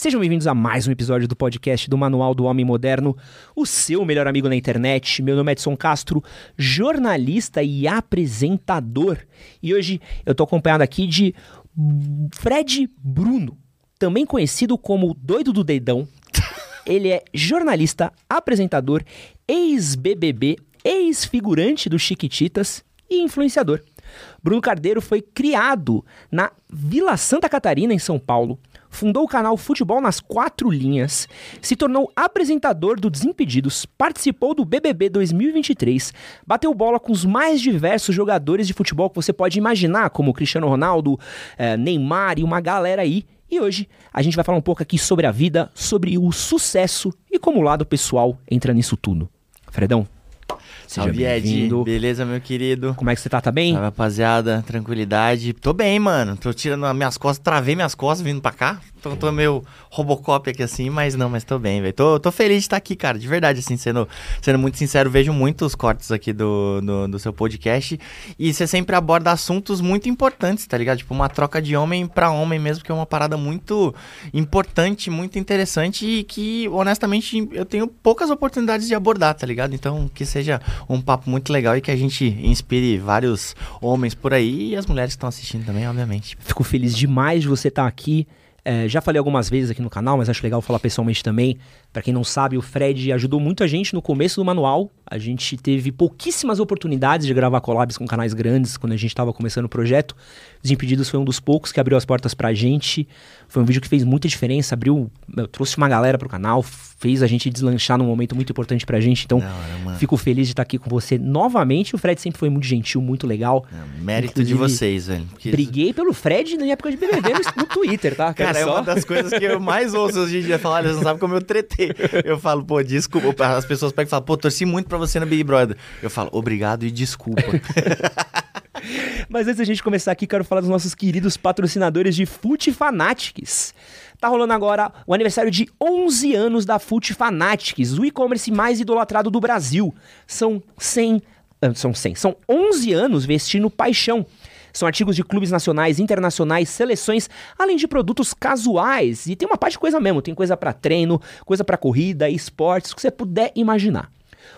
Sejam bem-vindos a mais um episódio do podcast do Manual do Homem Moderno, o seu melhor amigo na internet. Meu nome é Edson Castro, jornalista e apresentador. E hoje eu tô acompanhado aqui de Fred Bruno, também conhecido como Doido do Deidão. Ele é jornalista, apresentador, ex-BBB, ex-figurante do Chiquititas e influenciador. Bruno Cardeiro foi criado na Vila Santa Catarina, em São Paulo. Fundou o canal Futebol nas Quatro Linhas, se tornou apresentador do Desimpedidos, participou do BBB 2023, bateu bola com os mais diversos jogadores de futebol que você pode imaginar, como Cristiano Ronaldo, eh, Neymar e uma galera aí. E hoje a gente vai falar um pouco aqui sobre a vida, sobre o sucesso e como o lado pessoal entra nisso tudo. Fredão, Seja Salve, Ed. Beleza, meu querido? Como é que você tá? Tá bem? Salve, rapaziada. Tranquilidade. Tô bem, mano. Tô tirando as minhas costas, travei minhas costas vindo pra cá. Tô, tô meio Robocop aqui assim, mas não, mas tô bem, velho. Tô, tô feliz de estar aqui, cara. De verdade, assim, sendo, sendo muito sincero, vejo muitos cortes aqui do, do, do seu podcast. E você sempre aborda assuntos muito importantes, tá ligado? Tipo, uma troca de homem pra homem mesmo, que é uma parada muito importante, muito interessante e que, honestamente, eu tenho poucas oportunidades de abordar, tá ligado? Então, que seja um papo muito legal e que a gente inspire vários homens por aí e as mulheres que estão assistindo também, obviamente. Fico feliz demais de você estar aqui. É, já falei algumas vezes aqui no canal, mas acho legal falar pessoalmente também. Pra quem não sabe, o Fred ajudou muito a gente no começo do manual. A gente teve pouquíssimas oportunidades de gravar collabs com canais grandes quando a gente estava começando o projeto. Desimpedidos foi um dos poucos que abriu as portas pra gente. Foi um vídeo que fez muita diferença, abriu, meu, trouxe uma galera pro canal, fez a gente deslanchar num momento muito importante pra gente. Então, fico feliz de estar aqui com você novamente. O Fred sempre foi muito gentil, muito legal. É, Mérito de Inclusive, vocês, velho. Porque- Briguei pelo Fred na época de BBB no, no Twitter, tá? Cara, é só- uma das coisas que eu mais ouço hoje em dia falar, eles não sabem como eu tretei. Eu falo, pô, desculpa. As pessoas pegam e falam, pô, torci muito pra você no Big Brother. Eu falo, obrigado e desculpa. Mas antes da gente começar aqui, quero falar dos nossos queridos patrocinadores de Fute Fanatics. Tá rolando agora o aniversário de 11 anos da Fute Fanatics, o e-commerce mais idolatrado do Brasil. São 100, ah, são 100, são 11 anos vestindo paixão. São artigos de clubes nacionais, internacionais, seleções, além de produtos casuais. E tem uma parte de coisa mesmo, tem coisa pra treino, coisa pra corrida, esportes, o que você puder imaginar.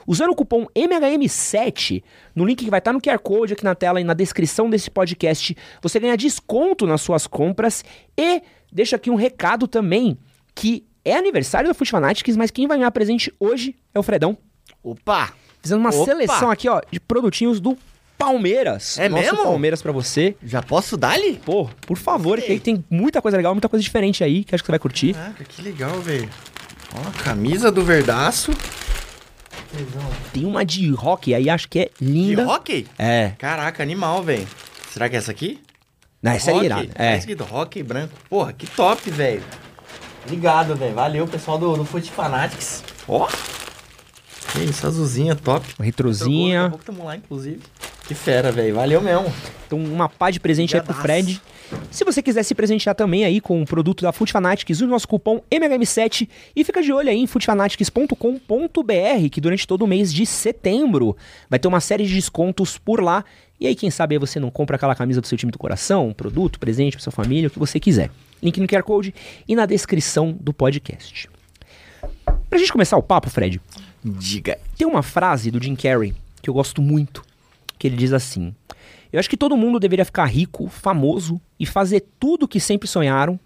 Usando o cupom MHM7, no link que vai estar no QR Code aqui na tela e na descrição desse podcast, você ganha desconto nas suas compras e deixa aqui um recado também, que é aniversário da Foot Fanatics, mas quem vai ganhar presente hoje é o Fredão. Opa! Fazendo uma Opa! seleção aqui, ó, de produtinhos do Palmeiras. É Nosso mesmo? Palmeiras pra você. Já posso dar-lhe? Pô, por favor, que aí tem muita coisa legal, muita coisa diferente aí, que acho que você vai curtir. Caraca, que legal, velho. Ó, a camisa do Verdaço. Tem uma de rock aí, acho que é De linda. hockey? É. Caraca, animal, velho. Será que é essa aqui? Não, essa aí é Rock? irada. É. escrito rock branco. Porra, que top, velho. Obrigado, velho. Valeu, pessoal do, do Foot Fanatics. Ó. Que isso, azulzinha, top. Retrozinha. Daqui a pouco tamo lá, inclusive. Que fera, velho. Valeu mesmo. Então, uma pá de presente aí pro Obrigadaço. Fred. Se você quiser se presentear também aí com o produto da Food Fanatics, use o nosso cupom MHM7 e fica de olho aí em foodfanatics.com.br, que durante todo o mês de setembro vai ter uma série de descontos por lá. E aí, quem sabe aí você não compra aquela camisa do seu time do coração, um produto, presente pra sua família, o que você quiser. Link no QR Code e na descrição do podcast. Pra gente começar o papo, Fred, Diga. tem uma frase do Jim Carrey que eu gosto muito, que ele diz assim: Eu acho que todo mundo deveria ficar rico, famoso e fazer tudo o que sempre sonharam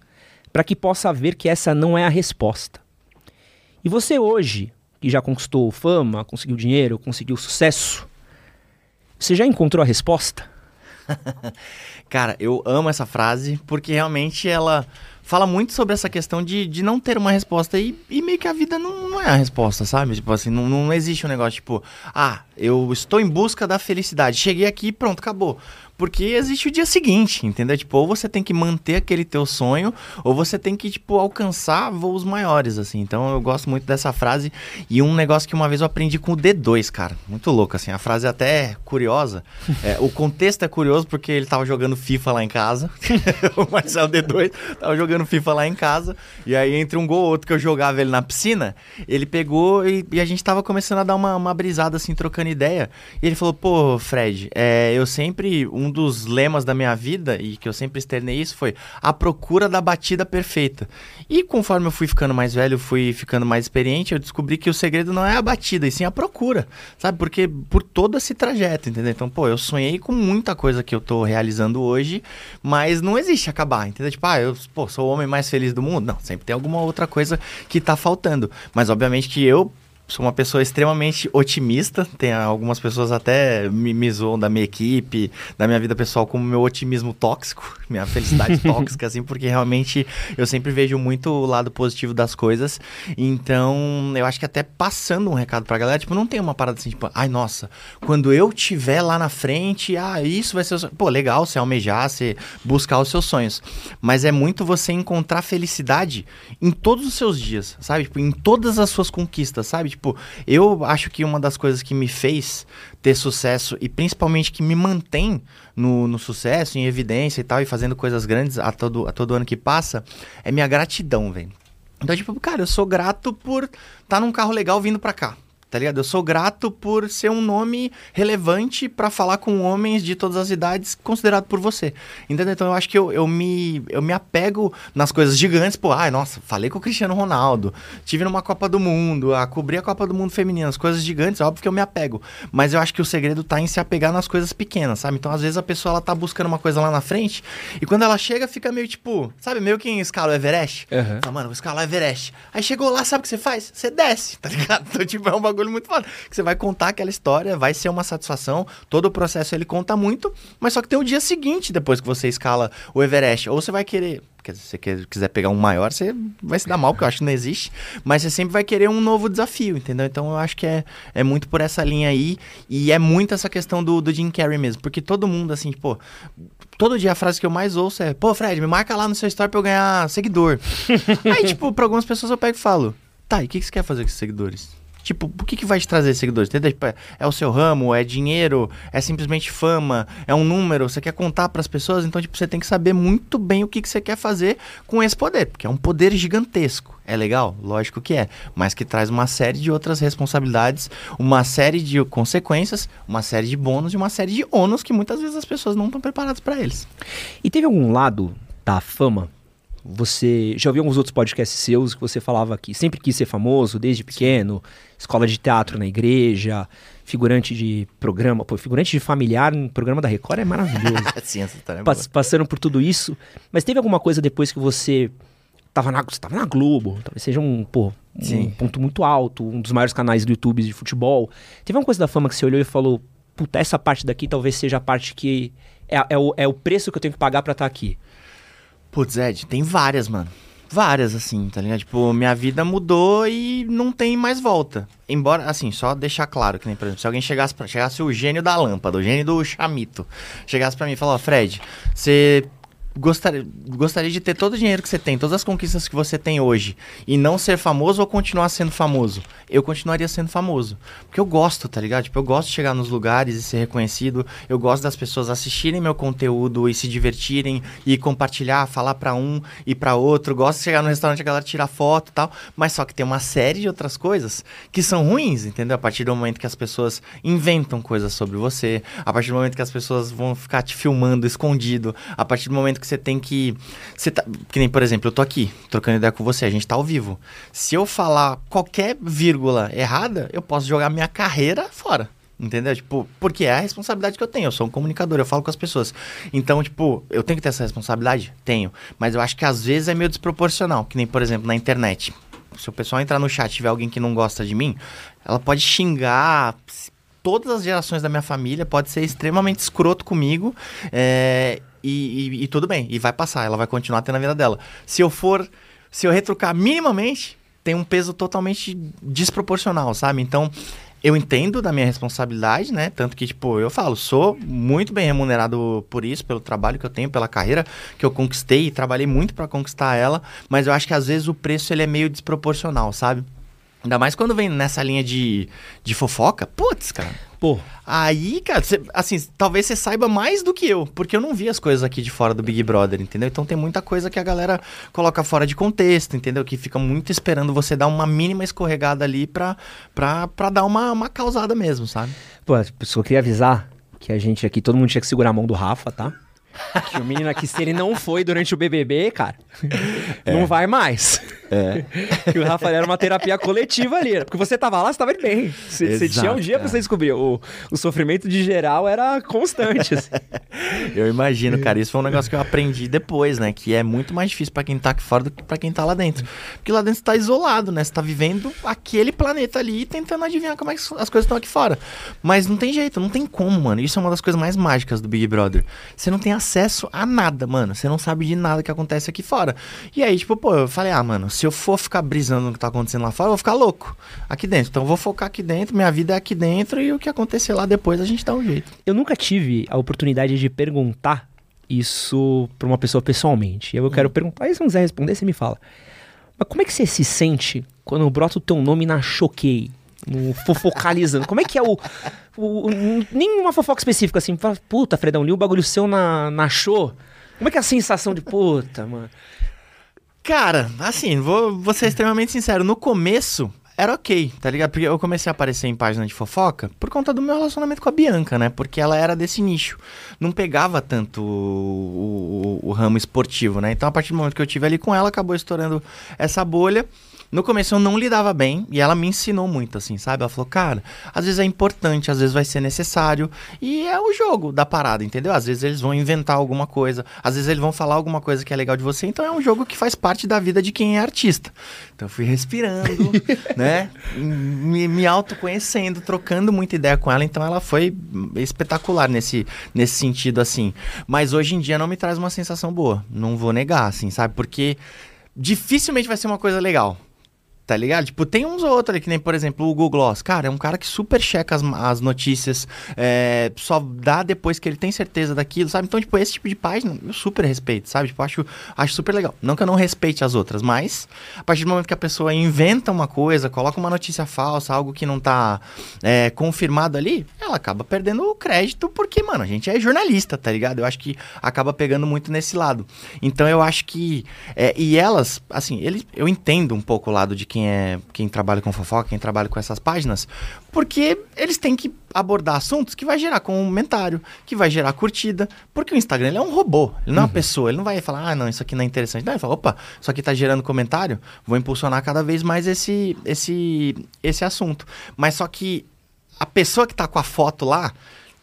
para que possa ver que essa não é a resposta. E você hoje, que já conquistou fama, conseguiu dinheiro, conseguiu sucesso, você já encontrou a resposta? Cara, eu amo essa frase porque realmente ela fala muito sobre essa questão de, de não ter uma resposta e, e meio que a vida não, não é a resposta, sabe? Tipo assim, não, não existe um negócio tipo, ah, eu estou em busca da felicidade, cheguei aqui pronto, acabou. Porque existe o dia seguinte, entendeu? Tipo, ou você tem que manter aquele teu sonho, ou você tem que, tipo, alcançar voos maiores, assim. Então eu gosto muito dessa frase. E um negócio que uma vez eu aprendi com o D2, cara. Muito louco, assim. A frase é até curiosa. É, o contexto é curioso porque ele tava jogando FIFA lá em casa. o Marcelo D2 tava jogando FIFA lá em casa. E aí, entre um gol ou outro que eu jogava ele na piscina, ele pegou e, e a gente tava começando a dar uma, uma brisada, assim, trocando ideia. E ele falou, pô, Fred, é, eu sempre. Um um dos lemas da minha vida, e que eu sempre externei isso, foi a procura da batida perfeita. E conforme eu fui ficando mais velho, fui ficando mais experiente, eu descobri que o segredo não é a batida, e sim a procura, sabe? Porque por todo esse trajeto, entendeu? Então, pô, eu sonhei com muita coisa que eu tô realizando hoje, mas não existe acabar, entendeu? Tipo, ah, eu pô, sou o homem mais feliz do mundo. Não, sempre tem alguma outra coisa que tá faltando. Mas obviamente que eu sou uma pessoa extremamente otimista. Tem algumas pessoas até me, me zoam da minha equipe, da minha vida pessoal, como meu otimismo tóxico, minha felicidade tóxica, assim, porque realmente eu sempre vejo muito o lado positivo das coisas. Então, eu acho que até passando um recado pra galera, tipo, não tem uma parada assim, tipo, ai, nossa, quando eu tiver lá na frente, ah, isso vai ser. Pô, legal você almejar, você buscar os seus sonhos. Mas é muito você encontrar felicidade em todos os seus dias, sabe? Tipo, em todas as suas conquistas, sabe? Tipo, eu acho que uma das coisas que me fez ter sucesso e principalmente que me mantém no, no sucesso, em evidência e tal, e fazendo coisas grandes a todo, a todo ano que passa, é minha gratidão, velho. Então, tipo, cara, eu sou grato por estar tá num carro legal vindo pra cá tá ligado? Eu sou grato por ser um nome relevante para falar com homens de todas as idades considerado por você. Entendeu? Então eu acho que eu, eu, me, eu me apego nas coisas gigantes, pô, ai, nossa, falei com o Cristiano Ronaldo, tive numa Copa do Mundo, a cobrir a Copa do Mundo feminina, as coisas gigantes, óbvio que eu me apego. Mas eu acho que o segredo tá em se apegar nas coisas pequenas, sabe? Então às vezes a pessoa ela tá buscando uma coisa lá na frente e quando ela chega fica meio tipo, sabe, meio que em escala o Everest. Uhum. Fala, mano, vou escalar o Everest. Aí chegou lá, sabe o que você faz? Você desce, tá ligado? Então, tipo, é um bagulho muito foda. Que você vai contar aquela história, vai ser uma satisfação. Todo o processo ele conta muito, mas só que tem o dia seguinte depois que você escala o Everest. Ou você vai querer se você quiser pegar um maior, você vai se dar mal, porque eu acho que não existe. Mas você sempre vai querer um novo desafio, entendeu? Então eu acho que é, é muito por essa linha aí. E é muito essa questão do, do Jim Carrey mesmo. Porque todo mundo, assim, pô. Todo dia a frase que eu mais ouço é: pô, Fred, me marca lá no seu story pra eu ganhar seguidor. aí, tipo, pra algumas pessoas eu pego e falo: tá, e o que, que você quer fazer com esses seguidores? Tipo, o que, que vai te trazer seguidores? Tipo, é, é o seu ramo, é dinheiro, é simplesmente fama, é um número, você quer contar para as pessoas, então tipo, você tem que saber muito bem o que, que você quer fazer com esse poder, porque é um poder gigantesco. É legal? Lógico que é, mas que traz uma série de outras responsabilidades, uma série de consequências, uma série de bônus e uma série de ônus que muitas vezes as pessoas não estão preparadas para eles. E teve algum lado da fama você já ouviu alguns outros podcasts seus que você falava que sempre quis ser famoso desde pequeno, escola de teatro na igreja, figurante de programa, pô, figurante de familiar no programa da Record é maravilhoso. Sim, essa é Pass, passando por tudo isso, mas teve alguma coisa depois que você tava na, você tava na Globo, talvez seja um, pô, um ponto muito alto, um dos maiores canais do YouTube de futebol. Teve alguma coisa da fama que você olhou e falou, puta, essa parte daqui talvez seja a parte que é, é, o, é o preço que eu tenho que pagar para estar tá aqui. Putz, Ed, tem várias, mano. Várias, assim, tá ligado? Tipo, minha vida mudou e não tem mais volta. Embora, assim, só deixar claro que nem, por exemplo, se alguém chegasse, pra, chegasse o gênio da lâmpada, o gênio do chamito, chegasse para mim e falasse, Fred, você gostaria, gostaria de ter todo o dinheiro que você tem, todas as conquistas que você tem hoje, e não ser famoso ou continuar sendo famoso? Eu continuaria sendo famoso. Porque eu gosto, tá ligado? Tipo, eu gosto de chegar nos lugares e ser reconhecido. Eu gosto das pessoas assistirem meu conteúdo e se divertirem e compartilhar, falar para um e para outro. Gosto de chegar no restaurante e a galera tirar foto e tal. Mas só que tem uma série de outras coisas que são ruins, entendeu? A partir do momento que as pessoas inventam coisas sobre você, a partir do momento que as pessoas vão ficar te filmando escondido, a partir do momento que que você tem que. Você tá, que nem, por exemplo, eu tô aqui trocando ideia com você, a gente tá ao vivo. Se eu falar qualquer vírgula errada, eu posso jogar minha carreira fora. Entendeu? Tipo, porque é a responsabilidade que eu tenho. Eu sou um comunicador, eu falo com as pessoas. Então, tipo, eu tenho que ter essa responsabilidade? Tenho. Mas eu acho que às vezes é meio desproporcional. Que nem, por exemplo, na internet. Se o pessoal entrar no chat e tiver alguém que não gosta de mim, ela pode xingar todas as gerações da minha família, pode ser extremamente escroto comigo. É, e, e, e, tudo bem, e vai passar, ela vai continuar tendo a vida dela. Se eu for, se eu retrucar minimamente, tem um peso totalmente desproporcional, sabe? Então, eu entendo da minha responsabilidade, né? Tanto que, tipo, eu falo, sou muito bem remunerado por isso, pelo trabalho que eu tenho, pela carreira que eu conquistei e trabalhei muito para conquistar ela, mas eu acho que às vezes o preço ele é meio desproporcional, sabe? Ainda mais quando vem nessa linha de, de fofoca. Putz, cara. Pô. Aí, cara, cê, assim, talvez você saiba mais do que eu, porque eu não vi as coisas aqui de fora do Big Brother, entendeu? Então tem muita coisa que a galera coloca fora de contexto, entendeu? Que fica muito esperando você dar uma mínima escorregada ali pra, pra, pra dar uma, uma causada mesmo, sabe? Pô, só queria avisar que a gente aqui, todo mundo tinha que segurar a mão do Rafa, tá? Que o menino aqui, se ele não foi durante o BBB, cara, é. não vai mais. É. Que o Rafa era uma terapia coletiva ali. Porque você tava lá, você tava bem. Você, você tinha um dia pra você descobrir. O, o sofrimento de geral era constante. Assim. Eu imagino, cara. Isso foi um negócio que eu aprendi depois, né? Que é muito mais difícil para quem tá aqui fora do que pra quem tá lá dentro. Porque lá dentro você tá isolado, né? Você tá vivendo aquele planeta ali tentando adivinhar como é que as coisas estão aqui fora. Mas não tem jeito, não tem como, mano. Isso é uma das coisas mais mágicas do Big Brother. Você não tem acesso a nada, mano. Você não sabe de nada que acontece aqui fora. E aí, tipo, pô, eu falei, ah, mano, se eu for ficar brisando no que tá acontecendo lá fora, eu vou ficar louco aqui dentro. Então eu vou focar aqui dentro, minha vida é aqui dentro e o que acontecer lá depois a gente dá um jeito. Eu nunca tive a oportunidade de perguntar isso pra uma pessoa pessoalmente. Eu quero hum. perguntar, e se não quiser responder, você me fala. Mas como é que você se sente quando brota o teu nome na Choquei? No fofocalizando. Como é que é o. o, o nenhuma fofoca específica assim. Puta, Fredão, li o bagulho seu na, na show. Como é que é a sensação de puta, mano? Cara, assim, vou, vou ser extremamente sincero. No começo, era ok, tá ligado? Porque eu comecei a aparecer em página de fofoca por conta do meu relacionamento com a Bianca, né? Porque ela era desse nicho. Não pegava tanto o, o, o ramo esportivo, né? Então, a partir do momento que eu tive ali com ela, acabou estourando essa bolha. No começo eu não lidava bem e ela me ensinou muito, assim, sabe? Ela falou, cara, às vezes é importante, às vezes vai ser necessário. E é o jogo da parada, entendeu? Às vezes eles vão inventar alguma coisa, às vezes eles vão falar alguma coisa que é legal de você. Então é um jogo que faz parte da vida de quem é artista. Então eu fui respirando, né? Me, me autoconhecendo, trocando muita ideia com ela. Então ela foi espetacular nesse, nesse sentido, assim. Mas hoje em dia não me traz uma sensação boa. Não vou negar, assim, sabe? Porque dificilmente vai ser uma coisa legal. Tá ligado? Tipo, tem uns ou outros ali, que nem, por exemplo, o Google Gloss. Cara, é um cara que super checa as, as notícias, é, só dá depois que ele tem certeza daquilo, sabe? Então, tipo, esse tipo de página eu super respeito, sabe? Tipo, acho, acho super legal. Não que eu não respeite as outras, mas a partir do momento que a pessoa inventa uma coisa, coloca uma notícia falsa, algo que não tá é, confirmado ali, ela acaba perdendo o crédito, porque, mano, a gente é jornalista, tá ligado? Eu acho que acaba pegando muito nesse lado. Então, eu acho que. É, e elas, assim, ele, eu entendo um pouco o lado de quem é quem trabalha com fofoca, quem trabalha com essas páginas, porque eles têm que abordar assuntos que vai gerar comentário, que vai gerar curtida, porque o Instagram é um robô, ele não é uma uhum. pessoa, ele não vai falar, ah, não, isso aqui não é interessante. Não, ele fala, opa, isso aqui tá gerando comentário, vou impulsionar cada vez mais esse esse esse assunto. Mas só que a pessoa que tá com a foto lá,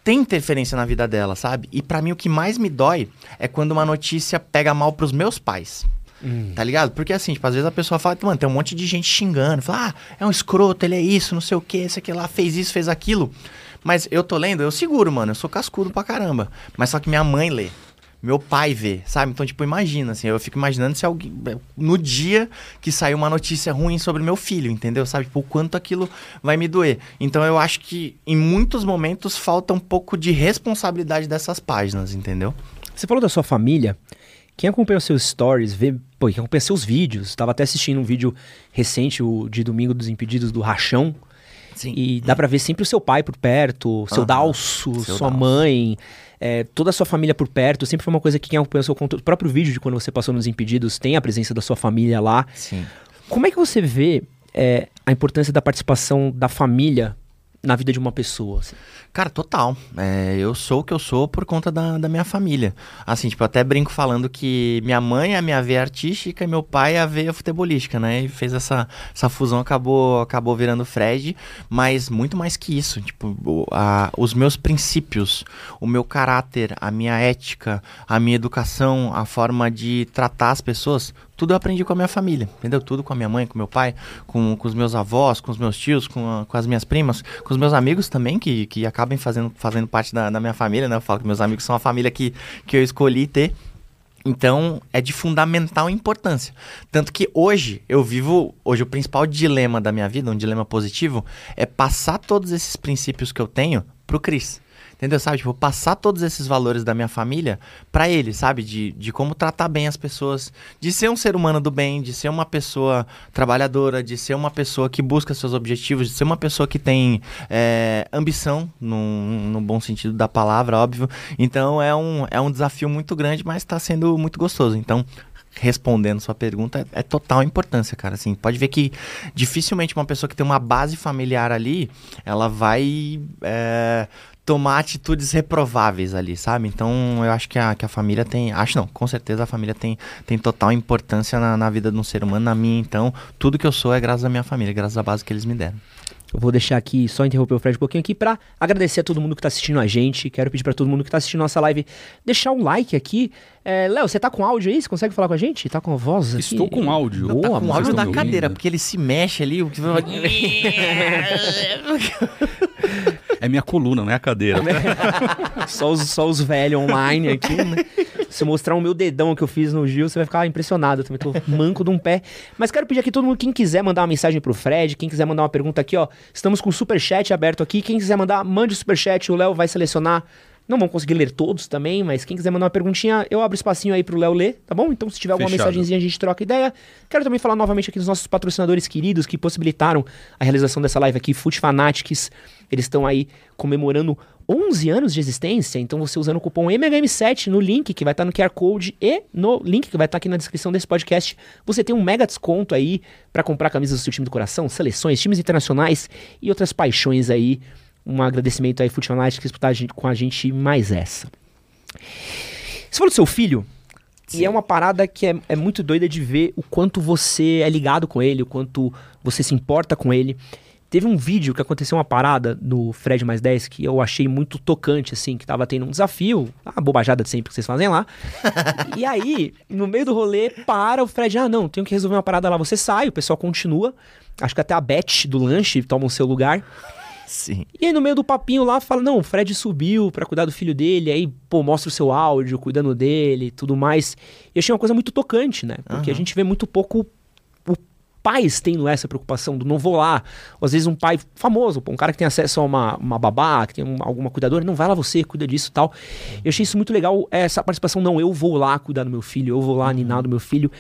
tem interferência na vida dela, sabe? E para mim o que mais me dói é quando uma notícia pega mal pros meus pais. Hum. Tá ligado? Porque assim, tipo, às vezes a pessoa fala, mano, tem um monte de gente xingando, fala, ah, é um escroto, ele é isso, não sei o que, esse aqui lá, fez isso, fez aquilo. Mas eu tô lendo, eu seguro, mano, eu sou cascudo pra caramba. Mas só que minha mãe lê. Meu pai vê, sabe? Então, tipo, imagina, assim, eu fico imaginando se alguém. No dia que saiu uma notícia ruim sobre meu filho, entendeu? Sabe? Tipo, o quanto aquilo vai me doer. Então, eu acho que em muitos momentos falta um pouco de responsabilidade dessas páginas, entendeu? Você falou da sua família. Quem acompanha os seus stories, vê, pô, quem acompanha seus vídeos, estava até assistindo um vídeo recente, o de Domingo dos Impedidos do Rachão. Sim. E dá para ver sempre o seu pai por perto, seu uhum. Dalso, seu sua Dalso. mãe, é, toda a sua família por perto. Sempre foi uma coisa que quem acompanha o seu conteúdo, o próprio vídeo de quando você passou nos Impedidos, tem a presença da sua família lá. Sim. Como é que você vê é, a importância da participação da família na vida de uma pessoa? Assim? Cara, total. É, eu sou o que eu sou por conta da, da minha família. Assim, tipo, eu até brinco falando que minha mãe é a minha veia artística e meu pai é a veia futebolística, né? E fez essa, essa fusão, acabou, acabou virando Fred. Mas muito mais que isso. Tipo, a, os meus princípios, o meu caráter, a minha ética, a minha educação, a forma de tratar as pessoas, tudo eu aprendi com a minha família, entendeu? Tudo com a minha mãe, com meu pai, com, com os meus avós, com os meus tios, com, a, com as minhas primas, com os meus amigos também, que, que acabam fazendo, fazendo parte da, da minha família, né? Eu falo que meus amigos são a família que, que eu escolhi ter. Então, é de fundamental importância. Tanto que hoje eu vivo, hoje o principal dilema da minha vida, um dilema positivo, é passar todos esses princípios que eu tenho pro Cris. Entendeu? Sabe? Tipo, passar todos esses valores da minha família para ele, sabe? De, de como tratar bem as pessoas, de ser um ser humano do bem, de ser uma pessoa trabalhadora, de ser uma pessoa que busca seus objetivos, de ser uma pessoa que tem é, ambição, no, no bom sentido da palavra, óbvio. Então é um, é um desafio muito grande, mas está sendo muito gostoso. Então, respondendo sua pergunta, é, é, total importância, cara. Assim, pode ver que dificilmente uma pessoa que tem uma base familiar ali, ela vai é, tomar atitudes reprováveis ali, sabe? Então eu acho que a, que a família tem. Acho não, com certeza a família tem, tem total importância na, na vida de um ser humano. Na minha, então, tudo que eu sou é graças à minha família, graças à base que eles me deram. Eu vou deixar aqui, só interromper o Fred um pouquinho aqui para agradecer a todo mundo que está assistindo a gente. Quero pedir para todo mundo que está assistindo nossa live deixar um like aqui. É, Léo, você tá com áudio aí? Você consegue falar com a gente? Tá com a voz aqui? Estou com áudio. Tá com o áudio da cadeira, porque ele se mexe ali. O que... é minha coluna, não é a cadeira. só os, só os velhos online aqui, né? Se mostrar o meu dedão que eu fiz no Gil, você vai ficar impressionado. Eu também tô manco de um pé. Mas quero pedir aqui todo mundo, quem quiser mandar uma mensagem pro Fred, quem quiser mandar uma pergunta aqui, ó. Estamos com o superchat aberto aqui. Quem quiser mandar, mande o superchat, o Léo vai selecionar. Não vão conseguir ler todos também, mas quem quiser mandar uma perguntinha, eu abro espacinho aí pro Léo ler, tá bom? Então, se tiver alguma Fechado. mensagenzinha, a gente troca ideia. Quero também falar novamente aqui dos nossos patrocinadores queridos que possibilitaram a realização dessa live aqui, Foot Fanatics. Eles estão aí comemorando 11 anos de existência, então você usando o cupom MHM7 no link que vai estar no QR Code e no link que vai estar aqui na descrição desse podcast, você tem um mega desconto aí para comprar camisas do seu time do coração, seleções, times internacionais e outras paixões aí. Um agradecimento aí, Futeonite, que disputar com a gente mais essa. Você falou do seu filho, Sim. e é uma parada que é, é muito doida de ver o quanto você é ligado com ele, o quanto você se importa com ele. Teve um vídeo que aconteceu uma parada no Fred mais 10 que eu achei muito tocante, assim, que tava tendo um desafio, a bobajada de sempre que vocês fazem lá. e aí, no meio do rolê, para o Fred, ah, não, tenho que resolver uma parada lá. Você sai, o pessoal continua. Acho que até a Beth do lanche toma o seu lugar. Sim. E aí, no meio do papinho lá, fala: não, o Fred subiu para cuidar do filho dele, aí, pô, mostra o seu áudio, cuidando dele tudo mais. E achei uma coisa muito tocante, né? Porque uhum. a gente vê muito pouco pais tendo essa preocupação do não vou lá. Ou às vezes um pai famoso, um cara que tem acesso a uma, uma babá, que tem um, alguma cuidadora, não vai lá você, cuida disso tal. Eu achei isso muito legal, essa participação, não, eu vou lá cuidar do meu filho, eu vou lá ninar do meu filho.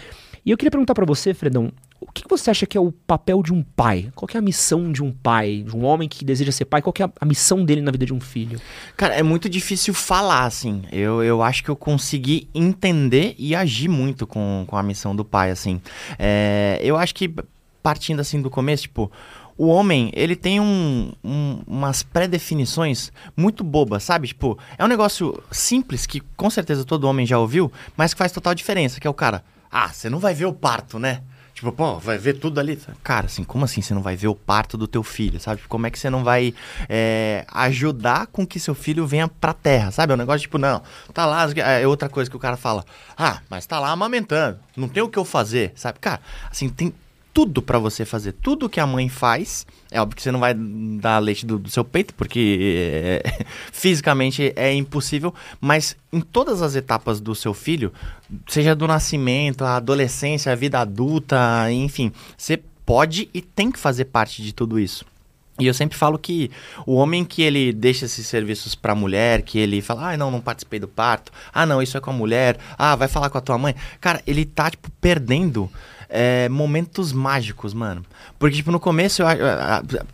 E eu queria perguntar para você, Fredão, o que você acha que é o papel de um pai? Qual é a missão de um pai, de um homem que deseja ser pai? Qual é a missão dele na vida de um filho? Cara, é muito difícil falar, assim. Eu, eu acho que eu consegui entender e agir muito com, com a missão do pai, assim. É, eu acho que, partindo assim do começo, tipo, o homem, ele tem um, um, umas pré-definições muito bobas, sabe? Tipo, é um negócio simples que com certeza todo homem já ouviu, mas que faz total diferença, que é o cara, ah, você não vai ver o parto, né? Tipo, pô, vai ver tudo ali. Cara, assim, como assim você não vai ver o parto do teu filho, sabe? Como é que você não vai é, ajudar com que seu filho venha pra terra, sabe? É um negócio tipo, não, tá lá, é outra coisa que o cara fala, ah, mas tá lá amamentando, não tem o que eu fazer, sabe? Cara, assim, tem tudo para você fazer, tudo que a mãe faz, é óbvio que você não vai dar leite do, do seu peito, porque é, fisicamente é impossível, mas em todas as etapas do seu filho, seja do nascimento, a adolescência, a vida adulta, enfim, você pode e tem que fazer parte de tudo isso. E eu sempre falo que o homem que ele deixa esses serviços para a mulher, que ele fala, ah, não, não participei do parto, ah, não, isso é com a mulher, ah, vai falar com a tua mãe. Cara, ele tá, tipo, perdendo é, momentos mágicos, mano. Porque, tipo, no começo, eu,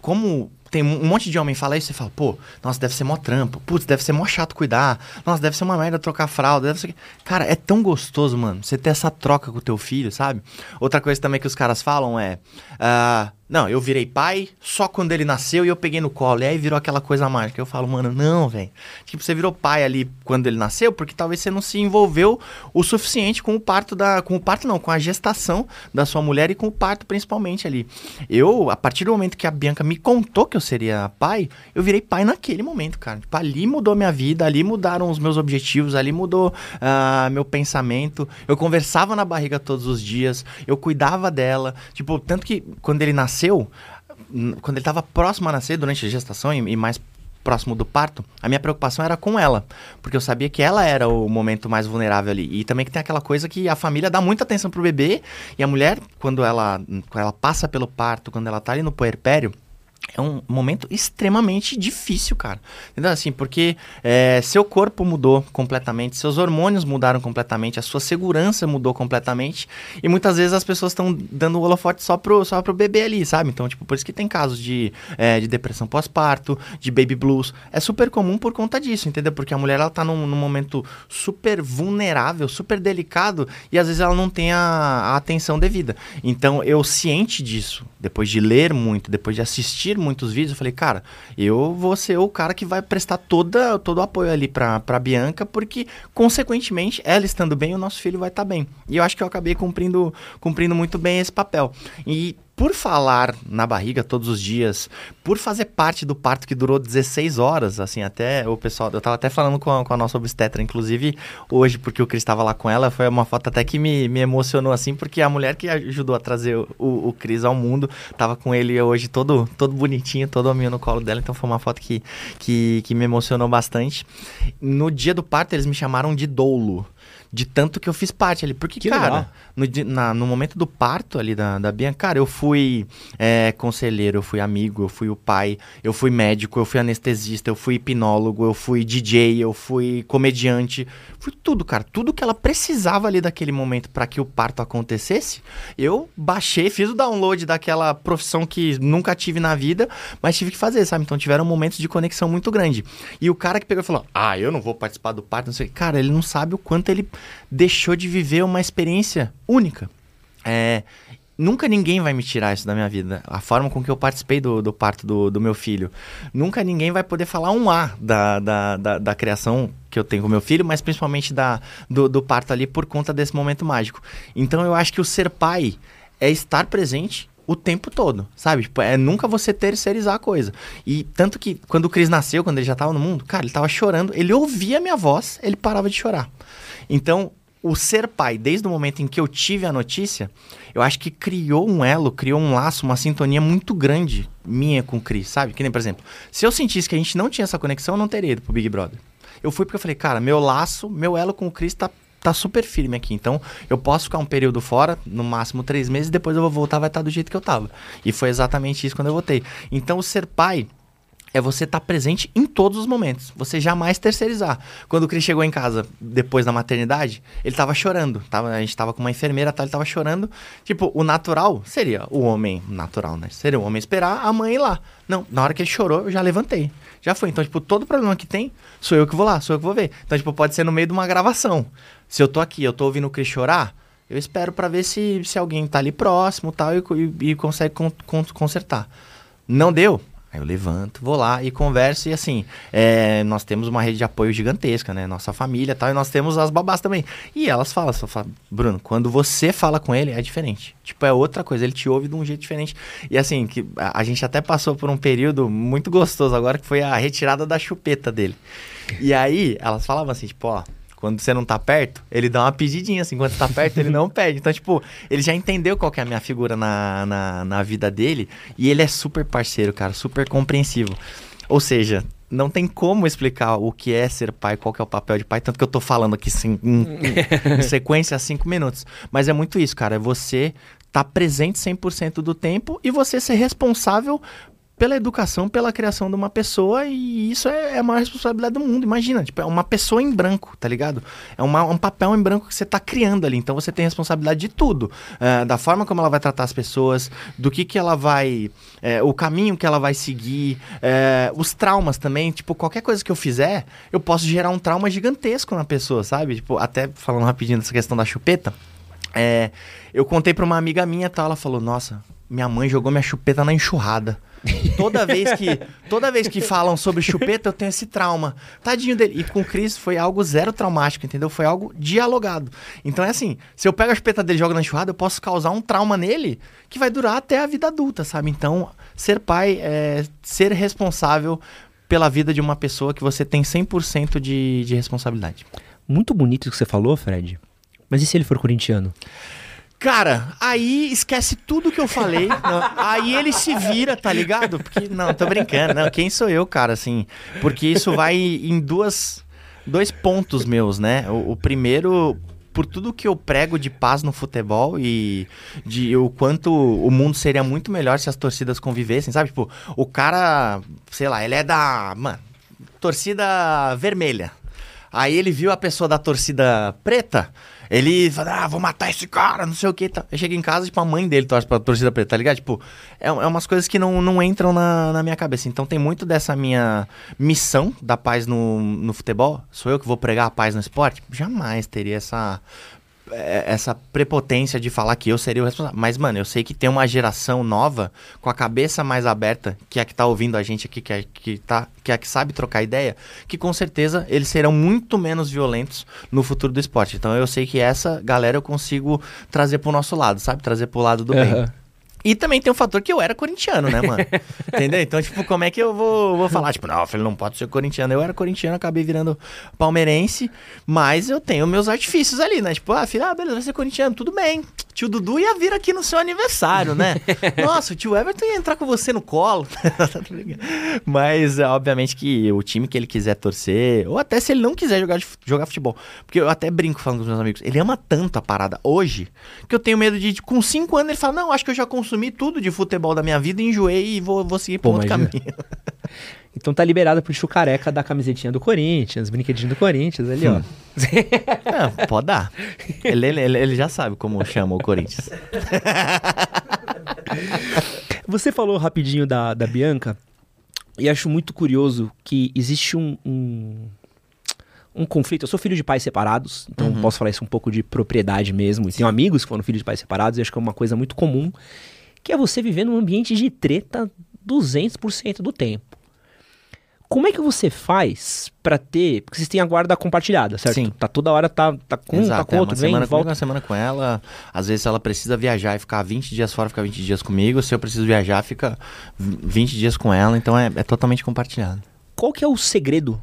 como tem um monte de homem fala isso, você fala, pô, nossa, deve ser mó trampo, putz, deve ser mó chato cuidar, nossa, deve ser uma merda trocar fralda, deve ser... Cara, é tão gostoso, mano, você ter essa troca com o teu filho, sabe? Outra coisa também que os caras falam é, uh, não, eu virei pai só quando ele nasceu e eu peguei no colo. E aí virou aquela coisa mágica. Eu falo, mano, não, velho. Tipo, você virou pai ali quando ele nasceu, porque talvez você não se envolveu o suficiente com o parto da. Com o parto, não, com a gestação da sua mulher e com o parto, principalmente ali. Eu, a partir do momento que a Bianca me contou que eu seria pai, eu virei pai naquele momento, cara. Tipo, ali mudou minha vida, ali mudaram os meus objetivos, ali mudou uh, meu pensamento. Eu conversava na barriga todos os dias, eu cuidava dela. Tipo, tanto que quando ele nasceu, nasceu, quando ele estava próximo a nascer, durante a gestação e, mais próximo do parto, a minha preocupação era com ela, porque eu sabia que ela era o momento mais vulnerável ali. E também que tem aquela coisa que a família dá muita atenção pro bebê e a mulher, quando ela, quando ela passa pelo parto, quando ela tá ali no puerpério, é um momento extremamente difícil, cara. Entendeu? Assim, porque é, seu corpo mudou completamente, seus hormônios mudaram completamente, a sua segurança mudou completamente. E muitas vezes as pessoas estão dando o holofote só pro, só pro bebê ali, sabe? Então, tipo, por isso que tem casos de, é, de depressão pós-parto, de baby blues. É super comum por conta disso, entendeu? Porque a mulher, ela tá num, num momento super vulnerável, super delicado, e às vezes ela não tem a, a atenção devida. Então, eu ciente disso, depois de ler muito, depois de assistir muitos vídeos, eu falei, cara, eu vou ser o cara que vai prestar toda, todo o apoio ali pra, pra Bianca, porque, consequentemente, ela estando bem, o nosso filho vai estar tá bem. E eu acho que eu acabei cumprindo, cumprindo muito bem esse papel. E por falar na barriga todos os dias, por fazer parte do parto que durou 16 horas, assim, até o pessoal, eu tava até falando com a, com a nossa obstetra, inclusive, hoje, porque o Cris estava lá com ela, foi uma foto até que me, me emocionou, assim, porque a mulher que ajudou a trazer o, o Cris ao mundo, tava com ele hoje todo, todo bonitinho, todo hominho no colo dela, então foi uma foto que, que, que me emocionou bastante. No dia do parto, eles me chamaram de doulo de tanto que eu fiz parte ali. Porque, Que cara, no, na- no momento do parto ali da, da Bianca, cara, eu fui é, conselheiro, eu fui amigo, eu fui o pai, eu fui médico, eu fui anestesista, eu fui hipnólogo, eu fui DJ, eu fui comediante, fui tudo, cara. Tudo que ela precisava ali daquele momento para que o parto acontecesse, eu baixei, fiz o download daquela profissão que nunca tive na vida, mas tive que fazer, sabe? Então tiveram momentos de conexão muito grande. E o cara que pegou e falou: Ah, eu não vou participar do parto, não sei. o quê." Cara, ele não sabe o quanto ele deixou de viver uma experiência única. É, nunca ninguém vai me tirar isso da minha vida. A forma com que eu participei do, do parto do, do meu filho. Nunca ninguém vai poder falar um A da, da, da, da criação que eu tenho com meu filho, mas principalmente da, do, do parto ali por conta desse momento mágico. Então eu acho que o ser pai é estar presente o tempo todo, sabe? Tipo, é nunca você terceirizar a coisa. E tanto que quando o Cris nasceu, quando ele já tava no mundo, cara, ele tava chorando, ele ouvia a minha voz, ele parava de chorar. Então, o ser pai, desde o momento em que eu tive a notícia, eu acho que criou um elo, criou um laço, uma sintonia muito grande minha com o Cris, sabe? Que nem, por exemplo, se eu sentisse que a gente não tinha essa conexão, eu não teria ido pro Big Brother. Eu fui porque eu falei, cara, meu laço, meu elo com o Cris tá, tá super firme aqui. Então, eu posso ficar um período fora, no máximo três meses, depois eu vou voltar, vai estar do jeito que eu tava. E foi exatamente isso quando eu voltei. Então, ser pai é você estar presente em todos os momentos. Você jamais terceirizar. Quando o Cris chegou em casa, depois da maternidade, ele tava chorando. Tava, a gente tava com uma enfermeira, tá, ele tava chorando. Tipo, o natural seria o homem natural, né? Seria o homem esperar a mãe ir lá. Não, na hora que ele chorou, eu já levantei. Já foi. Então, tipo, todo problema que tem, sou eu que vou lá, sou eu que vou ver. Então, tipo, pode ser no meio de uma gravação. Se eu tô aqui, eu tô ouvindo o Cris chorar, eu espero pra ver se, se alguém tá ali próximo tal, e, e, e consegue con- con- consertar. Não deu? Aí eu levanto, vou lá e converso. E assim, é, nós temos uma rede de apoio gigantesca, né? Nossa família e tal. E nós temos as babás também. E elas falam, só falam, Bruno, quando você fala com ele, é diferente. Tipo, é outra coisa. Ele te ouve de um jeito diferente. E assim, que a, a gente até passou por um período muito gostoso agora, que foi a retirada da chupeta dele. E aí, elas falavam assim, tipo, ó... Quando você não tá perto, ele dá uma pedidinha, assim. Quando você tá perto, ele não pede. Então, tipo, ele já entendeu qual que é a minha figura na, na, na vida dele. E ele é super parceiro, cara. Super compreensivo. Ou seja, não tem como explicar o que é ser pai, qual que é o papel de pai. Tanto que eu tô falando aqui sim, em, em sequência há cinco minutos. Mas é muito isso, cara. É você tá presente 100% do tempo e você ser responsável pela educação, pela criação de uma pessoa e isso é, é a maior responsabilidade do mundo. Imagina, tipo, é uma pessoa em branco, tá ligado? É uma- um papel em branco que você tá criando ali. Então você tem responsabilidade de tudo. É, da forma como ela vai tratar as pessoas, do que que ela vai... é, o caminho que ela vai seguir, é, os traumas também. Tipo, qualquer coisa que eu fizer, eu posso gerar um trauma gigantesco na pessoa, sabe? Tipo, até falando rapidinho dessa questão da chupeta, é, eu contei pra uma amiga minha, tal, ela falou: "Nossa, minha mãe jogou minha chupeta na enxurrada". Toda vez que toda vez que falam sobre chupeta, eu tenho esse trauma. Tadinho dele. E com o Chris foi algo zero traumático, entendeu? Foi algo dialogado. Então é assim, se eu pego a chupeta dele e jogo na enxurrada, eu posso causar um trauma nele que vai durar até a vida adulta, sabe? Então, ser pai é ser responsável pela vida de uma pessoa que você tem 100% de, de responsabilidade. Muito bonito isso que você falou, Fred. Mas e se ele for corintiano? Cara, aí esquece tudo que eu falei. não, aí ele se vira, tá ligado? Porque, não, tô brincando. Não, quem sou eu, cara, assim? Porque isso vai em duas, dois pontos meus, né? O, o primeiro, por tudo que eu prego de paz no futebol e de o quanto o mundo seria muito melhor se as torcidas convivessem, sabe? Tipo, o cara, sei lá, ele é da, mano, torcida vermelha. Aí ele viu a pessoa da torcida preta, ele fala, ah, vou matar esse cara, não sei o que. Tá. Eu chego em casa, tipo, a mãe dele torce pra torcida preta, tá ligado? Tipo, é, é umas coisas que não, não entram na, na minha cabeça. Então tem muito dessa minha missão da paz no, no futebol. Sou eu que vou pregar a paz no esporte? Jamais teria essa essa prepotência de falar que eu seria o responsável. Mas, mano, eu sei que tem uma geração nova com a cabeça mais aberta, que é a que tá ouvindo a gente aqui, que é, que tá, que é a que sabe trocar ideia, que com certeza eles serão muito menos violentos no futuro do esporte. Então eu sei que essa galera eu consigo trazer pro nosso lado, sabe? Trazer pro lado do bem. E também tem um fator que eu era corintiano, né, mano? Entendeu? Então, tipo, como é que eu vou, vou falar? Tipo, não, filho, não pode ser corintiano. Eu era corintiano, acabei virando palmeirense, mas eu tenho meus artifícios ali, né? Tipo, ah, filho, ah, beleza, vai ser corintiano, tudo bem. Tio Dudu ia vir aqui no seu aniversário, né? Nossa, o tio Everton ia entrar com você no colo. mas, é, obviamente, que o time que ele quiser torcer, ou até se ele não quiser jogar, jogar futebol, porque eu até brinco falando com os meus amigos, ele ama tanto a parada hoje, que eu tenho medo de, com cinco anos, ele fala, não, acho que eu já consumi consumi tudo de futebol da minha vida, enjoei e vou, vou seguir por outro caminho. Então tá liberado pro chucareca da camisetinha do Corinthians, brinquedinho do Corinthians ali, hum. ó. Não, pode dar. Ele, ele, ele já sabe como chama o Corinthians. Você falou rapidinho da, da Bianca, e acho muito curioso que existe um, um, um conflito. Eu sou filho de pais separados, então uhum. posso falar isso um pouco de propriedade mesmo. E tenho amigos que foram filhos de pais separados, e acho que é uma coisa muito comum que é você viver num ambiente de treta 200% do tempo. Como é que você faz para ter. Porque vocês têm a guarda compartilhada, certo? Sim. Tá toda hora, tá, tá com um, tá com é, outro, uma vem, semana volta. Comigo, uma semana com ela. Às vezes ela precisa viajar e ficar 20 dias fora, ficar 20 dias comigo. Se eu preciso viajar, fica 20 dias com ela. Então é, é totalmente compartilhado. Qual que é o segredo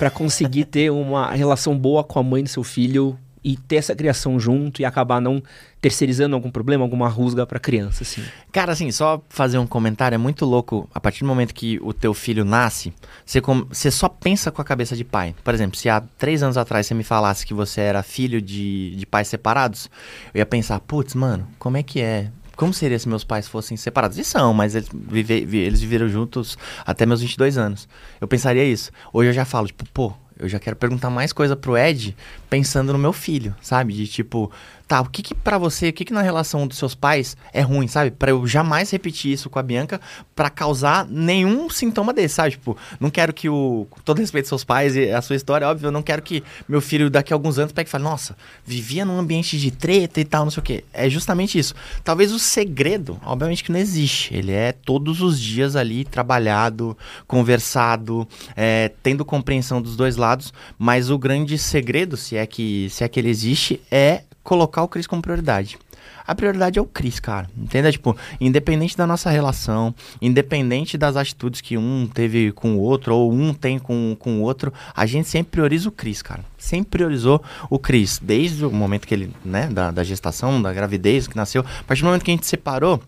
para conseguir ter uma relação boa com a mãe do seu filho e ter essa criação junto e acabar não terceirizando algum problema, alguma rusga para criança, assim. Cara, assim, só fazer um comentário, é muito louco, a partir do momento que o teu filho nasce, você, com... você só pensa com a cabeça de pai. Por exemplo, se há três anos atrás você me falasse que você era filho de, de pais separados, eu ia pensar, putz, mano, como é que é como seria se meus pais fossem separados? E são, mas eles, vive, eles viveram juntos até meus 22 anos. Eu pensaria isso. Hoje eu já falo, tipo, pô, eu já quero perguntar mais coisa pro Ed pensando no meu filho, sabe? De tipo, tá, o que que pra você, o que que na relação dos seus pais é ruim, sabe? Para eu jamais repetir isso com a Bianca para causar nenhum sintoma desse, sabe? Tipo, não quero que o, com todo respeito aos seus pais e a sua história, óbvio, eu não quero que meu filho daqui a alguns anos pegue e fale, nossa, vivia num ambiente de treta e tal, não sei o quê. É justamente isso. Talvez o segredo, obviamente que não existe, ele é todos os dias ali trabalhado, conversado, é, tendo compreensão dos dois lados, mas o grande segredo, se é que se é que ele existe, é colocar o Cris como prioridade. A prioridade é o Cris, cara. Entenda? Tipo, independente da nossa relação, independente das atitudes que um teve com o outro, ou um tem com, com o outro, a gente sempre prioriza o Cris, cara. Sempre priorizou o Cris. Desde o momento que ele, né, da, da gestação, da gravidez, que nasceu. A partir do momento que a gente separou,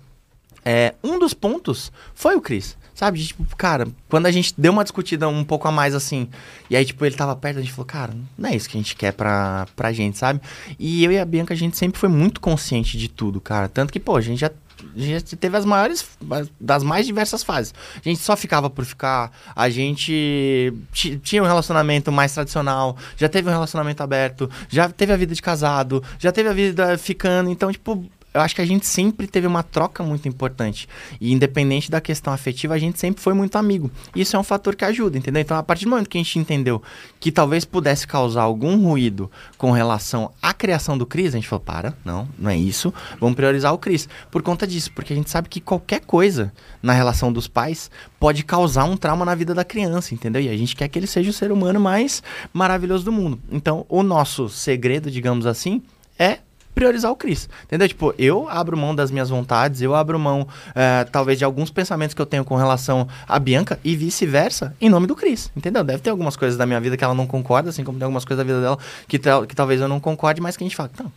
é, um dos pontos foi o Cris. Sabe? Tipo, cara, quando a gente deu uma discutida um pouco a mais assim, e aí, tipo, ele tava perto, a gente falou, cara, não é isso que a gente quer pra, pra gente, sabe? E eu e a Bianca, a gente sempre foi muito consciente de tudo, cara. Tanto que, pô, a gente já teve as maiores, das mais diversas fases. A gente só ficava por ficar, a gente tinha um relacionamento mais tradicional, já teve um relacionamento aberto, já teve a vida de casado, já teve a vida ficando, então, tipo, eu acho que a gente sempre teve uma troca muito importante. E independente da questão afetiva, a gente sempre foi muito amigo. Isso é um fator que ajuda, entendeu? Então, a partir do momento que a gente entendeu que talvez pudesse causar algum ruído com relação à criação do Cris, a gente falou: para, não, não é isso. Vamos priorizar o Cris. Por conta disso, porque a gente sabe que qualquer coisa na relação dos pais pode causar um trauma na vida da criança, entendeu? E a gente quer que ele seja o ser humano mais maravilhoso do mundo. Então, o nosso segredo, digamos assim, é priorizar o Cris. Entendeu? Tipo, eu abro mão das minhas vontades, eu abro mão, é, talvez, de alguns pensamentos que eu tenho com relação à Bianca e vice-versa, em nome do Cris. Entendeu? Deve ter algumas coisas da minha vida que ela não concorda, assim como tem algumas coisas da vida dela que, que talvez eu não concorde, mas que a gente fala, não.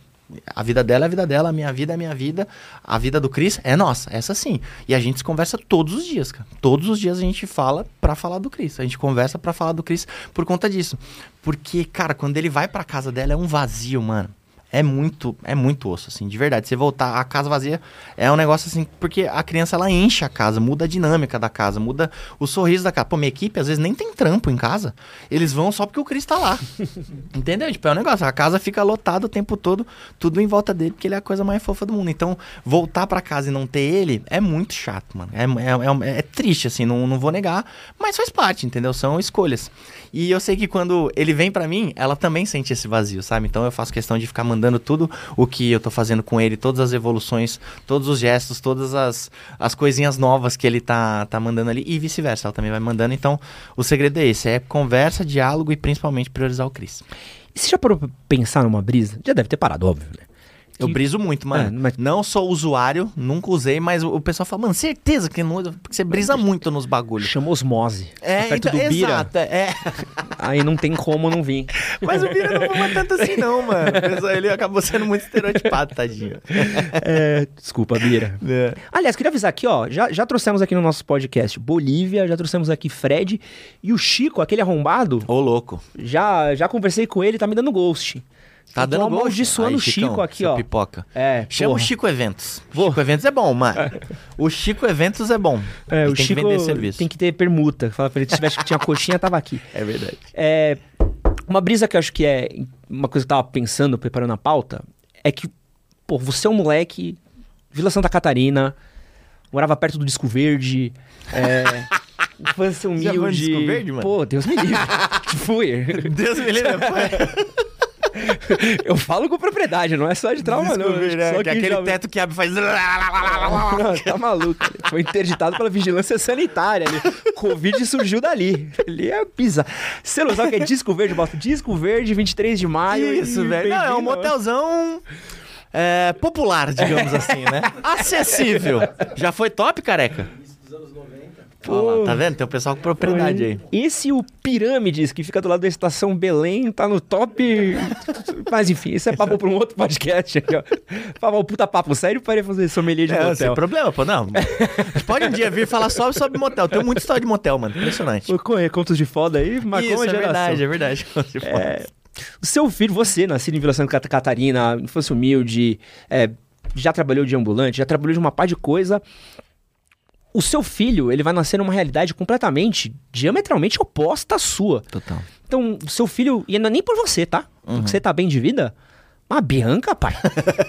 A vida dela é a vida dela, a minha vida é a minha vida, a vida do Cris é nossa, essa sim. E a gente se conversa todos os dias, cara. Todos os dias a gente fala para falar do Cris. A gente conversa para falar do Cris por conta disso. Porque, cara, quando ele vai para casa dela é um vazio, mano é muito, é muito osso, assim, de verdade. Você voltar, a casa vazia é um negócio assim, porque a criança ela enche a casa, muda a dinâmica da casa, muda o sorriso da casa. Pô, minha equipe às vezes nem tem trampo em casa. Eles vão só porque o Cris tá lá. Entendeu? Tipo, é um negócio, a casa fica lotada o tempo todo, tudo em volta dele, porque ele é a coisa mais fofa do mundo. Então, voltar pra casa e não ter ele é muito chato, mano. É, é, é, é triste, assim, não, não vou negar, mas faz parte, entendeu? São escolhas. E eu sei que quando ele vem para mim, ela também sente esse vazio, sabe? Então eu faço questão de ficar mandando tudo o que eu tô fazendo com ele, todas as evoluções, todos os gestos, todas as, as coisinhas novas que ele tá, tá mandando ali e vice-versa, ela também vai mandando. Então o segredo é esse: é conversa, diálogo e principalmente priorizar o Cris. E você já parou pra pensar numa brisa? Já deve ter parado, óbvio, né? Eu briso muito, mano. É, mas- Não sou usuário, nunca usei, mas o pessoal fala, mano, certeza que não, porque você brisa muito nos bagulhos. Chama osmose. É, Tá perto então, do Bira, exato, é. aí não tem como não vir. Mas o Bira não fuma tanto assim, não, mano. Ele acabou sendo muito estereotipado, tadinho. É, desculpa, Bira. É. Aliás, queria avisar aqui, ó, já, já trouxemos aqui no nosso podcast Bolívia, já trouxemos aqui Fred e o Chico, aquele arrombado, Ô, louco. já, já conversei com ele, tá me dando ghost. Tá dando gol. amaldiçoando o Chico aqui, ó. Pipoca. É, Chama porra. o Chico Eventos. Vou. Chico Eventos é bom, mano. o Chico Eventos é bom. É, Ele o tem Chico que vender serviço. tem que ter permuta. Fala pra ele, se tivesse que tinha coxinha, tava aqui. É verdade. É, uma brisa que eu acho que é uma coisa que eu tava pensando, preparando a pauta, é que, pô, você é um moleque, Vila Santa Catarina, morava perto do Disco Verde, é, infância Já foi no humilde. Disco Verde, mano? Pô, Deus me livre. Fui. Deus me livre. Eu falo com propriedade, não é só de trauma, não. Né? Só Que aquele já- teto que abre e faz... Não, tá maluco. Foi interditado pela vigilância sanitária ali. Covid surgiu dali. Ali é pisa. Você não sabe o que é disco verde? Bota disco verde, 23 de maio. Isso, e velho. Não, é um bem-vindo. motelzão é, popular, digamos assim, né? Acessível. Já foi top, careca? Ó lá, tá vendo? Tem o pessoal com propriedade aí. Esse o Pirâmides, que fica do lado da estação Belém, tá no top. Mas enfim, isso é papo pra um outro podcast. Falar o puta papo sério para fazer sommelier de É, motel. sem problema, pô, não. Pode um dia vir falar só sobre motel. Tem muita história de motel, mano. Impressionante. Pô, correr contos de foda aí, marcou Isso, é verdade, é verdade. É, o seu filho, você, nascido em Vila Santa Cata- Catarina, infância humilde, é, já trabalhou de ambulante, já trabalhou de uma par de coisa. O seu filho, ele vai nascer numa realidade completamente, diametralmente oposta à sua. Total. Então, o seu filho, e não é nem por você, tá? Porque você tá bem de vida. Mas a Bianca, pai,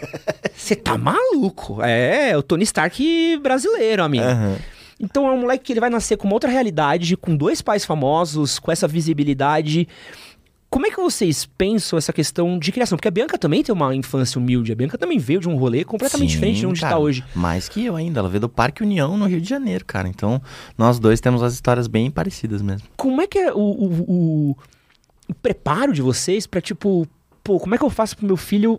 você tá maluco. É, o Tony Stark brasileiro, amigo. Aham. Então é um moleque que ele vai nascer com uma outra realidade, com dois pais famosos, com essa visibilidade. Como é que vocês pensam essa questão de criação? Porque a Bianca também tem uma infância humilde. A Bianca também veio de um rolê completamente Sim, diferente de onde está hoje. Mais que eu ainda. Ela veio do Parque União, no Rio de Janeiro, cara. Então, nós dois temos as histórias bem parecidas mesmo. Como é que é o, o, o- o preparo de vocês pra, tipo, pô, como é que eu faço pro meu filho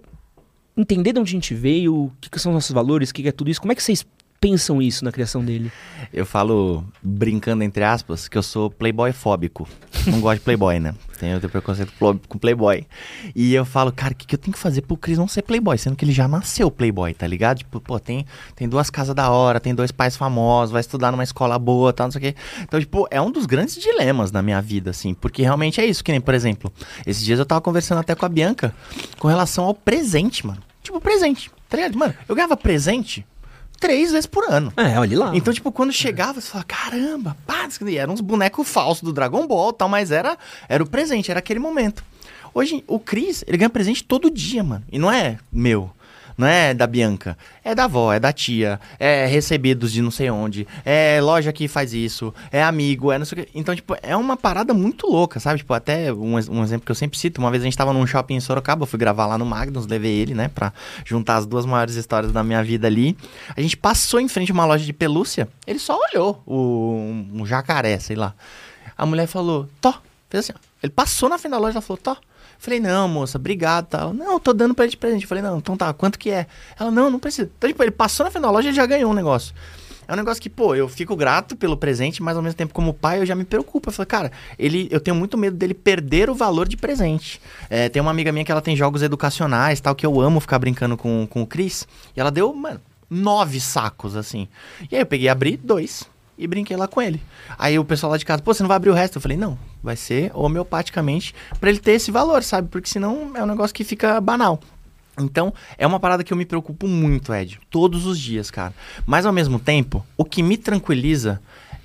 entender de onde a gente veio, o que, que são os nossos valores, o que, que é tudo isso? Como é que vocês pensam isso na criação dele? Eu falo, brincando entre aspas, que eu sou playboy fóbico. Não gosto de playboy, né? Tenho, tenho preconceito com playboy. E eu falo, cara, o que, que eu tenho que fazer pro Cris não ser playboy? Sendo que ele já nasceu playboy, tá ligado? Tipo, pô, tem, tem duas casas da hora, tem dois pais famosos, vai estudar numa escola boa, tal, não sei o quê. Então, tipo, é um dos grandes dilemas na minha vida, assim. Porque realmente é isso, que nem, por exemplo, esses dias eu tava conversando até com a Bianca com relação ao presente, mano. Tipo, presente, tá ligado? Mano, eu ganhava presente três vezes por ano. É, olha lá. Então, tipo, quando chegava, você falava, caramba, pá, aqui- eram uns bonecos falsos do Dragon Ball e tal, mas era, era o presente, era aquele momento. Hoje, o Cris, ele ganha presente todo dia, mano. E não é meu. Não é da Bianca, é da avó, é da tia, é recebidos de não sei onde, é loja que faz isso, é amigo, é não sei o que. Então, tipo, é uma parada muito louca, sabe? Tipo, até um, um exemplo que eu sempre cito, uma vez a gente tava num shopping em Sorocaba, eu fui gravar lá no Magnus, levei ele, né, pra juntar as duas maiores histórias da minha vida ali. A gente passou em frente a uma loja de pelúcia, ele só olhou o, um, jacaré, sei lá. A mulher falou, Tó, fez assim, ó. Ele passou na frente da loja, ela falou, Tó. Falei, não, moça, obrigado tal. Não, tô dando pra ele de presente. Falei, não, então tá, quanto que é? Ela, não, não precisa. Então, tipo, ele passou na frente da loja e já ganhou um negócio. É um negócio que, pô, eu fico grato pelo presente, mas ao mesmo tempo, como pai, eu já me preocupo. Eu falei, cara, ele, eu tenho muito medo dele perder o valor de presente. É, tem uma amiga minha que ela tem jogos educacionais, tal, que eu amo ficar brincando com, com o Cris. E ela deu, mano, nove sacos, assim. E aí eu peguei abri dois e brinquei lá com ele. Aí o pessoal lá de casa, pô, você não vai abrir o resto? Eu falei, não, vai ser homeopaticamente pra ele ter esse valor, sabe? Porque senão é um negócio que fica banal. Então, é uma parada que eu me preocupo muito, Ed. Todos os dias, cara. Mas, ao mesmo tempo, o que me tranquiliza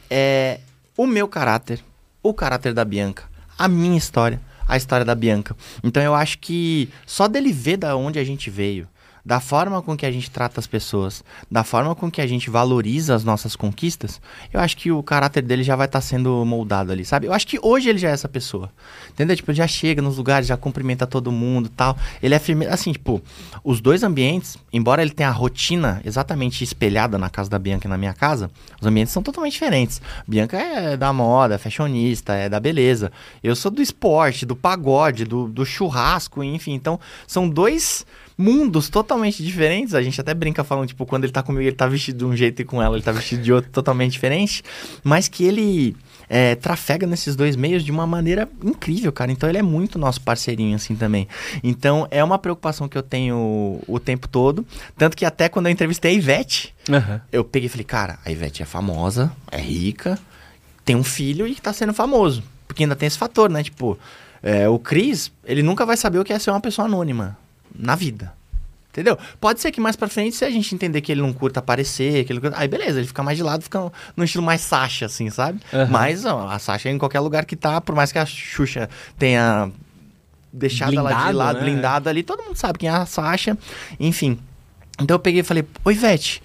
é o meu caráter, o caráter da Bianca, a minha história, a história da Bianca. Então, eu acho que só dele ver da onde a gente veio, da forma com que a gente trata as pessoas, da forma com que a gente valoriza as nossas conquistas, eu acho que o caráter dele já vai estar sendo moldado ali, sabe? Eu acho que hoje ele já é essa pessoa. Entendeu? Tipo, já chega nos lugares, já cumprimenta todo mundo tal. Ele é firme. Assim, tipo, os dois ambientes, embora ele tenha a rotina exatamente espelhada na casa da Bianca e na minha casa, os ambientes são totalmente diferentes. Bianca é da moda, é fashionista, é da beleza. Eu sou do esporte, do pagode, do, do churrasco, enfim. Então, são dois mundos totalmente diferentes. A gente até brinca falando, tipo, quando ele tá comigo, ele tá vestido de um jeito e com ela ele tá vestido de outro totalmente diferente. Mas que ele é, trafega nesses dois meios de uma maneira incrível, cara. Então ele é muito nosso parceirinho, assim, também. Então é uma preocupação que eu tenho o tempo todo. Tanto que até quando eu entrevistei a Ivete, Aham. eu peguei e falei, cara, a Ivete é famosa, é rica, tem um filho e tá sendo famoso. Porque ainda tem esse fator, né? Tipo, é, o Cris, ele nunca vai saber o que é ser uma pessoa anônima na vida. Entendeu? Pode ser que mais pra frente, se a gente entender que ele não curta aparecer, que ele aí beleza, ele fica mais de lado, fica no estilo mais Sasha, assim, sabe? Aham. Mas ó, a Sasha em qualquer lugar que tá, por mais que a Xuxa tenha deixado ela de Blindado, lado, né? blindado ali, todo mundo sabe quem é a Sasha, enfim. Então eu peguei e falei, oi, Ivete,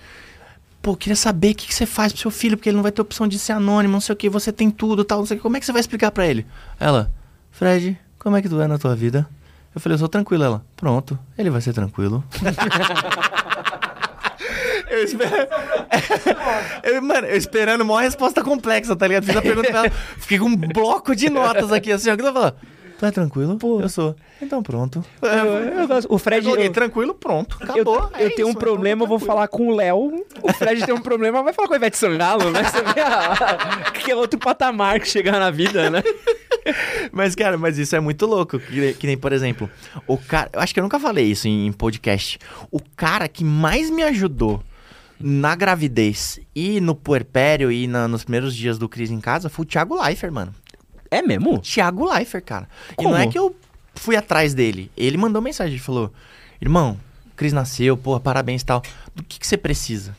pô, queria saber o que, que você faz pro seu filho, porque ele não vai ter opção de ser anônimo, não sei o que, você tem tudo, tal, não sei o que, como é que você vai explicar pra ele? Ela, Fred, como é que tu é na tua vida? Eu falei, eu sou tranquilo. Ela, pronto, ele vai ser tranquilo. eu espero... eu, mano, eu esperando uma resposta complexa, tá ligado? Fiz a pergunta pra ela, fiquei com um bloco de notas aqui, assim, ó, que ela falou, tu é tranquilo? Pô, eu sou. Então pronto. Eu, eu gosto. O Fred. Eu eu- tranquilo, pronto, Eu, acabou. eu é tenho um isso, problema, eu vou tranquilo. falar com o Léo. O Fred tem um problema, vai falar com a Ivete Sangalo, né? Você vê a- que é outro patamar que chegar na vida, né? Mas, cara, mas isso é muito louco. Que, que nem, por exemplo, o cara. Eu acho que eu nunca falei isso em, em podcast. O cara que mais me ajudou na gravidez e no puerpério e na- nos primeiros dias do Cris em casa foi o Thiago Leifert, mano. É mesmo? Thiago Leifert, cara. Como? E não é que eu fui atrás dele. Ele mandou mensagem, ele falou: Irmão, o Cris nasceu, porra, parabéns e tal. Do que, que você precisa?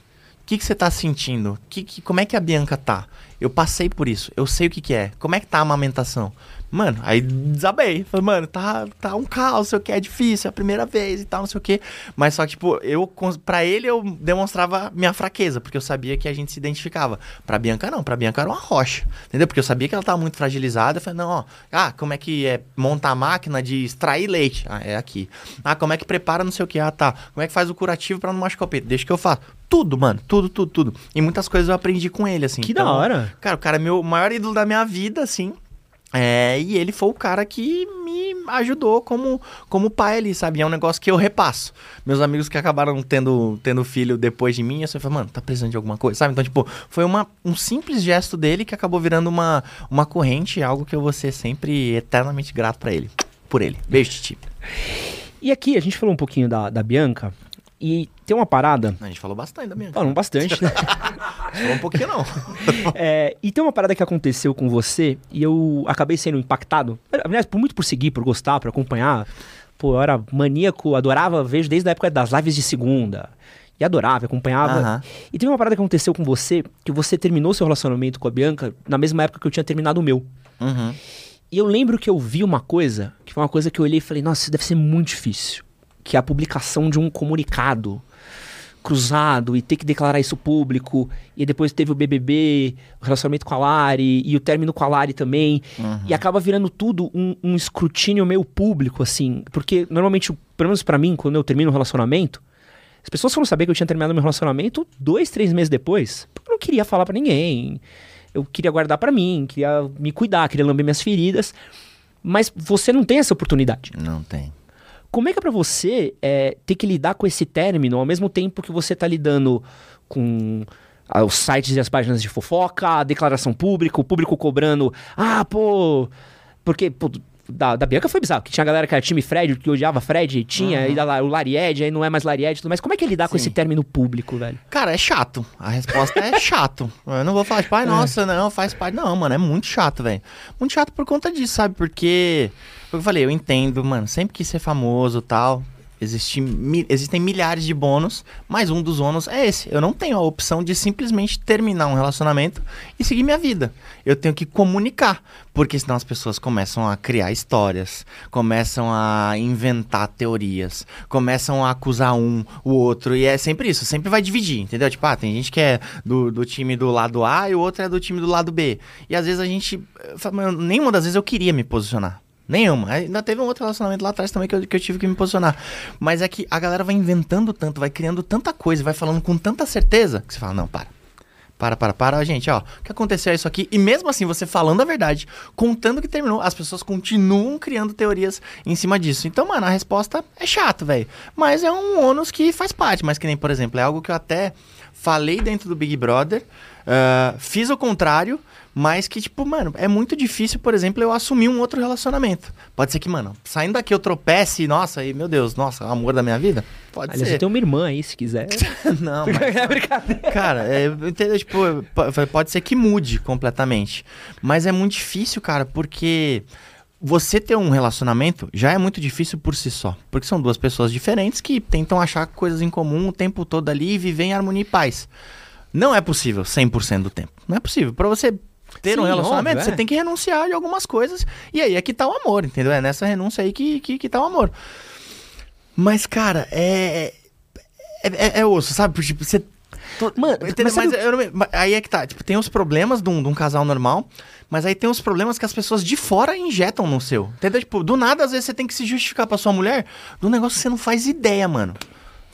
O que, que você tá sentindo? Que, que, como é que a Bianca tá? Eu passei por isso, eu sei o que, que é. Como é que tá a amamentação? Mano, aí desabei. Falei, mano, tá, tá um caos, sei o que, é difícil, é a primeira vez e tal, não sei o que. Mas só que, tipo, eu, pra ele eu demonstrava minha fraqueza, porque eu sabia que a gente se identificava. Pra Bianca não, pra Bianca era uma rocha, entendeu? Porque eu sabia que ela tava muito fragilizada. Eu falei, não, ó, ah, como é que é montar a máquina de extrair leite? Ah, é aqui. Ah, como é que prepara não sei o que? Ah, tá. Como é que faz o curativo pra não machucar o peito? Deixa que eu faço. Tudo, mano, tudo, tudo, tudo. E muitas coisas eu aprendi com ele, assim. Que da hora. Cara, o cara é meu maior ídolo da minha vida, assim. É, e ele foi o cara que me ajudou como, como pai ali, sabe? E é um negócio que eu repasso. Meus amigos que acabaram tendo, tendo filho depois de mim, eu sempre falo, mano, tá precisando de alguma coisa, sabe? Então, tipo, foi uma, um simples gesto dele que acabou virando uma, uma corrente, algo que eu vou ser sempre eternamente grato pra ele. Por ele. Beijo, Titi. E aqui a gente falou um pouquinho da, da Bianca. E tem uma parada. A gente falou bastante da minha. Falamos bastante, né? Falou um pouquinho, não. É, e tem uma parada que aconteceu com você e eu acabei sendo impactado. Aliás, por muito por seguir, por gostar, por acompanhar. Pô, eu era maníaco, adorava, vejo desde a época das lives de segunda. E adorava, acompanhava. Aham. E teve uma parada que aconteceu com você, que você terminou seu relacionamento com a Bianca na mesma época que eu tinha terminado o meu. Uhum. E eu lembro que eu vi uma coisa, que foi uma coisa que eu olhei e falei, nossa, isso deve ser muito difícil. Que é a publicação de um comunicado cruzado e ter que declarar isso público. E depois teve o BBB, o relacionamento com a Lari e o término com a Lari também. E acaba virando tudo um, um escrutínio meio público, assim. Porque normalmente, pelo menos pra mim, quando eu termino um relacionamento, as pessoas foram saber que eu tinha terminado meu relacionamento dois, três meses depois. Porque eu não queria falar pra ninguém. Eu queria guardar pra mim, queria me cuidar, queria lamber minhas feridas. Mas você não tem essa oportunidade. Não tem. Como é que é pra você é, ter que lidar com esse término ao mesmo tempo que você tá lidando com ah, os sites e as páginas de fofoca, a declaração pública, o público cobrando, ah, pô, porque pô, da, da Bianca foi bizarro, que tinha a galera que era time Fred, que odiava Fred, tinha, e da, La- o Laried, aí não é mais Laried, e mais. Como é que é lidar com Sim. esse término público, velho? Cara, é chato. A resposta é chato. Eu não vou falar, tipo, ai, nossa, não, faz parte. Não, mano, é muito chato, velho. Muito chato por conta disso, sabe? Porque, eu falei, eu entendo, mano, sempre quis ser famoso tal. Existe mi- existem milhares de bônus, mas um dos ônus é esse. Eu não tenho a opção de simplesmente terminar um relacionamento e seguir minha vida. Eu tenho que comunicar, porque senão as pessoas começam a criar histórias, começam a inventar teorias, começam a acusar um, o outro, e é sempre isso, sempre vai dividir, entendeu? Tipo, ah, tem gente que é do, do time do lado A e o outro é do time do lado B. E às vezes a gente. eh, fala, "Mano, Nenhuma das vezes eu queria me posicionar. Nenhuma. Ainda teve um outro relacionamento lá atrás também que eu, que eu tive que me posicionar. Mas é que a galera vai inventando tanto, vai criando tanta coisa, vai falando com tanta certeza, que você fala, não, para. Para, para, para, gente, ó. O que aconteceu é isso aqui. E mesmo assim, você falando a verdade, contando que terminou, as pessoas continuam criando teorias em cima disso. Então, mano, a resposta é chato, velho. Mas é um ônus que faz parte. Mas que nem, por exemplo, é algo que eu até falei dentro do Big Brother. Ah, fiz o contrário, mas que, tipo, mano, é muito difícil, por exemplo, eu assumir um outro relacionamento. Pode ser que, mano, saindo daqui eu tropece e, nossa, e meu Deus, nossa, o amor da minha vida? Pode Aliás, ser. eu tenho uma irmã aí, se quiser. Não, mas é brincadeira. Cara, é, entendeu? Tipo, po- pode ser que mude completamente. Mas é muito difícil, cara, porque você ter um relacionamento já é muito difícil por si só. Porque são duas pessoas diferentes que tentam achar coisas em comum o tempo todo ali e viver em harmonia e paz. Não é possível 100% do tempo. Não é possível. Pra você ter um Sim, relacionamento, óbvio, você é. tem que renunciar de algumas coisas. E aí é que tá o amor, entendeu? É nessa renúncia aí que, que, que tá o amor. Mas, cara, é. É, é, é osso, sabe? Porque, Tipo, você. to- Mano, mas Mas eu mas aí é que tá. Tipo, tem os problemas de um, de um casal normal, mas aí tem os problemas que as pessoas de fora injetam no seu. Entendeu? Tipo, do nada, às vezes você tem que se justificar pra sua mulher um negócio que você não faz ideia, mano.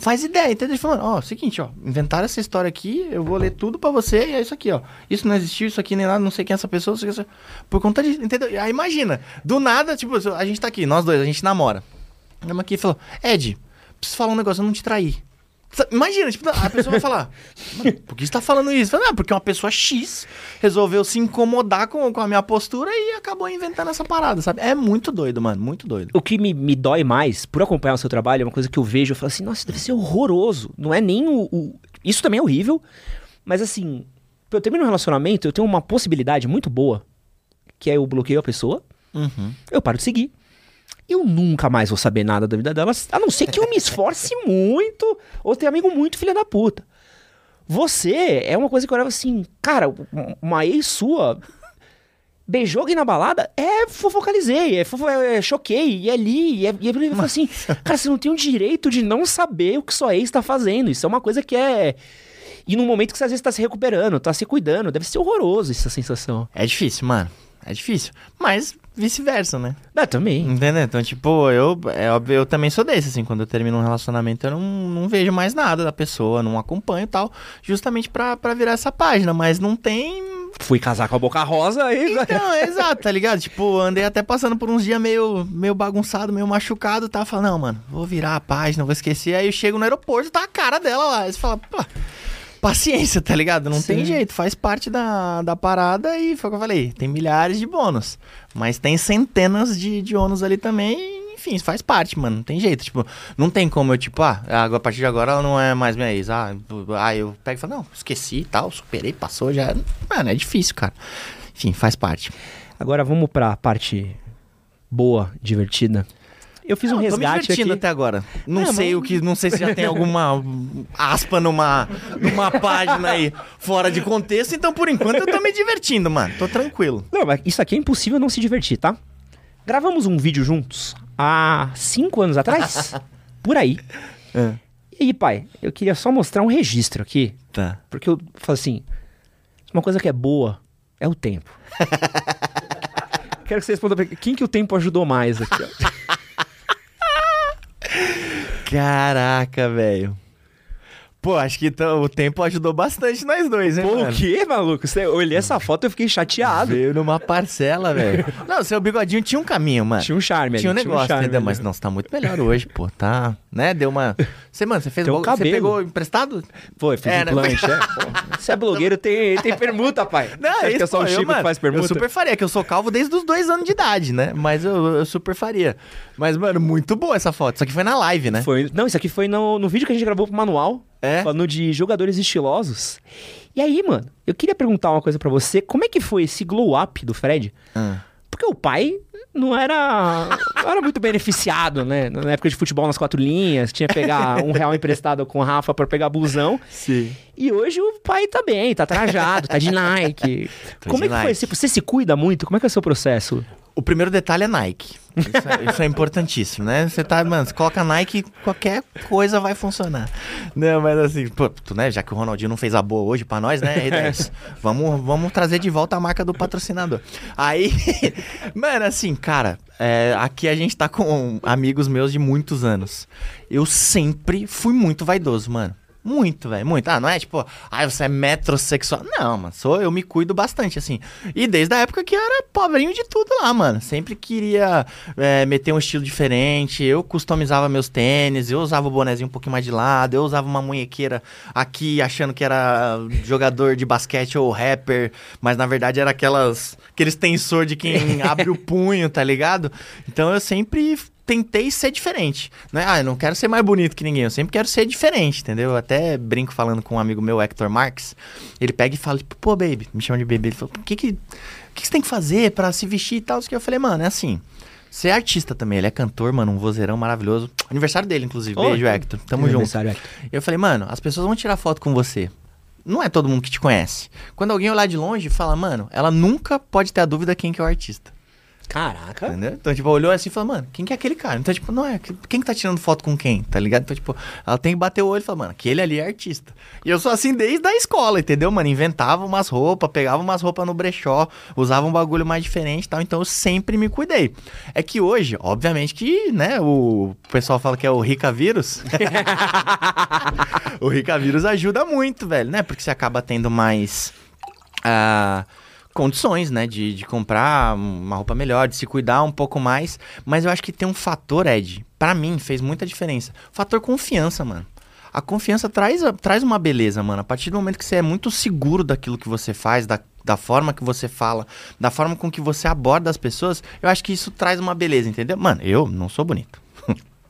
Faz ideia, entendeu? Falando, ó, seguinte, ó, inventaram essa história aqui, eu vou ler tudo pra você e é isso aqui, ó. Isso não existiu, isso aqui nem nada, não sei quem é essa pessoa, sei é essa... Por conta disso, entendeu? Aí imagina, do nada, tipo, a gente tá aqui, nós dois, a gente namora. Estamos aqui e falou, Ed, preciso falar um negócio, eu não te traí. Imagina, tipo, a pessoa vai falar, "Mano, por que você tá falando isso? Fala, Ah, porque uma pessoa X resolveu se incomodar com, com a minha postura e acabou inventando essa parada, sabe? É muito doido, mano, muito doido. O que me, me dói mais, por acompanhar o seu trabalho, é uma coisa que eu vejo, eu falo assim, nossa, deve ser horroroso. Não é nem o, o- Isso também é horrível, mas assim, eu terminar um relacionamento, eu tenho uma possibilidade muito boa, que é eu bloqueio a pessoa, Uhum. eu paro de seguir. Eu nunca mais vou saber nada da vida delas, a não ser que eu me esforce muito ou tenha amigo muito filha da puta. Você é uma coisa que eu olhava assim, cara, um- uma ex sua beijou alguém na balada, é fofocalizei, é, fofo, é, choquei, e é ali, e é, e é, eu falo assim, cara, você não tem o direito de não saber o que sua ex tá fazendo, isso é uma coisa que é... E num momento que você às vezes tá se recuperando, tá se cuidando, deve ser horroroso essa sensação. É difícil, mano, é difícil. Mas vice-versa, né? Ah, também. Entendeu? Então, tipo, eu, é óbvio, eu também sou desse, assim, quando eu termino um relacionamento, eu não, não vejo mais nada da pessoa, não acompanho e tal, justamente pra, pra virar essa página, mas não tem. Fui casar com a Boca Rosa aí... Então, é exato, tá ligado? Tipo, andei até passando por uns dias meio, meio bagunçado, meio machucado, tá? Falando, não, mano, vou virar a página, vou esquecer. Aí eu chego no aeroporto, tá a cara dela lá. Aí você fala, pô, paciência, tá ligado? Não tem Sim. jeito, faz parte da, da parada e foi o que eu falei, tem milhares de bônus. Mas tem centenas de, de ônus ali também, enfim, faz parte, mano. Não tem jeito. Tipo, não tem como eu, tipo, ah, a partir de agora ela não é mais minha ex. Ah, ah eu pego e falo, não, esqueci e tal, superei, passou, já. Mano, é difícil, cara. Enfim, faz parte. Agora vamos pra parte boa, divertida. Eu fiz um Não, tô me resgate divertindo aqui. até agora. Não É, sei mas- o que, não sei se já tem alguma aspa numa, numa página aí fora de contexto, então por enquanto eu tô me divertindo, mano. Tô tranquilo. Não, mas isso aqui é impossível não se divertir, tá? Gravamos um vídeo juntos há cinco anos atrás, por aí. É. E aí, pai, eu queria só mostrar um registro aqui, Tá. porque eu falo assim, uma coisa que é boa é o tempo. Quero que você responda pra quem que o tempo ajudou mais aqui? ó? Caraca, velho. Pô, acho que então, o tempo ajudou bastante nós dois, hein, Pô, mano? o quê, maluco? Eu olhei essa foto e eu fiquei chateado. Veio numa parcela, velho. Não, seu bigodinho tinha um caminho, mano. Tinha um charme Tinha um negócio, charme entendeu? Mas não, você tá muito melhor hoje, pô, tá? Né? Deu uma. Você, mano, você fez. Um Você pegou emprestado? Eu fiz É, né? implante, é. Pô, Você é blogueiro, tem, tem permuta, pai. Não, Você isso, que é só pô, o eu, Chico mano, que faz permuta? Eu super faria, que eu sou calvo desde os dois anos de idade, né? Mas eu, eu super faria. Mas, mano, muito boa essa foto. Isso aqui foi na live, né? Foi, não, isso aqui foi no, no vídeo que a gente gravou pro manual. É? Falando de jogadores estilosos. E aí, mano, eu queria perguntar uma coisa pra você. Como é que foi esse glow up do Fred? Ah. Porque o pai não era, não era muito beneficiado, né? Na época de futebol nas quatro linhas, tinha que pegar um real emprestado com o Rafa pra pegar busão. Sim. E hoje o pai tá bem, tá trajado, tá de Nike. Tô Como de é que foi? Nike. Você, você se cuida muito? Como é que é o seu processo? O primeiro detalhe é Nike. Isso é, isso é importantíssimo, né? Você tá, mano, você coloca Nike, qualquer coisa vai funcionar. Não, mas assim, pô, tu, né, já que o Ronaldinho não fez a boa hoje pra nós, né, R10? vamos, vamos trazer de volta a marca do patrocinador. Aí, mano, assim, cara, é, aqui a gente tá com amigos meus de muitos anos. Eu sempre fui muito vaidoso, mano. Muito, velho, muito. Ah, não é tipo, ah, você é metrosexual. Não, mano, sou, eu me cuido bastante, assim. E desde a época que eu era pobrinho de tudo lá, mano. Sempre queria é, meter um estilo diferente. Eu customizava meus tênis, eu usava o bonezinho um pouquinho mais de lado, eu usava uma munhequeira aqui achando que era jogador de basquete ou rapper, mas na verdade era aquelas aqueles tensor de quem abre o punho, tá ligado? Então eu sempre tentei ser diferente. Né? Ah, eu não quero ser mais bonito que ninguém, eu sempre quero ser diferente, entendeu? Eu até brinco falando com um amigo meu, Hector Marx. Ele pega e fala, tipo, pô, baby, me chama de baby. Ele falou, o que que, o que que você tem que fazer pra se vestir e tal? Eu falei, mano, é assim. Você é artista também, ele é cantor, mano, um vozeirão maravilhoso. Aniversário dele, inclusive. Ô, Beijo, Hector. Tamo junto. Aniversário, Hector. Eu falei, mano, as pessoas vão tirar foto com você. Não é todo mundo que te conhece. Quando alguém olhar de longe, fala, mano, ela nunca pode ter a dúvida quem que é o artista. Caraca. Entendeu? Então, tipo, olhou assim e falou, mano, quem que é aquele cara? Então, tipo, não é, quem que tá tirando foto com quem, tá ligado? Então, tipo, ela tem que bater o olho e falar, mano, aquele ali é artista. E eu sou assim desde a escola, entendeu, mano? Inventava umas roupas, pegava umas roupas no brechó, usava um bagulho mais diferente e tal, então eu sempre me cuidei. É que hoje, obviamente que, né, o pessoal fala que é o Rica Vírus. o Rica Vírus ajuda muito, velho, né? Porque você acaba tendo mais... ah, condições, né? De, de comprar uma roupa melhor, de se cuidar um pouco mais. Mas eu acho que tem um fator, Ed, pra mim fez muita diferença. Fator confiança, mano. A confiança traz, traz uma beleza, mano. A partir do momento que você é muito seguro daquilo que você faz, da, da forma que você fala, da forma com que você aborda as pessoas, eu acho que isso traz uma beleza, entendeu? Mano, eu não sou bonito.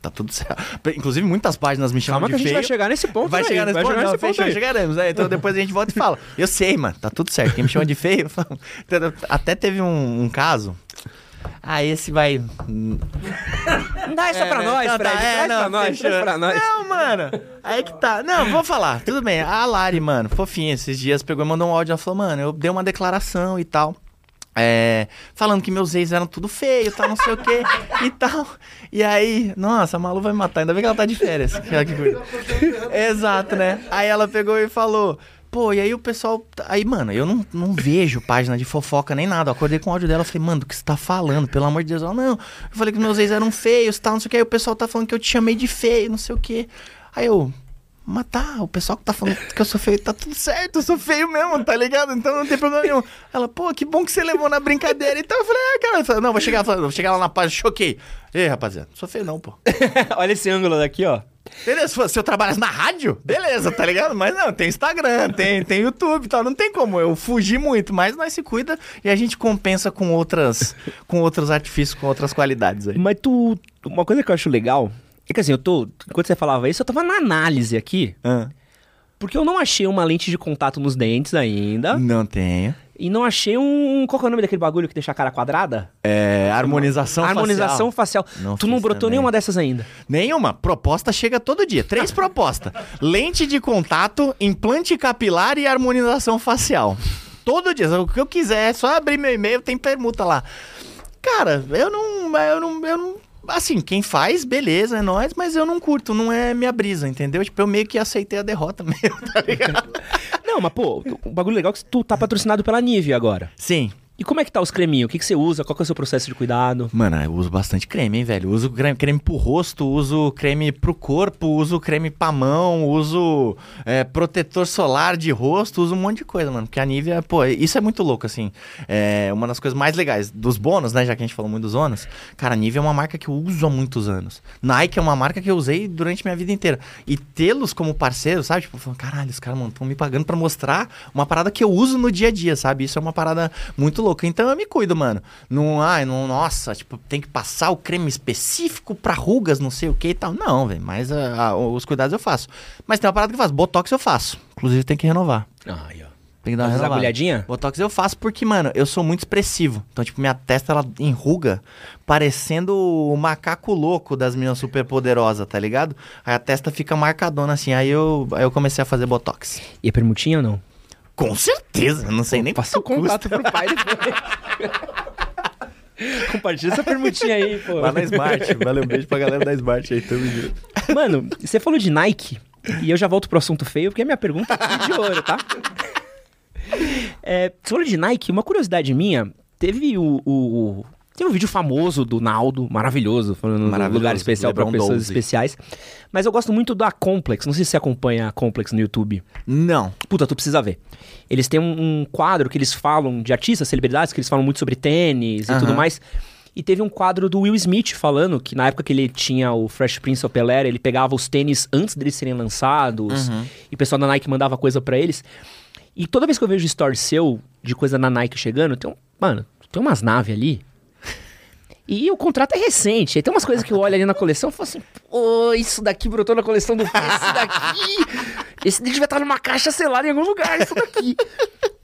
Tá tudo certo. Inclusive, muitas páginas me chamam Calma que de a gente feio. vai chegar nesse ponto Vai aí, chegar nesse vai ponto? chegar Não, nesse ponto chegaremos. né? Então depois a gente volta e fala. Eu sei, mano, tá tudo certo. Quem me chama de feio... Até teve um, um caso... Ah, esse vai... Dá essa pra nós, Não, Fred. tá, é, não, pra nós, pra nós. Não, mano. Aí que tá. Não, vou falar. Tudo bem. A Lari, mano, fofinha, esses dias pegou e mandou um áudio. Ela falou, mano, eu dei uma declaração e tal. É, falando que meus ex eram tudo feio, tal, não sei o que e tal. E aí, nossa, a Malu vai me matar, ainda bem que ela tá de férias. Exato, né? Aí ela pegou e falou. Pô, e aí o pessoal. Aí, mano, eu não, não vejo página de fofoca nem nada. Eu acordei com o áudio dela falei, mano, do que você tá falando? Pelo amor de Deus. Ela, não. Eu falei que meus ex eram feios, tal, não sei o que. Aí o pessoal tá falando que eu te chamei de feio, não sei o que. Aí eu. Mas tá, o pessoal que tá falando que eu sou feio, tá tudo certo, eu sou feio mesmo, tá ligado? Então não tem problema nenhum. Ela, pô, que bom que você levou na brincadeira. Então eu falei, ah, cara, falei, não, vou chegar, vou chegar lá na página, choquei. Ei, rapaziada, sou feio não, pô. Olha esse ângulo daqui, ó. Beleza, se eu trabalhasse na rádio, beleza, tá ligado? Mas não, tem Instagram, tem, tem YouTube e tal, não tem como eu fugir muito, mas nós se cuida e a gente compensa com outras, com outros artifícios, com outras qualidades aí. Mas tu. Uma coisa que eu acho legal é que assim, eu tô. Enquanto você falava isso, eu tava na análise aqui. Ah, Porque eu não achei uma lente de contato nos dentes ainda. não tenho. E não achei um. Qual que é o nome daquele bagulho que deixa a cara quadrada? É, harmonização Harmonização facial. Não tu não brotou também. nenhuma dessas ainda. Nenhuma. Proposta chega todo dia. Três propostas: lente de contato, implante capilar e harmonização facial. Todo dia. O que eu quiser, é só abrir meu e-mail, tem permuta lá. Cara, eu não. Eu não. Eu não assim, quem faz, beleza, é nóis, mas eu não curto, não é minha brisa, entendeu? Tipo, eu meio que aceitei a derrota mesmo, tá ligado? Não, mas pô, o bagulho legal é que tu tá patrocinado pela Nivea agora. Sim. E como é que tá os creminhos? O que, que você usa? Qual que é o seu processo de cuidado? Mano, eu uso bastante creme, hein, velho? Uso creme, creme pro rosto, uso creme pro corpo, uso creme pra mão, uso é, protetor solar de rosto, uso um monte de coisa, mano. Porque a Nivea, pô, isso é muito louco, assim. É uma das coisas mais legais dos bônus, né? Já que a gente falou muito dos ônus. Cara, a Nivea é uma marca que eu uso há muitos anos. Nike é uma marca que eu usei durante minha vida inteira. E tê-los como parceiro, sabe? Tipo, falando, caralho, os caras, mano, estão me pagando pra mostrar uma parada que eu uso no dia a dia, sabe? Isso é uma parada muito louca. Então eu me cuido, mano. Não, ai, não, nossa, tipo, tem que passar o creme específico pra rugas, não sei o que e tal. Não, velho, mas ah, ah, os cuidados eu faço. Mas tem uma parada que eu faço. Botox eu faço. Inclusive tem que renovar. Ai, ó. Tem que dar uma renovada. agulhadinha? Botox eu faço porque, mano, eu sou muito expressivo. Então, tipo, minha testa ela enruga, parecendo o macaco louco das meninas super poderosas, tá ligado? Aí a testa fica marcadona assim. Aí eu, aí eu comecei a fazer botox. E a permutinha ou não? Com certeza, não sei nem Passa o contato pro pai depois. Compartilha essa permutinha aí, pô. Lá na Smart. Valeu, um beijo pra galera da Smart aí, tamo junto. Mano, você falou de Nike e eu já volto pro assunto feio, porque a minha pergunta é de ouro, tá? É, você falou de Nike, uma curiosidade minha, teve o- o- Tem um vídeo famoso do Naldo, maravilhoso, falando Maravilhoso, lugar especial pra LeBron pessoas 12. especiais. Mas eu gosto muito da Complex, não sei se você acompanha a Complex no YouTube. Não. Puta, tu precisa ver. Eles têm um, um quadro que eles falam de artistas, celebridades, que eles falam muito sobre tênis e Aham. tudo mais. E teve um quadro do Will Smith falando que na época que ele tinha o Fresh Prince of Bel-Air, ele pegava os tênis antes deles serem lançados. Uhum. E o pessoal da Nike mandava coisa pra eles. E toda vez que eu vejo story seu de coisa na Nike chegando, tem um, mano, tem umas naves ali. E o contrato é recente. Tem umas coisas que eu olho ali na coleção e falo assim, pô, isso daqui brotou na coleção do Esse daqui. Esse devia estar numa caixa selada em algum lugar, isso daqui.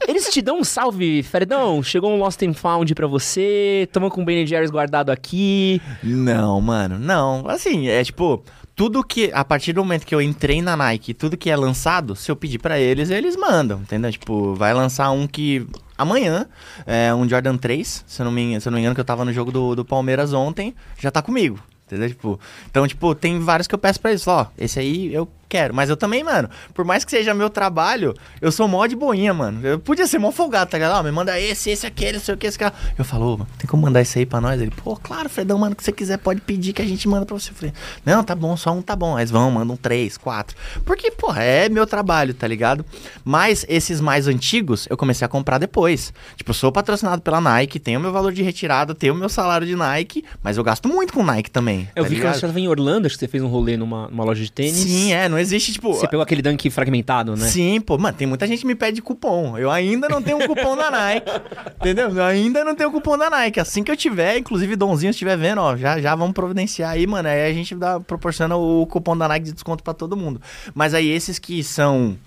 Eles te dão um salve, Fredão. Chegou um Lost and Found pra você. Tamo com o Ben Jerry's guardado aqui. Não, mano, não. Assim, é tipo, tudo que. A partir do momento que eu entrei na Nike, tudo que é lançado, se eu pedir pra eles, eles mandam, entendeu? Tipo, vai lançar um que. Amanhã, é um Jordan 3, se eu não me, se eu não me engano, que eu tava no jogo do, do Palmeiras ontem, já tá comigo. Entendeu? Tipo, então, tipo, tem vários que eu peço pra eles, ó, esse aí eu quero. Mas eu também, mano, por mais que seja meu trabalho, eu sou mó de boinha, mano. Eu podia ser mó folgado, tá ligado? Ó, me manda esse, esse, aquele, não sei o que, esse cara. Eu falo, ô, mano, tem como mandar isso aí pra nós? Ele, pô, claro, Fredão, mano, o que você quiser pode pedir que a gente manda pra você. Eu falei, não, tá bom, só um tá bom. Aí eles vão, mandam três, quatro. Porque, porra, é meu trabalho, tá ligado? Mas esses mais antigos, eu comecei a comprar depois. Tipo, eu sou patrocinado pela Nike, tenho meu valor de retirada, tenho meu salário de Nike, mas eu gasto muito com Nike também. Eu tá vi que ligado? você tava em Orlando, acho que você fez um rolê numa, numa loja de tênis. Sim, é, não existe, tipo. Você pegou aquele dunk fragmentado, né? Sim, pô, mano, tem muita gente que me pede cupom. Eu ainda não tenho um cupom da Nike. Entendeu? Eu ainda não tenho cupom da Nike. Assim que eu tiver, inclusive Donzinho, se estiver vendo, ó, já, já vamos providenciar aí, mano. Aí a gente dá, proporciona o cupom da Nike de desconto pra todo mundo. Mas aí esses que são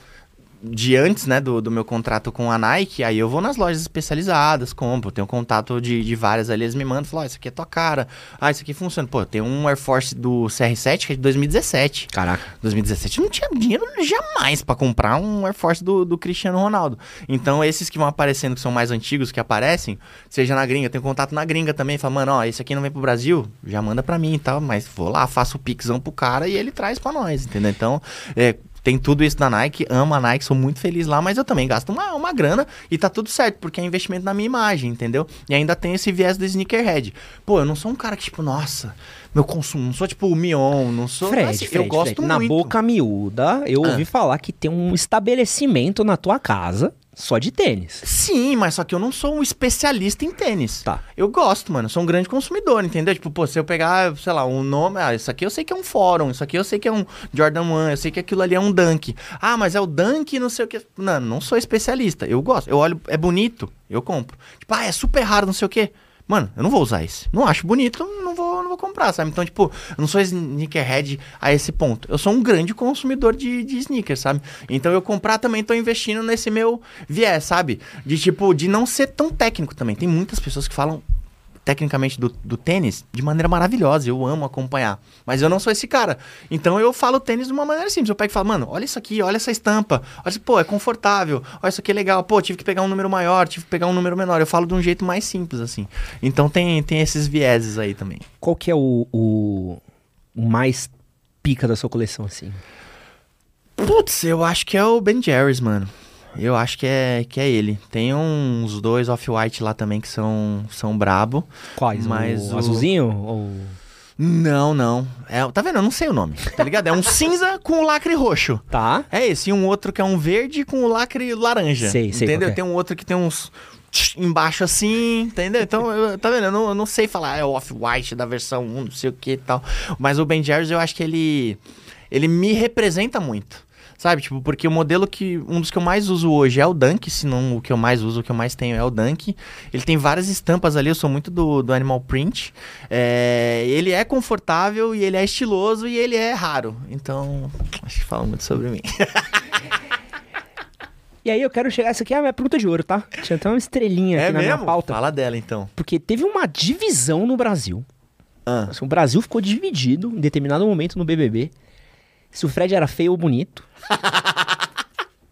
de antes, né, do, do meu contrato com a Nike, aí eu vou nas lojas especializadas, compro, tenho contato de, de várias ali, eles me mandam, falam, ó, isso aqui é tua cara, ah, isso aqui funciona. Pô, tem um Air Force do CR7 que é de 2017. Caraca. 2017 eu não tinha dinheiro jamais pra comprar um Air Force do, do Cristiano Ronaldo. Então, esses que vão aparecendo, que são mais antigos, que aparecem, seja na gringa, eu tenho contato na gringa também, fala, mano, ó, esse aqui não vem pro Brasil, já manda pra mim e tal, mas vou lá, faço o pixão pro cara e ele traz pra nós, entendeu? Então, é, tem tudo isso da Nike, amo a Nike, sou muito feliz lá, mas eu também gasto uma, uma grana e tá tudo certo, porque é investimento na minha imagem, entendeu? E ainda tem esse viés do sneakerhead. Pô, eu não sou um cara que, tipo, nossa, meu consumo, não sou tipo o Mion, não sou. Fred, assim, Fred, eu gosto Fred, na muito. boca miúda, eu Ah. ouvi falar que tem um estabelecimento na tua casa só de tênis. Sim, mas só que eu não sou um especialista em tênis. Tá. Eu gosto, mano. Sou um grande consumidor, entendeu? Tipo, pô, se eu pegar, sei lá, um nome. Ah, isso aqui eu sei que é um fórum. Isso aqui eu sei que é um Jordan 1. Eu sei que aquilo ali é um Dunk. Ah, mas é o Dunk não sei o que. Não, não sou especialista. Eu gosto. Eu olho, é bonito, eu compro. Tipo, ah, é super raro, não sei o que. Mano, eu não vou usar esse. Não acho bonito, não vou, não vou comprar, sabe? Então, tipo, eu não sou sneakerhead a esse ponto. Eu sou um grande consumidor de, de sneakers, sabe? Então, eu comprar também tô investindo nesse meu viés, sabe? De, tipo, de não ser tão técnico também. Tem muitas pessoas que falam tecnicamente do, do tênis de maneira maravilhosa. Eu amo acompanhar. Mas eu não sou esse cara. Então eu falo tênis de uma maneira simples. Eu pego e falo, mano, olha isso aqui, olha essa estampa. Olha, isso- pô, é confortável. Olha isso aqui é legal. Pô, tive que pegar um número maior, tive que pegar um número menor. Eu falo de um jeito mais simples, assim. Então tem, tem esses vieses aí também. Qual que é o, o, o mais pica da sua coleção, assim? Putz, eu acho que é o Ben Jerry's, mano. Eu acho que é, que é ele. Tem uns dois off-white lá também que são, são brabo. Quais? Mas o, o- azulzinho? Ou... Não, não. É, tá vendo? Eu não sei o nome, tá ligado? É um cinza com o lacre roxo. Tá. É esse, e um outro que é um verde com o lacre laranja. Sei, sei Entendeu? é. Tem um outro que tem uns embaixo assim, entendeu? Então, eu- tá vendo? Eu não, eu não sei falar, é o off-white da versão 1, não sei o que e tal. Mas o Ben Jerry's, eu acho que ele, ele me representa muito. Sabe, tipo, porque o modelo que. Um dos que eu mais uso hoje é o Dunk, se não o que eu mais uso, o que eu mais tenho é o Dunk. Ele tem várias estampas ali, eu sou muito do, do Animal Print. É, ele é confortável e ele é estiloso e ele é raro. Então, acho que fala muito sobre mim. E aí eu quero chegar. Essa aqui é a minha pergunta de ouro, tá? Tinha até uma estrelinha aqui É na minha mesmo? pauta. Fala dela, então. Porque teve uma divisão no Brasil. Ah. Assim, o Brasil ficou dividido em determinado momento no BBB. Se o Fred era feio ou bonito.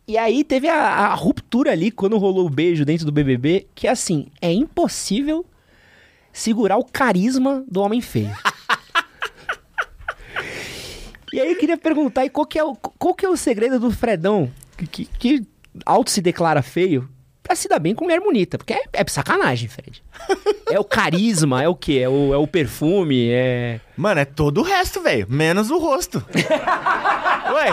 e aí teve a, a ruptura ali quando rolou o beijo dentro do BBB. Que assim, é impossível segurar o carisma do homem feio. e aí eu queria perguntar aí qual que é o, qual que é o segredo do Fredão, que, que, que auto se declara feio, pra se dar bem com mulher bonita. Porque é, é sacanagem, Fred. É o carisma, é o quê? É o, é o perfume, é... Mano, é todo o resto, velho. Menos o rosto. Ué.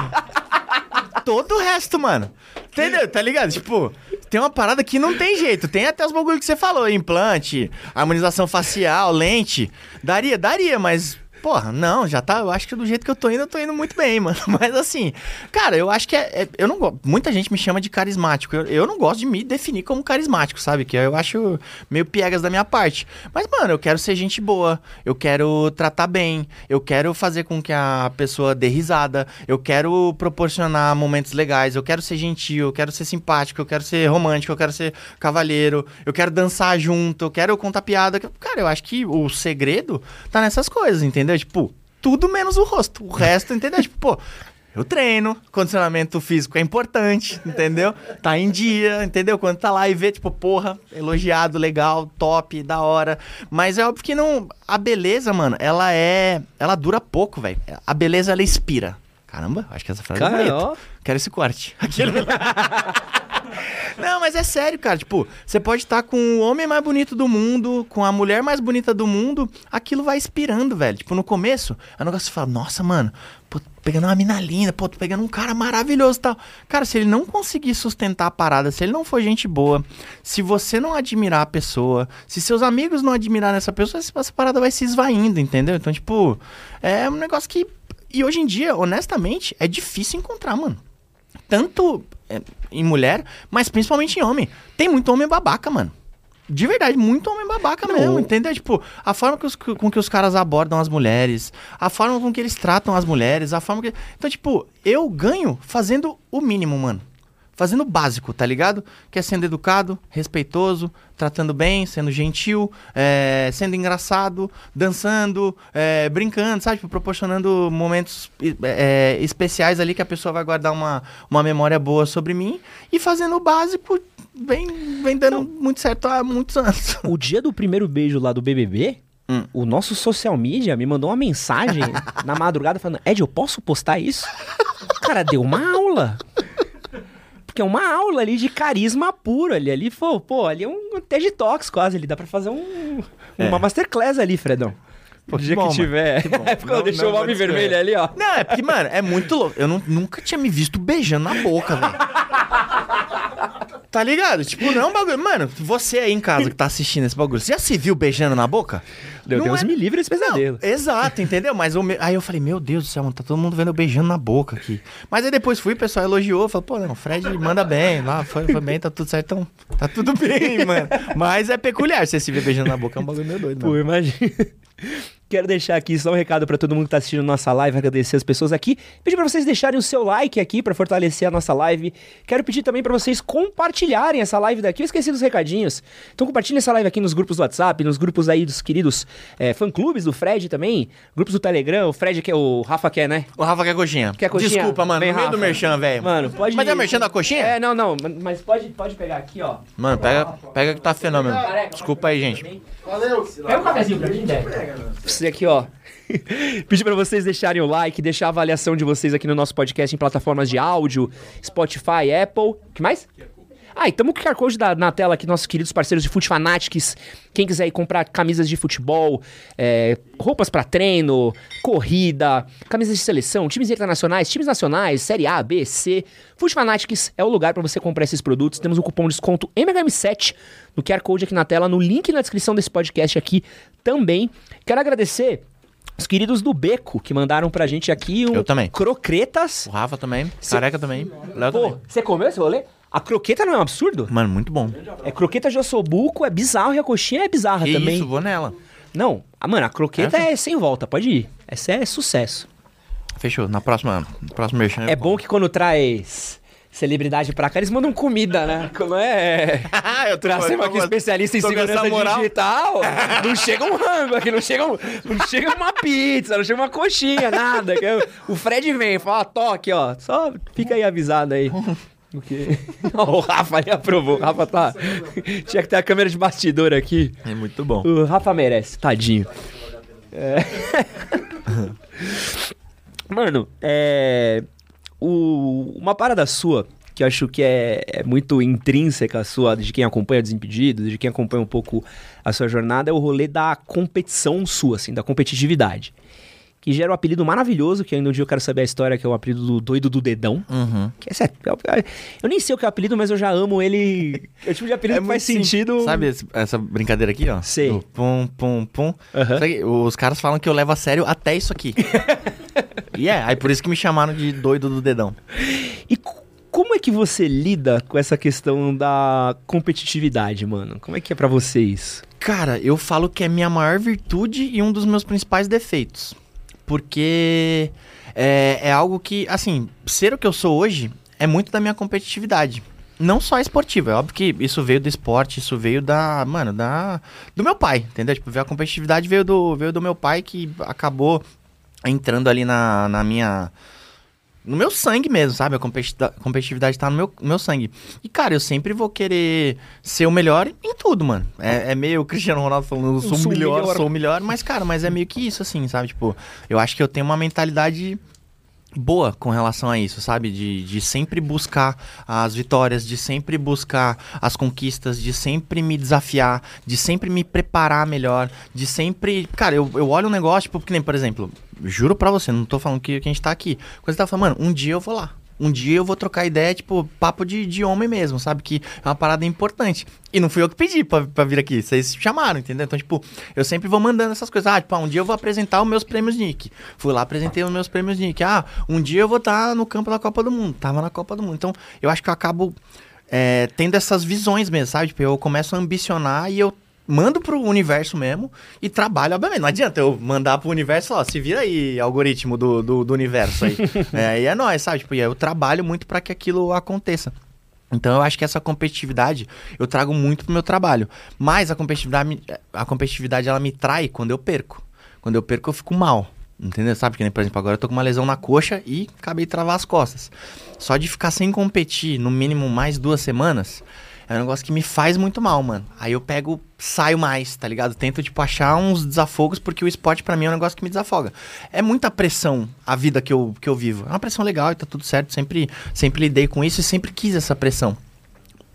Todo o resto, mano. Entendeu? Tá ligado? Tipo, tem uma parada que não tem jeito. Tem até os bagulho que você falou: implante, harmonização facial, lente. Daria, daria, mas. Porra, não, já tá. Eu acho que do jeito que eu tô indo, eu tô indo muito bem, mano. Mas assim, cara, eu acho que é. é- eu não gosto. Muita gente me chama de carismático. Eu, eu não gosto de me definir como carismático, sabe? Que eu acho meio piegas da minha parte. Mas, mano, eu quero ser gente boa. Eu quero tratar bem. Eu quero fazer com que a pessoa dê risada. Eu quero proporcionar momentos legais. Eu quero ser gentil. Eu quero ser simpático. Eu quero ser romântico. Eu quero ser cavalheiro. Eu quero dançar junto. Eu quero contar piada. Cara, eu acho que o segredo tá nessas coisas, entendeu? Tipo, tudo menos o rosto. O resto, entendeu? tipo, pô. Eu treino, condicionamento físico é importante, entendeu? Tá em dia, entendeu? Quando tá lá e vê, tipo, porra, elogiado, legal, top, da hora. Mas é óbvio que não. A beleza, mano, ela é. Ela dura pouco, velho. A beleza, ela expira. Caramba, acho que essa frase é bonita. ó. Quero esse corte. Aquele... Não, mas é sério, cara. Tipo, você pode estar com o homem mais bonito do mundo, com a mulher mais bonita do mundo, aquilo vai inspirando, velho. Tipo, no começo, é um negócio que você fala, nossa, mano, pô, tô pegando uma mina linda, pô, tô pegando um cara maravilhoso e tal. Cara, se ele não conseguir sustentar a parada, se ele não for gente boa, se você não admirar a pessoa, se seus amigos não admirarem essa pessoa, essa parada vai se esvaindo, entendeu? Então, tipo, é um negócio que. E hoje em dia, honestamente, é difícil encontrar, mano tanto é, em mulher, mas principalmente em homem. Tem muito homem babaca, mano. De verdade, muito homem babaca Não. mesmo, entendeu? Tipo, a forma que os- com que os caras abordam as mulheres, a forma com que eles tratam as mulheres, a forma que. Então, tipo, eu ganho fazendo o mínimo, mano. Fazendo o básico, tá ligado? Que é sendo educado, respeitoso, tratando bem, sendo gentil, é, sendo engraçado, dançando, é, brincando, sabe? Tipo, proporcionando momentos é, especiais ali que a pessoa vai guardar uma, uma memória boa sobre mim. E fazendo o básico vem, vem dando muito certo há muitos anos. O dia do primeiro beijo lá do BBB, Hum. o nosso social media me mandou uma mensagem na madrugada falando: Ed, eu posso postar isso? Cara, deu uma aula. Porque é uma aula ali de carisma puro ali. Ali, pô, pô ali é um TED Talks quase ali. Dá pra fazer um, uma É. masterclass ali, Fredão. Pô, dia bom, que tiver. Que bom. É porque Não- deixou não o homem vermelho ali, ó. Não, é porque, mano, é muito louco. Eu nu- nunca tinha me visto beijando na boca, velho. Tá ligado? Tipo, não é um bagulho. Mano, você aí em casa que tá assistindo esse bagulho, você já se viu beijando na boca? Deu Não Deus é- me livre esse pesadelo. Não, exato, entendeu? Mas o meu- aí eu falei, meu Deus do céu, mano, tá todo mundo vendo eu beijando na boca aqui. Mas aí depois fui, o pessoal elogiou, falou, pô, não, o Fred manda bem, lá, foi, foi bem, tá tudo certo, então tá tudo bem, mano. Mas é peculiar você se ver beijando na boca, é um bagulho meio doido, Pô, imagina. Quero deixar aqui só um recado pra todo mundo que tá assistindo nossa live, agradecer as pessoas aqui. Pedir pra vocês deixarem o seu like aqui pra fortalecer a nossa live. Quero pedir também pra vocês compartilharem essa live daqui. Eu esqueci dos recadinhos. Então compartilhem essa live aqui nos grupos do WhatsApp, nos grupos aí dos queridos é, fã-clubes do Fred também, grupos do Telegram. O Fred quer, o Rafa quer, né? O Rafa quer coxinha. Quer coxinha? Desculpa, mano, Vem, no meio do merchan, velho. Mano, pode Mas é merchan da coxinha? É, não, não, mas pode, pode pegar aqui, ó. Mano, pega, pega que tá fenômeno. Desculpa aí, gente. Pega um cafezinho pra mim, Débora. Você aqui, ó. Pedir pra vocês deixarem o like, deixar a avaliação de vocês aqui no nosso podcast em plataformas de áudio, Spotify, Apple. que mais? Ah, e tamo com o QR Code da- na tela aqui, nossos queridos parceiros de Fute Fanatics. Quem quiser ir comprar camisas de futebol, é, roupas pra treino, corrida, camisas de seleção, times internacionais, times nacionais, Série A, B, C. Fute Fanatics é o lugar pra você comprar esses produtos. Temos um cupom de desconto MHM7 no QR Code aqui na tela, no link na descrição desse podcast aqui também. Quero agradecer os queridos do Beco que mandaram pra gente aqui um Eu também. croquetas. O Rafa também, careca também, Léo Pô, também. você comeu esse rolê? A croqueta não é um absurdo? Mano, muito bom. É croqueta de ossobuco, é bizarro e a coxinha é bizarra Que também. isso, vou nela. Não, ah, mano, a croqueta é sem volta, pode ir. Essa é sucesso. Fechou, na próxima, no próximo merchan. É bom que quando traz celebridade pra cá, eles mandam comida, né? Como é. eu ser aqui especialista em essa segurança moral. digital, não chega um rango aqui, não chega, um- não chega uma pizza, não chega uma coxinha, nada. é- O Fred vem, fala, toque, ó. Só fica aí avisado aí. Ó, o Rafa ali aprovou. O Rafa tá. Tinha que ter a câmera de bastidor aqui. É muito bom. O Rafa merece, tadinho. É. Mano, é. O... Uma parada sua, que eu acho que é, é muito intrínseca sua, de quem acompanha Desimpedidos, de quem acompanha um pouco a sua jornada, é o rolê da competição sua, assim, da competitividade. Que gera um apelido maravilhoso, que ainda um dia eu quero saber a história, que é o apelido do doido do dedão. Uhum. Que é sério, eu, nem sei o que é o apelido, mas eu já amo ele. É o tipo de apelido que faz sentido. Sabe esse- essa brincadeira aqui, ó? Sei. Do pum, pum, pum. Aham. Sabe Os caras falam que eu levo a sério até isso aqui. E é, aí por isso que me chamaram de doido do dedão. E como é que você lida com essa questão da competitividade, mano? Como é que é pra você isso? Cara, eu falo que é minha maior virtude e um dos meus principais defeitos. Porque é, é algo que, assim, ser o que eu sou hoje é muito da minha competitividade. Não só esportiva, é óbvio que isso veio do esporte, isso veio da, mano, da do meu pai, entendeu? Tipo, a competitividade veio do, veio do meu pai que acabou entrando ali na, na minha no meu sangue mesmo, sabe? A competitividade, tá no meu, meu sangue. E, cara, eu sempre vou querer ser o melhor em tudo, mano. É, é meio o Cristiano Ronaldo falando, eu sou, sou o o melhor, melhor. sou o melhor. Mas, cara, mas é meio que isso, assim, sabe? Tipo, eu acho que eu tenho uma mentalidade boa com relação a isso, sabe? De, de sempre buscar as vitórias, de sempre buscar as conquistas, de sempre me desafiar, de sempre me preparar melhor, de sempre. Cara, eu, eu olho um negócio, tipo, que nem, por exemplo, juro pra você, não tô falando que, que a gente tá aqui. Quando você tá falando, mano, um dia eu vou lá. Um dia eu vou trocar ideia, tipo, papo de, de homem mesmo, sabe? Que é uma parada importante. E não fui eu que pedi pra, pra vir aqui, vocês chamaram, entendeu? Então, tipo, eu sempre vou mandando essas coisas. Ah, tipo, ah, um dia eu vou apresentar os meus prêmios Nick. Fui lá, apresentei os meus prêmios Nick. Ah, um dia eu vou estar no campo da Copa do Mundo. Tava na Copa do Mundo. Então, eu acho que eu acabo é, tendo essas visões mesmo, sabe? Tipo, eu começo a ambicionar e eu mando pro universo mesmo e trabalho, obviamente. Não adianta eu mandar pro universo, ó, se vira aí, algoritmo do, do, do universo aí. é, aí é nóis, sabe? Tipo, e eu trabalho muito para que aquilo aconteça. Então eu acho que essa competitividade eu trago muito pro meu trabalho. Mas a competitividade, me- a competitividade ela me trai quando eu perco. Quando eu perco eu fico mal. Entendeu? Sabe que nem, por exemplo, agora eu tô com uma lesão na coxa e acabei de travar as costas. Só de ficar sem competir no mínimo mais duas semanas é um negócio que me faz muito mal, mano. Aí eu pego, saio mais, tá ligado? Tento, tipo, achar uns desafogos, porque o esporte pra mim é um negócio que me desafoga. É muita pressão a vida que eu, que eu vivo. É uma pressão legal e tá tudo certo. Sempre, sempre lidei com isso e sempre quis essa pressão.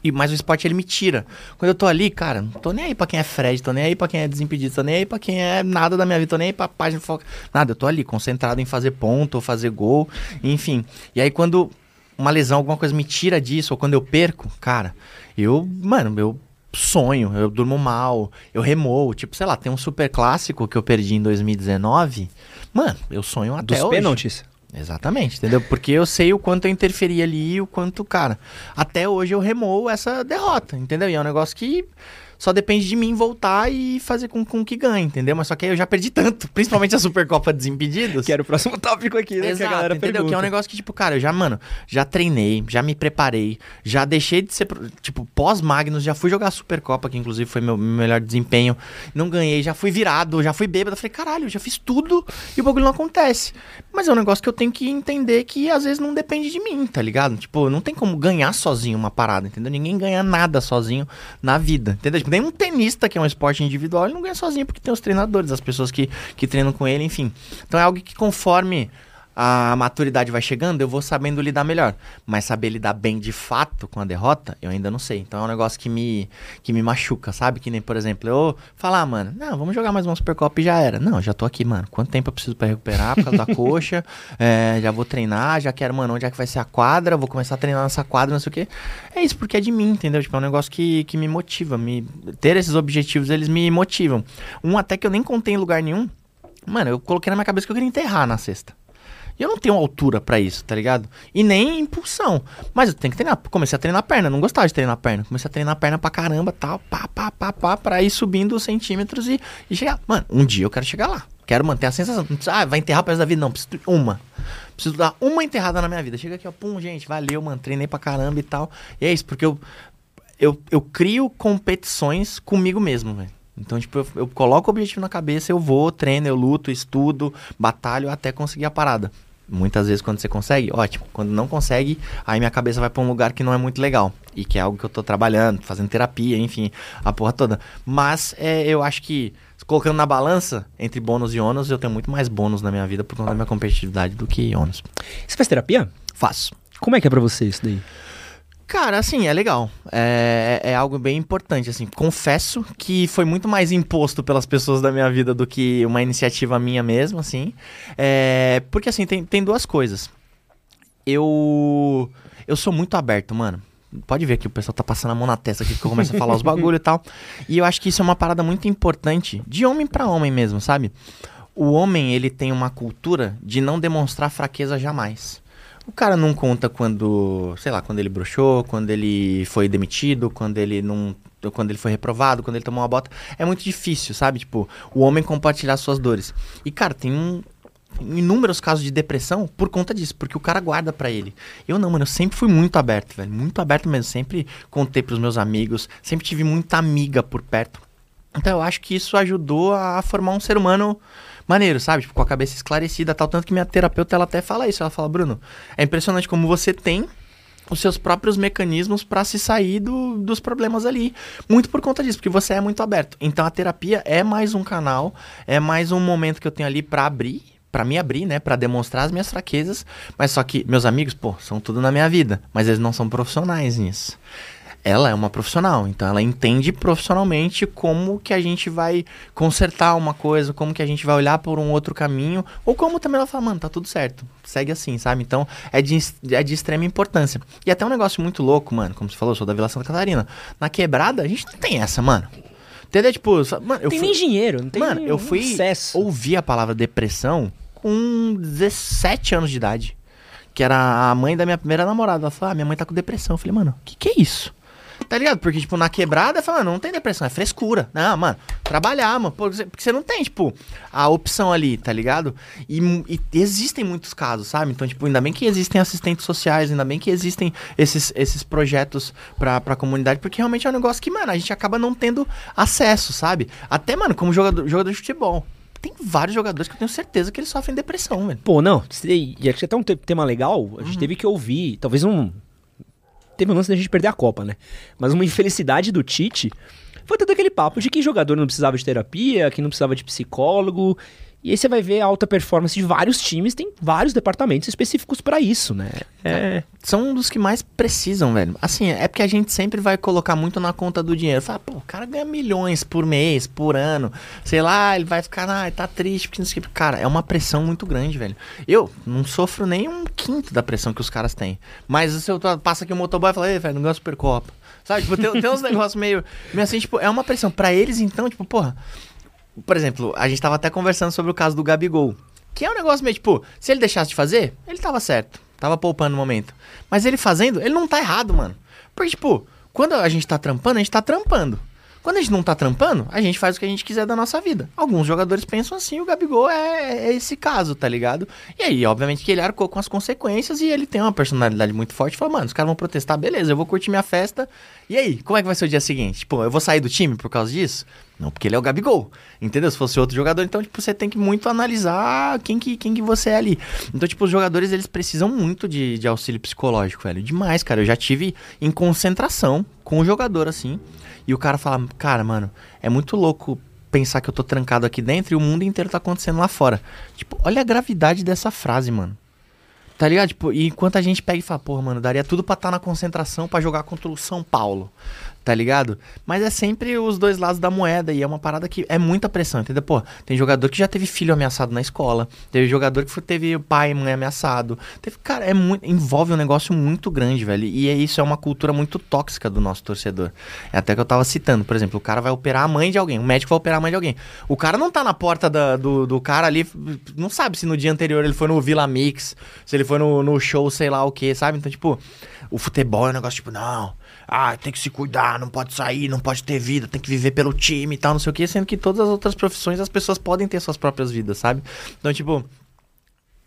E, mas o esporte ele me tira. Quando eu tô ali, cara, não tô nem aí pra quem é Fred, tô nem aí pra quem é desimpedido, tô nem aí pra quem é nada da minha vida, tô nem aí pra página foca. Nada, eu tô ali concentrado em fazer ponto, fazer gol, enfim. E aí quando uma lesão, alguma coisa me tira disso, ou quando eu perco, cara, eu, mano, eu sonho, eu durmo mal, eu remoo. Tipo, sei lá, tem um super clássico que eu perdi em 2019. Mano, eu sonho até Dos hoje. pênaltis. Exatamente, entendeu? Porque eu sei o quanto eu interferi ali e o quanto, cara. Até hoje eu remoo essa derrota, entendeu? E é um negócio que só depende de mim voltar e fazer com, com que ganhe, entendeu? Mas só que aí eu já perdi tanto, principalmente a Supercopa Desimpedidos. Que era o próximo tópico aqui, né? que a Exato, galera entendeu? pergunta. Que é um negócio que, tipo, cara, eu já, mano, já treinei, já me preparei, já deixei de ser, tipo, pós-Magnus, já fui jogar Supercopa, que inclusive foi meu melhor desempenho, não ganhei, já fui virado, já fui bêbado, falei, caralho, já fiz tudo e o bagulho não acontece. Mas é um negócio que eu tenho que entender que às vezes não depende de mim, tá ligado? Tipo, não tem como ganhar sozinho uma parada, entendeu? Ninguém ganha nada sozinho na vida, entendeu? Tipo, nem um tenista, que é um esporte individual, ele não ganha sozinho porque tem os treinadores, as pessoas que, que treinam com ele, enfim. Então é algo que conforme a maturidade vai chegando, eu vou sabendo lidar melhor. Mas saber lidar bem de fato com a derrota, eu ainda não sei. Então é um negócio que me, que me machuca, sabe? Que nem, por exemplo, eu falar, mano, não, vamos jogar mais uma Supercopa e já era. Não, já tô aqui, mano. Quanto tempo eu preciso pra recuperar por causa da coxa? É, já vou treinar, já quero, mano, onde é que vai ser a quadra? Vou começar a treinar nessa quadra, não sei o quê. É isso, porque é de mim, entendeu? Tipo, é um negócio que, que me motiva. Me, ter esses objetivos, eles me motivam. Um até que eu nem contei em lugar nenhum. Mano, eu coloquei na minha cabeça que eu queria enterrar na sexta. Eu não tenho altura pra isso, tá ligado? E nem impulsão. Mas eu tenho que treinar. Comecei a treinar perna. Não gostava de treinar perna. Comecei a treinar perna pra caramba, tal. Pá, pá, pá, pá. Pra ir subindo os centímetros e, e chegar. Mano, um dia eu quero chegar lá. Quero manter a sensação. Não precisa, ah, vai enterrar pra resto da vida. Não, preciso uma. Preciso dar uma enterrada na minha vida. Chega aqui, ó, pum, gente, valeu, mano, treinei pra caramba e tal. E é isso, porque eu, eu, eu crio competições comigo mesmo, velho. Então, tipo, eu, eu coloco o objetivo na cabeça, eu vou, treino, eu luto, estudo, batalho até conseguir a parada. Muitas vezes quando você consegue, ótimo. Quando não consegue, aí minha cabeça vai pra um lugar que não é muito legal. E que é algo que eu tô trabalhando, fazendo terapia, enfim, a porra toda. Mas é, eu acho que, colocando na balança, entre bônus e ônus, eu tenho muito mais bônus na minha vida por conta da minha competitividade do que ônus. Você faz terapia? Faço. Como é que é pra você isso daí? Cara, assim, é legal. É, é algo bem importante, assim. Confesso que foi muito mais imposto pelas pessoas da minha vida do que uma iniciativa minha mesmo, assim. É, porque, assim, tem, tem duas coisas. Eu... Eu sou muito aberto, mano. Pode ver que o pessoal tá passando a mão na testa aqui que eu começo a falar os bagulho e tal. E eu acho que isso é uma parada muito importante, de homem para homem mesmo, sabe? O homem, ele tem uma cultura de não demonstrar fraqueza jamais. O cara não conta quando, sei lá, quando ele broxou, quando ele foi demitido, quando ele não. Quando ele foi reprovado, quando ele tomou uma bota. É muito difícil, sabe? Tipo, o homem compartilhar suas dores. E, cara, tem um, inúmeros casos de depressão por conta disso, porque o cara guarda para ele. Eu não, mano, eu sempre fui muito aberto, velho. Muito aberto mesmo. Sempre contei pros meus amigos, sempre tive muita amiga por perto. Então eu acho que isso ajudou a formar um ser humano maneiro, sabe? Tipo, com a cabeça esclarecida tal. Tanto que minha terapeuta, ela até fala isso. Ela fala, Bruno, é impressionante como você tem os seus próprios mecanismos para se sair do, dos problemas ali. Muito por conta disso, porque você é muito aberto. Então a terapia é mais um canal, é mais um momento que eu tenho ali para abrir, para me abrir, né, para demonstrar as minhas fraquezas, mas só que meus amigos, pô, são tudo na minha vida, mas eles não são profissionais nisso ela é uma profissional, então ela entende profissionalmente como que a gente vai consertar uma coisa, como que a gente vai olhar por um outro caminho, ou como também ela fala, mano, tá tudo certo, segue assim, sabe? Então é de, é de extrema importância. E até um negócio muito louco, mano, como você falou, eu sou da Vila Santa Catarina. Na quebrada, a gente não tem essa, mano. Entendeu? Tipo, mano, eu tem fui... nem dinheiro, não tem Mano, eu fui acesso. ouvir a palavra depressão com 17 anos de idade. Que era a mãe da minha primeira namorada. Ela falou: Ah, minha mãe tá com depressão. Eu falei, mano, o que, que é isso? Tá ligado? Porque, tipo, na quebrada, fala, não tem depressão, é frescura. Não, mano, trabalhar, mano. Porque você não tem, tipo, a opção ali, tá ligado? E, e, existem muitos casos, sabe? Então, tipo, ainda bem que existem assistentes sociais, ainda bem que existem esses, esses projetos pra, pra comunidade, porque realmente é um negócio que, mano, a gente acaba não tendo acesso, sabe? Até, mano, como jogador, jogador de futebol tem vários jogadores que eu tenho certeza que eles sofrem depressão, velho. Pô, não, e aqui até um tema legal, a gente uhum. teve que ouvir, talvez um, teve um lance da gente perder a Copa, né? Mas uma infelicidade do Tite foi todo aquele papo de que jogador não precisava de terapia, que não precisava de psicólogo. E aí você vai ver a alta performance de vários times, tem vários departamentos específicos para isso, né? É... São um dos que mais precisam, velho. Assim, é porque a gente sempre vai colocar muito na conta do dinheiro. Fala, pô, o cara ganha milhões por mês, por ano. Sei lá, ele vai ficar, ah, tá triste, porque não sei o que. Cara, é uma pressão muito grande, velho. Eu não sofro nem um quinto da pressão que os caras têm. Mas se eu passa aqui o motoboy e fala, ei, velho, não ganha Supercopa. Sabe, tipo, tem, tem uns negócios meio, meio assim, tipo, é uma pressão. para eles, então, tipo, porra por exemplo, a gente tava até conversando sobre o caso do Gabigol. Que é um negócio meio tipo, se ele deixasse de fazer, ele tava certo. Tava poupando no momento. Mas ele fazendo, ele não tá errado, mano. Porque, tipo, quando a gente tá trampando, a gente tá trampando. Quando a gente não tá trampando, a gente faz o que a gente quiser da nossa vida. Alguns jogadores pensam assim, o Gabigol é, é, esse caso, tá ligado? E aí, obviamente, que ele arcou com as consequências e ele tem uma personalidade muito forte. Fala, mano, os caras vão protestar, beleza, eu vou curtir minha festa. E aí, como é que vai ser o dia seguinte? Tipo, eu vou sair do time por causa disso? Não, porque ele é o Gabigol. Entendeu? Se fosse outro jogador, então, tipo, você tem que muito analisar quem que, quem que você é ali. Então, tipo, os jogadores, eles precisam muito de, de auxílio psicológico, velho. Demais, cara. Eu já tive em concentração com o jogador, assim. E o cara fala, cara, mano, é muito louco pensar que eu tô trancado aqui dentro e o mundo inteiro tá acontecendo lá fora. Tipo, olha a gravidade dessa frase, mano. Tá ligado? Tipo, e enquanto a gente pega e fala, porra, mano, daria tudo pra estar tá na concentração para jogar contra o São Paulo tá ligado? Mas é sempre os dois lados da moeda e é uma parada que é muita pressão, entendeu? Pô, tem jogador que já teve filho ameaçado na escola, teve jogador que teve pai e mãe ameaçado. Teve, cara, é muito, envolve um negócio muito grande, velho. E é isso é uma cultura muito tóxica do nosso torcedor. É até que eu tava citando, por exemplo, o cara vai operar a mãe de alguém, o médico vai operar a mãe de alguém. O cara não tá na porta da, do, do cara ali, não sabe se no dia anterior ele foi no Vila Mix, se ele foi no, no show, sei lá o que, sabe? Então, tipo, o futebol é um negócio tipo, não, Ah, tem que se cuidar, não pode sair, não pode ter vida, tem que viver pelo time e tal, não sei o quê. Sendo que todas as outras profissões as pessoas podem ter suas próprias vidas, sabe? Então, tipo,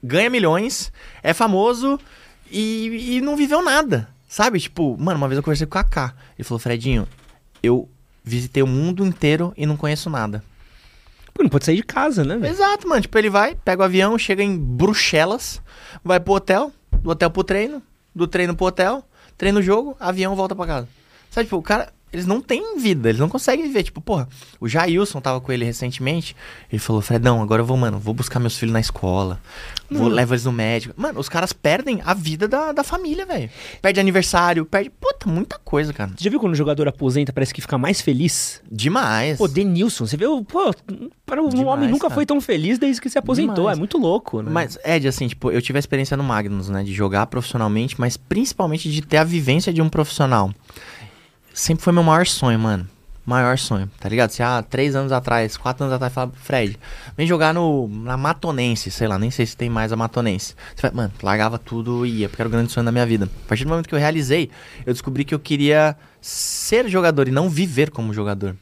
ganha milhões, é famoso e, e não viveu nada, sabe? Tipo, mano, uma vez eu conversei com o Kaká. Ele falou, Fredinho, eu visitei o mundo inteiro e não conheço nada. Pô, não pode sair de casa, né, velho? Exato, mano. Tipo, ele vai, pega o avião, chega em Bruxelas, vai pro hotel, do hotel pro treino, do treino pro hotel, treina o jogo, avião, volta pra casa. Sabe, tipo, o cara, eles não têm vida, eles não conseguem viver. Tipo, porra, o Jailson tava com ele recentemente, ele falou, Fredão, agora eu vou, mano, vou buscar meus filhos na escola, vou levar eles no médico. Mano, os caras perdem a vida da, da família, velho. Perde aniversário, perde, puta, muita coisa, cara. Você já viu quando o jogador aposenta, parece que fica mais feliz? Demais. Pô, Denilson, você viu? Pô, para um Demais, homem nunca cara. foi tão feliz desde que se aposentou. Demais. É muito louco, né? Mas, Ed, assim, tipo, eu tive a experiência no Magnus, né? De jogar profissionalmente, mas principalmente de ter a vivência de um profissional. Sempre foi meu maior sonho, mano. Maior sonho, tá ligado? Se há três anos atrás, quatro anos atrás, falava, Fred, vem jogar no, na Matonense, sei lá, nem sei se tem mais a Matonense. Você vai, mano, largava tudo e ia, porque era o grande sonho da minha vida. A partir do momento que eu realizei, eu descobri que eu queria ser jogador e não viver como jogador.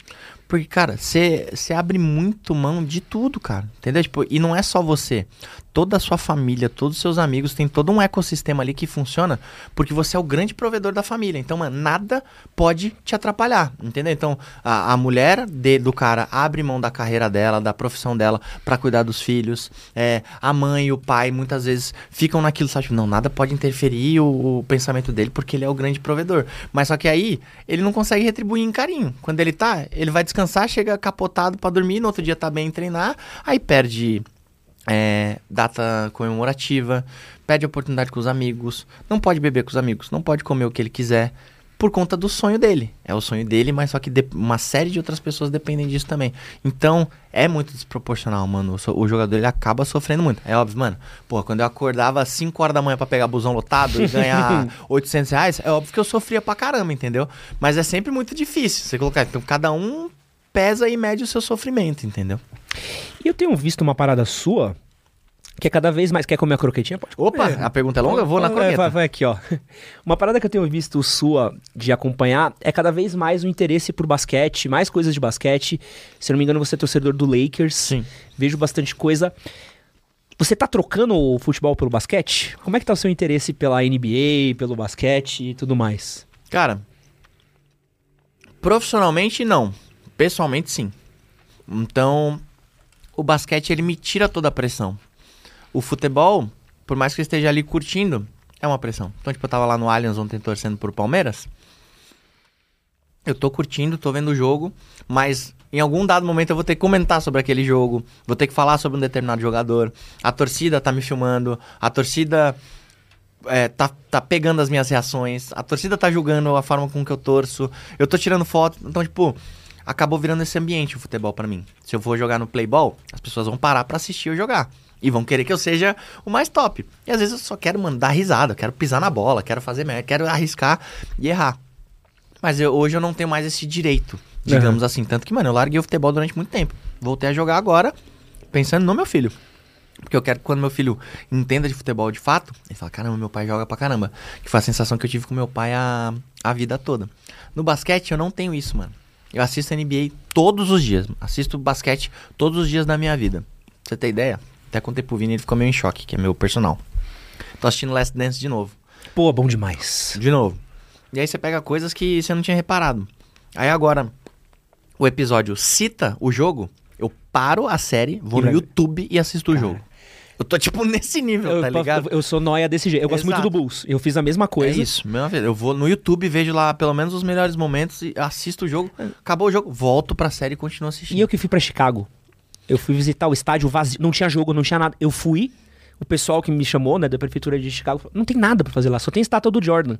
Porque, cara, você abre muito mão de tudo, cara. Entendeu? Tipo, e não é só você. Toda a sua família, todos os seus amigos, tem todo um ecossistema ali que funciona porque você é o grande provedor da família. Então, mano, nada pode te atrapalhar. Entendeu? Então, a, a mulher de- do cara abre mão da carreira dela, da profissão dela, pra cuidar dos filhos. É, a mãe e o pai muitas vezes ficam naquilo, sabe? Tipo, Não, nada pode interferir o, o pensamento dele porque ele é o grande provedor. Mas só que aí, ele não consegue retribuir em carinho. Quando ele tá, ele vai descansar, chega capotado pra dormir, no outro dia tá bem treinar, aí perde é, data comemorativa, perde a oportunidade com os amigos, não pode beber com os amigos, não pode comer o que ele quiser, por conta do sonho dele. É o sonho dele, mas só que uma série de outras pessoas dependem disso também. Então, é muito desproporcional, mano. O, so- o jogador ele acaba sofrendo muito. É óbvio, mano. Pô, quando eu acordava às 5 horas da manhã pra pegar busão lotado e ganhar 800 reais, é óbvio que eu sofria pra caramba, entendeu? Mas é sempre muito difícil você colocar. Então, cada um pesa e mede o seu sofrimento, entendeu? E eu tenho visto uma parada sua que é cada vez mais. Quer comer a croquetinha? Pode Opa, comer. a pergunta é longa? Eu vou na croqueta. Vai, vai aqui, ó. Uma parada que eu tenho visto sua de acompanhar é cada vez mais o interesse por basquete, mais coisas de basquete. Se eu não me engano, você é torcedor do Lakers. Sim. Vejo bastante coisa. Você tá trocando o futebol pelo basquete? Como é que tá o seu interesse pela NBA, pelo basquete e tudo mais? Cara, profissionalmente não. Pessoalmente sim. Então, o basquete ele me tira toda a pressão. O futebol, por mais que eu esteja ali curtindo, é uma pressão. Então, tipo, eu tava lá no Allianz ontem torcendo por Palmeiras. Eu tô curtindo, tô vendo o jogo, mas em algum dado momento eu vou ter que comentar sobre aquele jogo, vou ter que falar sobre um determinado jogador. A torcida tá me filmando, a torcida é, tá, tá pegando as minhas reações, a torcida tá julgando a forma com que eu torço, eu tô tirando foto, então, tipo, acabou virando esse ambiente o futebol pra mim. Se eu for jogar no Playball, as pessoas vão parar pra assistir eu jogar. E vão querer que eu seja o mais top. E às vezes eu só quero, mano, dar risada, quero pisar na bola, quero fazer merda, quero arriscar e errar. Mas eu- hoje eu não tenho mais esse direito, digamos assim. Tanto que, mano, eu larguei o futebol durante muito tempo. Voltei a jogar agora, pensando no meu filho. Porque eu quero que quando meu filho entenda de futebol de fato, ele fala, caramba, meu pai joga pra caramba. Que foi a sensação que eu tive com meu pai a, a vida toda. No basquete eu não tenho isso, mano. Eu assisto NBA todos os dias. Assisto basquete todos os dias da minha vida. Pra você ter ideia? Até contei pro Vini, ele ficou meio em choque, que é meu personal. Tô assistindo Last Dance de novo. Pô, bom demais. De novo. E aí você pega coisas que você não tinha reparado. Aí agora, o episódio cita o jogo, eu paro a série, vou E no vai- YouTube e assisto o jogo. Eu tô tipo nesse nível, Eu, tá ligado? eu, eu sou noia desse jeito. Eu gosto muito Exato. do Bulls. Eu fiz a mesma coisa. É isso, mesma vez. Eu vou no YouTube, vejo lá pelo menos os melhores momentos e assisto o jogo. Acabou o jogo, volto pra série e continuo assistindo. E eu que fui pra Chicago. Eu fui visitar o estádio vazio. Não tinha jogo, não tinha nada. Eu fui. O pessoal que me chamou, né, da prefeitura de Chicago, falou, não tem nada pra fazer lá, só tem estátua do Jordan. Eu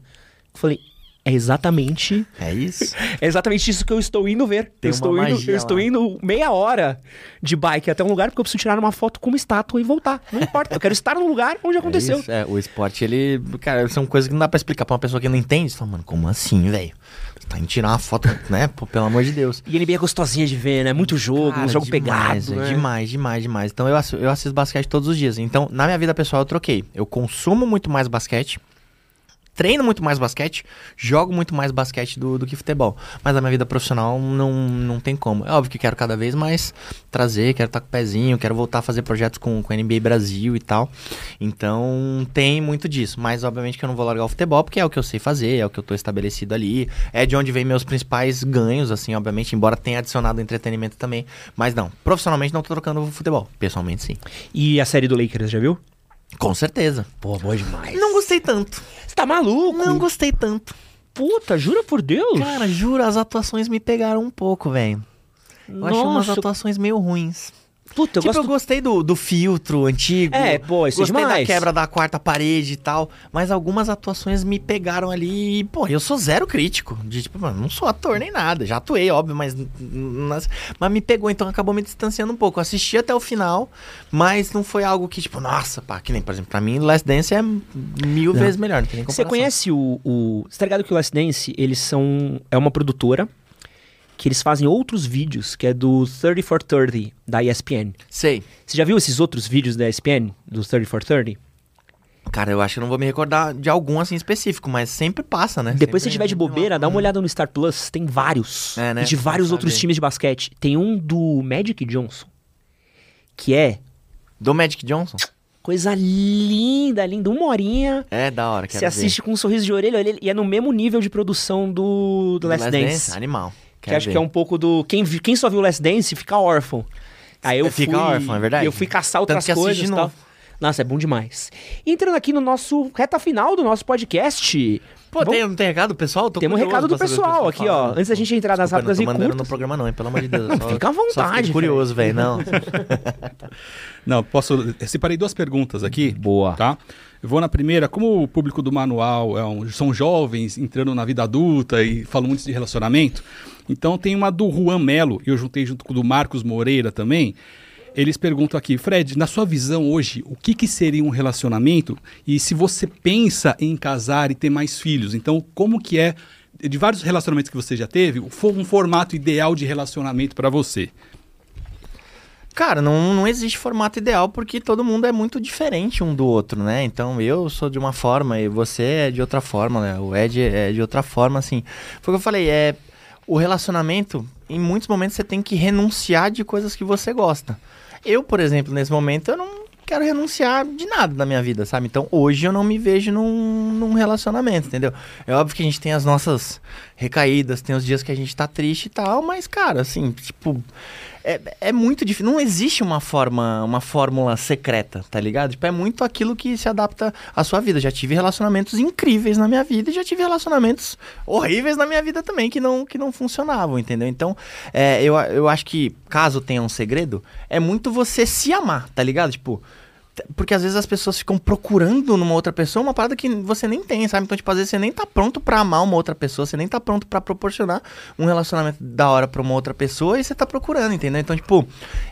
falei, é exatamente, É isso? é exatamente isso que eu estou indo ver. Tem eu estou indo, eu estou indo meia hora de bike até um lugar porque eu preciso tirar uma foto com uma estátua e voltar. Não importa, eu quero estar no lugar onde aconteceu. É, é, o esporte, ele. Cara, são coisas que não dá pra explicar pra uma pessoa que não entende. Você fala, mano, como assim, velho? Você tá indo tirar uma foto, né? Pô, pelo amor de Deus. E NBA é gostosinha de ver, né? Muito jogo, Cara, um jogo demais, pegado. é, né? Demais, demais, demais. Então eu assisto, eu assisto basquete todos os dias. Então, na minha vida pessoal, eu troquei. Eu consumo muito mais basquete treino muito mais basquete, jogo muito mais basquete do, do que futebol. Mas a minha vida profissional não, não tem como. É óbvio que quero cada vez mais trazer, quero estar com o pezinho, quero voltar a fazer projetos com, com NBA Brasil e tal. Então tem muito disso. Mas obviamente que eu não vou largar o futebol, porque é o que eu sei fazer, é o que eu tô estabelecido ali. É de onde vem meus principais ganhos, assim, obviamente, embora tenha adicionado entretenimento também. Mas não, profissionalmente não tô trocando futebol. Pessoalmente, sim. E a série do Lakers, já viu? Com certeza. Pô, boa demais. Não gostei tanto. Você tá maluco? Não gostei tanto. Puta, jura por Deus? Cara, juro, as atuações me pegaram um pouco, velho. Eu achei umas Nossa, atuações meio ruins. Puta, eu tipo, eu gosto... gostei do, do filtro antigo. É, pô, isso é Gostei demais. da quebra da quarta parede e tal. Mas algumas atuações me pegaram ali. E, pô, eu sou zero crítico. De tipo, mano, não sou ator nem nada. Já atuei, óbvio, mas. Mas, mas me pegou, então acabou me distanciando um pouco. Eu assisti até o final, mas não foi algo que, tipo, nossa, pá, que nem, por exemplo, pra mim, Last Dance é mil Não. vezes melhor. Não tem nem Você comparação. conhece o, o... Você tá ligado que o Last Dance, eles são... É uma produtora que eles fazem outros vídeos, que é do 30 for 30, da ESPN. Sei. Você já viu esses outros vídeos da ESPN, do 30 for 30? Cara, eu acho que não vou me recordar de algum assim específico, mas sempre passa, né? Depois, se tiver de tem uma- bobeira, dá uma olhada no Star Plus, tem vários. É, né? De vários outros times de basquete. Tem um do Magic Johnson, que é Do Magic Johnson? coisa linda, linda. Uma horinha, É da hora, quero você assiste com um sorriso de orelha, e é no mesmo nível de produção do, do ver. Last, Dance. Animal. Que acho que é um pouco do. Quem, quem só viu Last Dance fica órfão. Aí eu Fica fui, órfão, é verdade? Eu fui caçar Tanto outras coisas de e tal. Nossa, é bom demais. Entrando aqui no nosso reta final do nosso podcast. Pô, Vamos- tem, não tem recado, pessoal? Tô Temos um recado do pessoal aqui, ó. Antes da gente entrar nas Desculpa, rápidas não e tô mandando curtas. no programa não, hein, pelo amor de Deus. eu Só, Fica à vontade, curioso, velho, não. Não, posso. Eu separei duas perguntas aqui. Boa. Tá? Eu vou na primeira. Como o público do manual é um- são jovens entrando na vida adulta e falam muito de relacionamento, então tem uma do Juan Melo, eu juntei junto com o do Marcos Moreira também. Eles perguntam aqui, Fred, na sua visão hoje, o que, que seria um relacionamento e se você pensa em casar e ter mais filhos? Então, como que é, de vários relacionamentos que você já teve, um formato ideal de relacionamento para você? Cara, não, não existe formato ideal porque todo mundo é muito diferente um do outro, né? Então eu sou de uma forma e você é de outra forma, né? O Ed é de outra forma, assim. Foi o que eu falei, é. O relacionamento, em muitos momentos você tem que renunciar de coisas que você gosta. Eu, por exemplo, nesse momento, eu não quero renunciar de nada da minha vida, sabe? Então hoje eu não me vejo num, num relacionamento, entendeu? É óbvio que a gente tem as nossas recaídas, tem os dias que a gente tá triste e tal, mas, cara, assim, tipo. É, é muito difícil. Não existe uma forma, uma fórmula secreta, tá ligado? Tipo, é muito aquilo que se adapta à sua vida. Já tive relacionamentos incríveis na minha vida e já tive relacionamentos horríveis na minha vida também que não, que não funcionavam, entendeu? Então, é, eu, eu acho que, caso tenha um segredo, é muito você se amar, tá ligado? Tipo. Porque às vezes as pessoas ficam procurando numa outra pessoa uma parada que você nem tem, sabe? Então, tipo, às vezes você nem tá pronto pra amar uma outra pessoa, você nem tá pronto pra proporcionar um relacionamento da hora pra uma outra pessoa e você tá procurando, entendeu? Então, tipo,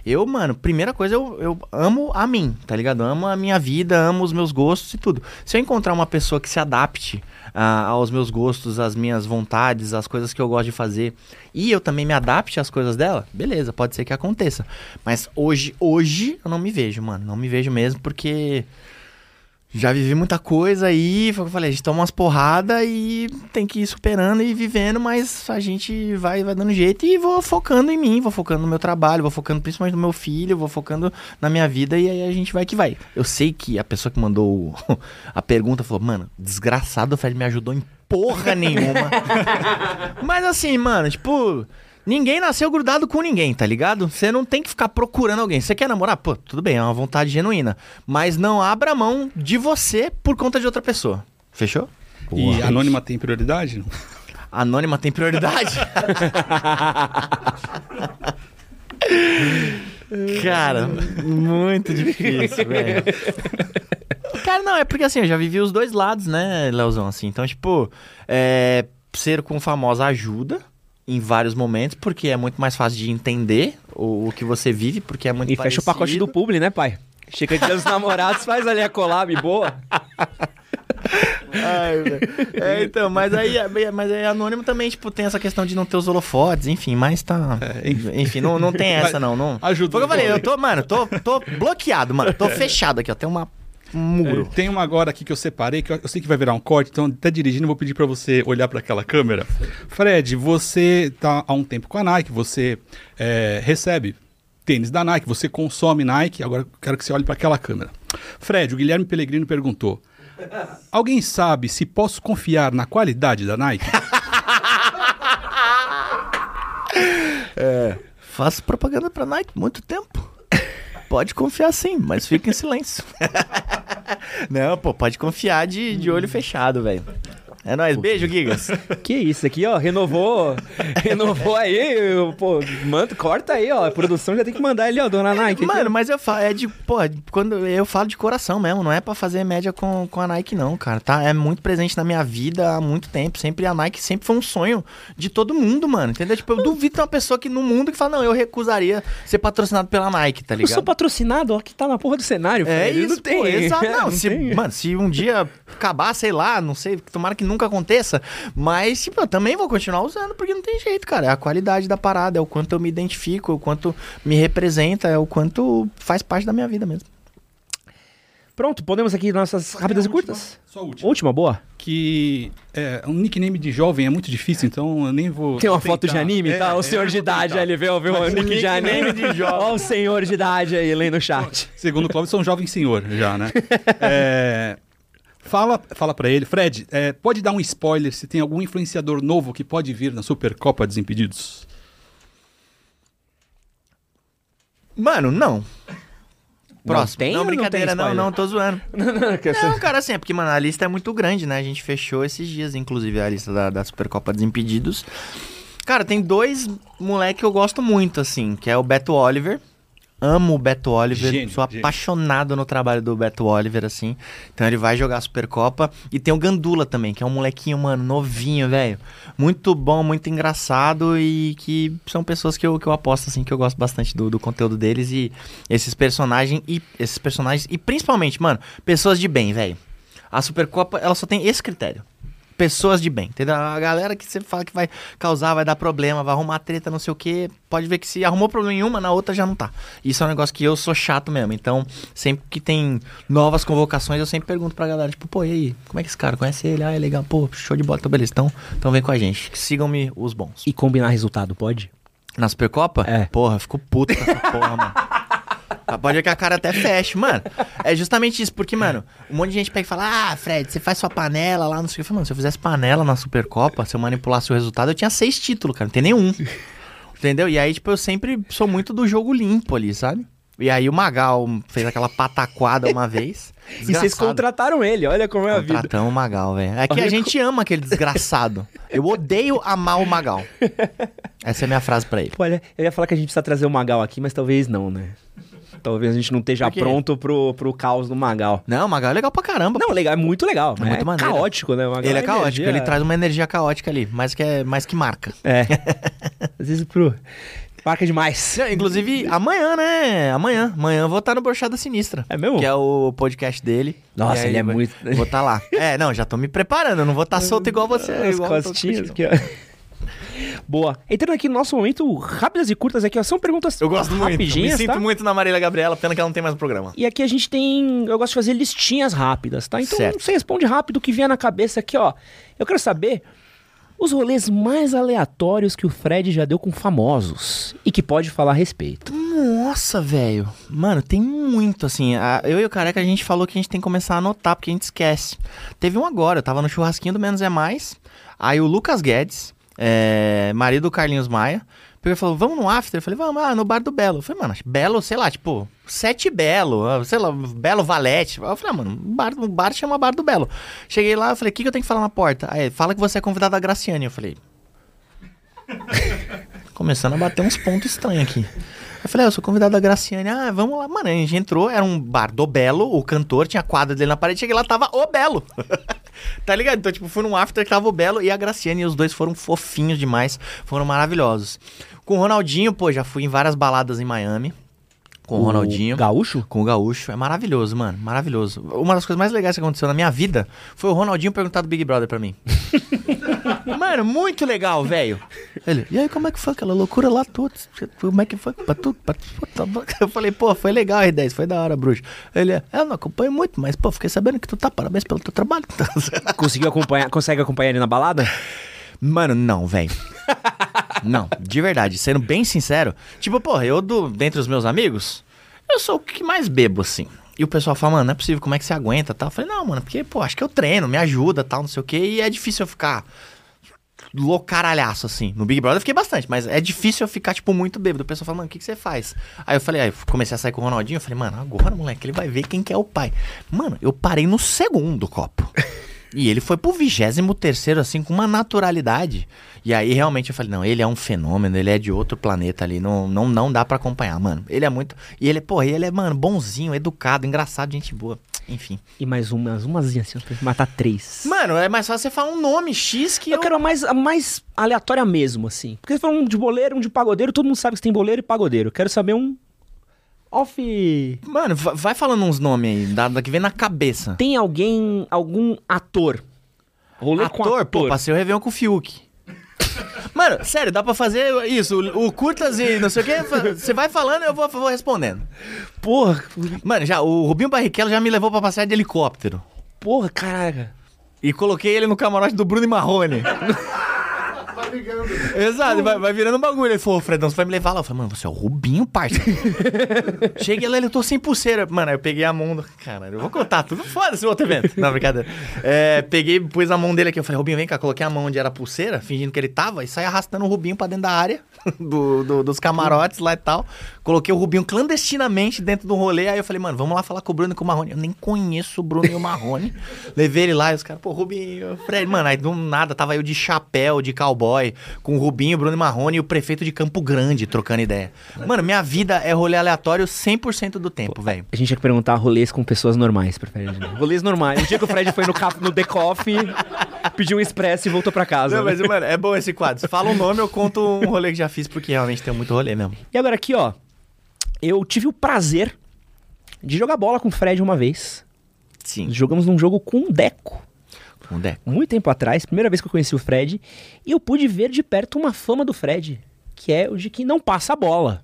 eu, mano, primeira coisa, eu, eu amo a mim, tá ligado? Eu amo a minha vida, amo os meus gostos e tudo. Se eu encontrar uma pessoa que se adapte aos meus gostos, às minhas vontades, às coisas que eu gosto de fazer, e eu também me adapte às coisas dela, beleza, pode ser que aconteça. Mas hoje, hoje, eu não me vejo, mano. Não me vejo mesmo, porque já vivi muita coisa aí, foi o que eu falei, a gente toma umas porradas e tem que ir superando e vivendo, mas a gente vai, vai dando jeito e vou focando em mim, vou focando no meu trabalho, vou focando principalmente no meu filho, vou focando na minha vida e aí a gente vai que vai. Eu sei que a pessoa que mandou a pergunta falou, mano, desgraçado, o Fred me ajudou em porra nenhuma. mas assim, mano, tipo, Ninguém nasceu grudado com ninguém, tá ligado? Você não tem que ficar procurando alguém. Você quer namorar? Pô, tudo bem, é uma vontade genuína. Mas não abra mão de você por conta de outra pessoa. Fechou? E anônima tem prioridade? Não? Anônima tem prioridade? Cara, muito difícil, velho. Cara, não, é porque assim, eu já vivi os dois lados, né, Leozão, assim. Então, tipo, é, ser com famosa ajuda em vários momentos, porque é muito mais fácil de entender o, o que você vive, porque é muito E fecha o pacote do publi, né, pai? Chega de Dia dos namorados, faz ali a collab boa. Ai, velho. é, então, mas aí, mas aí anônimo também, tipo, tem essa questão de não ter os holofotes, enfim, mas tá. enfim, não, não tem essa, não. não. Ajuda. Foi o que eu falei, eu tô, mano, tô, tô bloqueado, mano. Tô fechado aqui, ó. Tem uma. Muro. É, tem uma agora aqui que eu separei, que eu, eu sei que vai virar um corte, então até dirigindo eu vou pedir pra você olhar pra aquela câmera. Fred, você tá há um tempo com a Nike, você é, recebe tênis da Nike, você consome Nike, agora eu quero que você olhe pra aquela câmera. Fred, o Guilherme Pellegrino perguntou: Alguém sabe se posso confiar na qualidade da Nike? Faço propaganda pra Nike muito tempo. Pode confiar sim, mas fica em silêncio. Não, pô, pode confiar de, de olho fechado, velho. É nóis, beijo, Gigas. Que isso aqui, ó, renovou, renovou aí, pô, manda, corta aí, ó, a produção já tem que mandar ele, ó, dona Nike. Mano, mas eu falo, é de, pô, quando eu falo de coração mesmo, não é pra fazer média com, com a Nike não, cara, tá? É muito presente na minha vida há muito tempo, sempre a Nike sempre foi um sonho de todo mundo, mano, entendeu? Tipo, eu duvido ter uma pessoa que no mundo que fala, não, eu recusaria ser patrocinado pela Nike, tá Eu ligado? sou patrocinado, ó, que tá na porra do cenário. É Fred, isso, não tem. pô, exato. Não, Não se, tem. Mano, se um dia acabar, sei lá, não sei, tomara que nunca aconteça, mas, tipo, eu também vou continuar usando, porque não tem jeito, cara. É a qualidade da parada, é o quanto eu me identifico, é o quanto me representa, é o quanto faz parte da minha vida mesmo. Pronto, podemos aqui nossas rápidas e curtas? Só a última. Última, boa. Que é, um nickname de jovem é muito difícil, então eu nem vou. Tem uma tentar. foto de anime, É, tá? O é, senhor de idade ali, vê, vê o nick de nickname anime. de jovem. Ó o senhor de idade aí, lendo no chat. Segundo o Clóvis, sou um jovem senhor já, né? É, fala fala para ele, Fred, é, pode dar um spoiler se tem algum influenciador novo que pode vir na Supercopa Desimpedidos? Mano, não. Próximo. tem não, ou não brincadeira, tem não, não, tô zoando. Que Não, cara, assim, é porque, mano, a lista é muito grande, né? A gente fechou esses dias, inclusive, a lista da, da Supercopa Desimpedidos. Cara, tem dois moleque que eu gosto muito, assim, que é o Beto Oliver. Amo o Beto Oliver, Gênio, sou gênio. apaixonado no trabalho do Beto Oliver, assim. Então ele vai jogar a Supercopa. E tem o Gandula também, que é um molequinho, mano, novinho, velho. Muito bom, muito engraçado e que são pessoas que eu, que eu aposto, assim, que eu gosto bastante do, do conteúdo deles e esses personagens e esses personagens e principalmente, mano, pessoas de bem, velho. A Supercopa, ela só tem esse critério. Pessoas de bem, entendeu? A galera que você fala que vai causar, vai dar problema, vai arrumar treta, não sei o quê. Pode ver que se arrumou problema em uma, na outra já não tá. Isso é um negócio que eu sou chato mesmo. Então, sempre que tem novas convocações, eu sempre pergunto pra galera, tipo, pô, e aí? Como é que esse cara? Conhece ele? Ah, é legal. Pô, show de bola. Então, beleza. Então, então vem com a gente. Sigam-me os bons. E combinar resultado, pode? Na Supercopa? É. Porra, fico puto com essa porra, mano. Pode ver que a cara até fecha, mano. É justamente isso, porque, mano, um monte de gente pega e fala: Ah, Fred, você faz sua panela lá, não sei o que. Eu falo, mano, se eu fizesse panela na Supercopa, se eu manipulasse o resultado, eu tinha seis títulos, cara, não tem nenhum. Entendeu? E aí, tipo, eu sempre sou muito do jogo limpo ali, sabe? E aí o Magal fez aquela pataquada uma vez. E vocês Desgraçado. contrataram ele, olha como é a vida. Contratamos o Magal, velho. É que Olha a gente ama aquele desgraçado. Eu odeio amar o Magal. Essa é a minha frase pra ele. Olha, eu ia falar que a gente precisa trazer o Magal aqui, mas talvez não, né? Talvez a gente não esteja pronto pro, pro caos do Magal. Não, o Magal é legal pra caramba. Não, legal, é muito legal. É muito é maneiro. caótico, né? O Magal Ele é caótico, energia- ele traz uma energia caótica ali, mais que, é, mais que marca. É. Às vezes pro. Marca demais. Inclusive, amanhã, né? Amanhã. Amanhã eu vou estar no Brochada Sinistra. É mesmo? Que é o podcast dele. Nossa, aí ele é muito- Vou estar lá. É, não, já tô me preparando. Eu não vou estar solto igual você. As igual costinhas aqui, ó. Boa. Entrando aqui no nosso momento, rápidas e curtas aqui, ó. São perguntas Eu gosto muito. Me sinto tá? muito na Marília Gabriela, pena que ela não tem mais um programa. E aqui a gente tem. Eu gosto de fazer listinhas rápidas, tá? Então Certo. você responde rápido o que vier na cabeça aqui, ó. Eu quero saber os rolês mais aleatórios que o Fred já deu com famosos e que pode falar a respeito. Nossa, velho. Mano, tem muito, assim. a- eu e o Careca, a gente falou que a gente tem que começar a anotar, porque a gente esquece. Teve um agora, eu tava no churrasquinho do Menos é Mais. Aí o Lucas Guedes, é, marido do Carlinhos Maia, pegou e falou, vamos no after? Eu falei, vamos, ah, no bar do Belo. Eu falei, mano, Belo, sei lá, tipo, Sete Belo, ah, sei lá, Belo Valete. Eu falei, ah, mano, bar, o bar chama Bar do Belo. Cheguei lá, eu falei, o que, que eu tenho que falar na porta? Aí, ele, fala que você é convidado da Graciane. Eu falei... Começando a bater uns pontos estranhos aqui. Eu falei, ah, eu sou convidado da Graciane. Ah, vamos lá. Mano, a gente entrou, era um bar do Belo, o cantor, tinha quadra dele na parede, cheguei lá, tava o Belo. tá ligado? Então, tipo, fui num after que tava o Belo e a Graciane, e os dois foram fofinhos demais, foram maravilhosos. Com o Ronaldinho, pô, já fui em várias baladas em Miami. Com o Ronaldinho. Gaúcho? Com o Gaúcho. É maravilhoso, mano. Maravilhoso. Uma das coisas mais legais que aconteceu na minha vida foi o Ronaldinho perguntar do Big Brother pra mim. mano, muito legal, velho. Ele, e aí, como é que foi aquela loucura lá toda? Como é que foi? Pra tu, pra tu, eu falei, pô, foi legal a ideia, foi da hora, bruxo. Ele, é, eu não acompanho muito, mas, pô, fiquei sabendo que tu tá, parabéns pelo teu trabalho. Conseguiu acompanhar, consegue acompanhar ele na balada? Mano, não, velho. não, de verdade, sendo bem sincero, tipo, porra, eu, do, dentre os meus amigos, eu sou o que mais bebo, assim. E o pessoal fala, mano, não é possível, como é que você aguenta tal? Eu falei, não, mano, porque, pô, acho que eu treino, me ajuda tal, não sei o quê, e é difícil eu ficar loucaralhaço, assim. No Big Brother eu fiquei bastante, mas é difícil eu ficar, tipo, muito bêbado. O pessoal fala, mano, o que, que você faz? Aí eu falei, aí eu comecei a sair com o Ronaldinho, eu falei, mano, agora, moleque, ele vai ver quem que é o pai. Mano, eu parei no segundo copo. E ele foi pro vigésimo terceiro, assim, com uma naturalidade. E aí, realmente, eu falei, não, ele é um fenômeno, ele é de outro planeta ali, não, não, não dá para acompanhar, mano. Ele é muito... E ele, porra, ele é, mano, bonzinho, educado, engraçado, gente boa. Enfim. E mais umas, umazinha assim, pra matar três. Mano, é mais fácil você falar um nome X que eu, eu... quero a mais, a mais aleatória mesmo, assim. Porque se for um de boleiro, um de pagodeiro, todo mundo sabe que tem boleiro e pagodeiro. Eu quero saber um off... Mano, va- vai falando uns nomes aí, da, da que vem na cabeça. Tem alguém, algum ator? Rolê com Ator, ator. pô, passei o Réveillon com o Fiuk. Mano, sério, dá pra fazer isso, o, o curtas e não sei o quê. fa- Você vai falando eu vou, vou respondendo. Porra, Mano, já, o Rubinho Barrichello já me levou pra passear de helicóptero. porra, caraca. E coloquei ele no camarote do Bruno e Marrone. Exato, vai, vai virando um bagulho. Ele falou, Fredão, você vai me levar lá? Eu falei, mano, você é o Rubinho, parça. Cheguei lá, ele, eu tô sem pulseira. Mano, aí eu peguei a mão do... Cara, eu vou contar tudo. Foda-se o outro evento. Não, brincadeira. É, peguei, pus a mão dele aqui. Eu falei, Rubinho, vem cá. Coloquei a mão onde era a pulseira, fingindo que ele tava, e saí arrastando o Rubinho pra dentro da área do, do- dos camarotes lá e tal. Coloquei o Rubinho clandestinamente dentro do rolê. Aí eu falei, mano, vamos lá falar com o Bruno e com o Marrone. Eu nem conheço o Bruno e o Marrone. Levei ele lá e os caras, pô, Rubinho, Fred, mano, aí do nada tava eu de chapéu, de cowboy, com o Rubinho, Bruno e Marrone e o prefeito de Campo Grande trocando ideia. Mano, minha vida é rolê aleatório 100% do tempo, velho. A gente tinha que perguntar rolês com pessoas normais pra Fred. né? Rolês normais. O dia que o Fred foi no, ca- no The Coffee, pediu um expresso e voltou pra casa. Não, né? mas, mano, é bom esse quadro. Se fala um nome, eu conto um rolê que já fiz, porque realmente tem muito rolê mesmo. E agora aqui, ó. Eu tive o prazer de jogar bola com o Fred uma vez. Sim, Jogamos num jogo com o Deco. Com o Deco. Muito tempo atrás, primeira vez que eu conheci o Fred. E eu pude ver de perto uma fama do Fred. Que é o de que não passa a bola.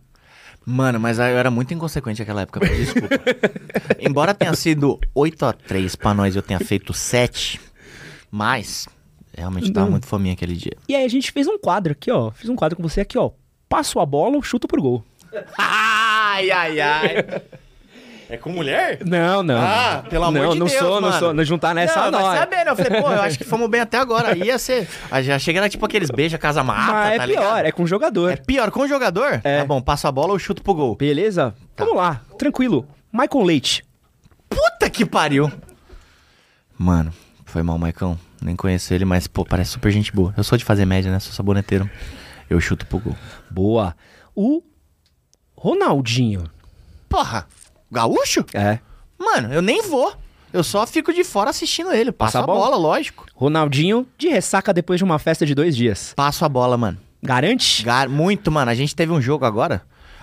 Mano, mas eu era muito inconsequente naquela época, desculpa. Embora tenha sido 8 a 3 pra nós eu tenha feito 7, mas realmente tava Não. muito fominha aquele dia. E aí a gente fez um quadro aqui, ó. Fiz um quadro com você aqui, ó. Passo a bola ou chuto pro gol. Ai, ai, ai. É com mulher? Não, não. Ah, pelo amor não, de não Deus, sou, não mano. sou. Não juntar nessa, não, não. mas sabendo, eu falei, pô, eu acho que fomos bem até agora. Ia ser. Ah, Já chega era tipo aqueles beija, casa mata, Mas é tá pior, ligado? é com jogador. É pior com o jogador? É. Tá bom, passo a bola ou chuto pro gol. Beleza? Tá. Vamos lá, tranquilo. Michael Leite. Puta que pariu. Mano, foi mal, Maicão. Nem conheço ele, mas, pô, parece super gente boa. Eu sou de fazer média, né? Sou saboneteiro. Eu chuto pro gol. Boa. O Ronaldinho. Porra, gaúcho? É. Mano, eu nem vou. Eu só fico de fora assistindo ele. Passo Passa a a bola? bola, lógico. Ronaldinho de ressaca depois de uma festa de dois dias. Passo a bola, mano. Garante? Gar- Muito, mano. A gente teve um jogo agora.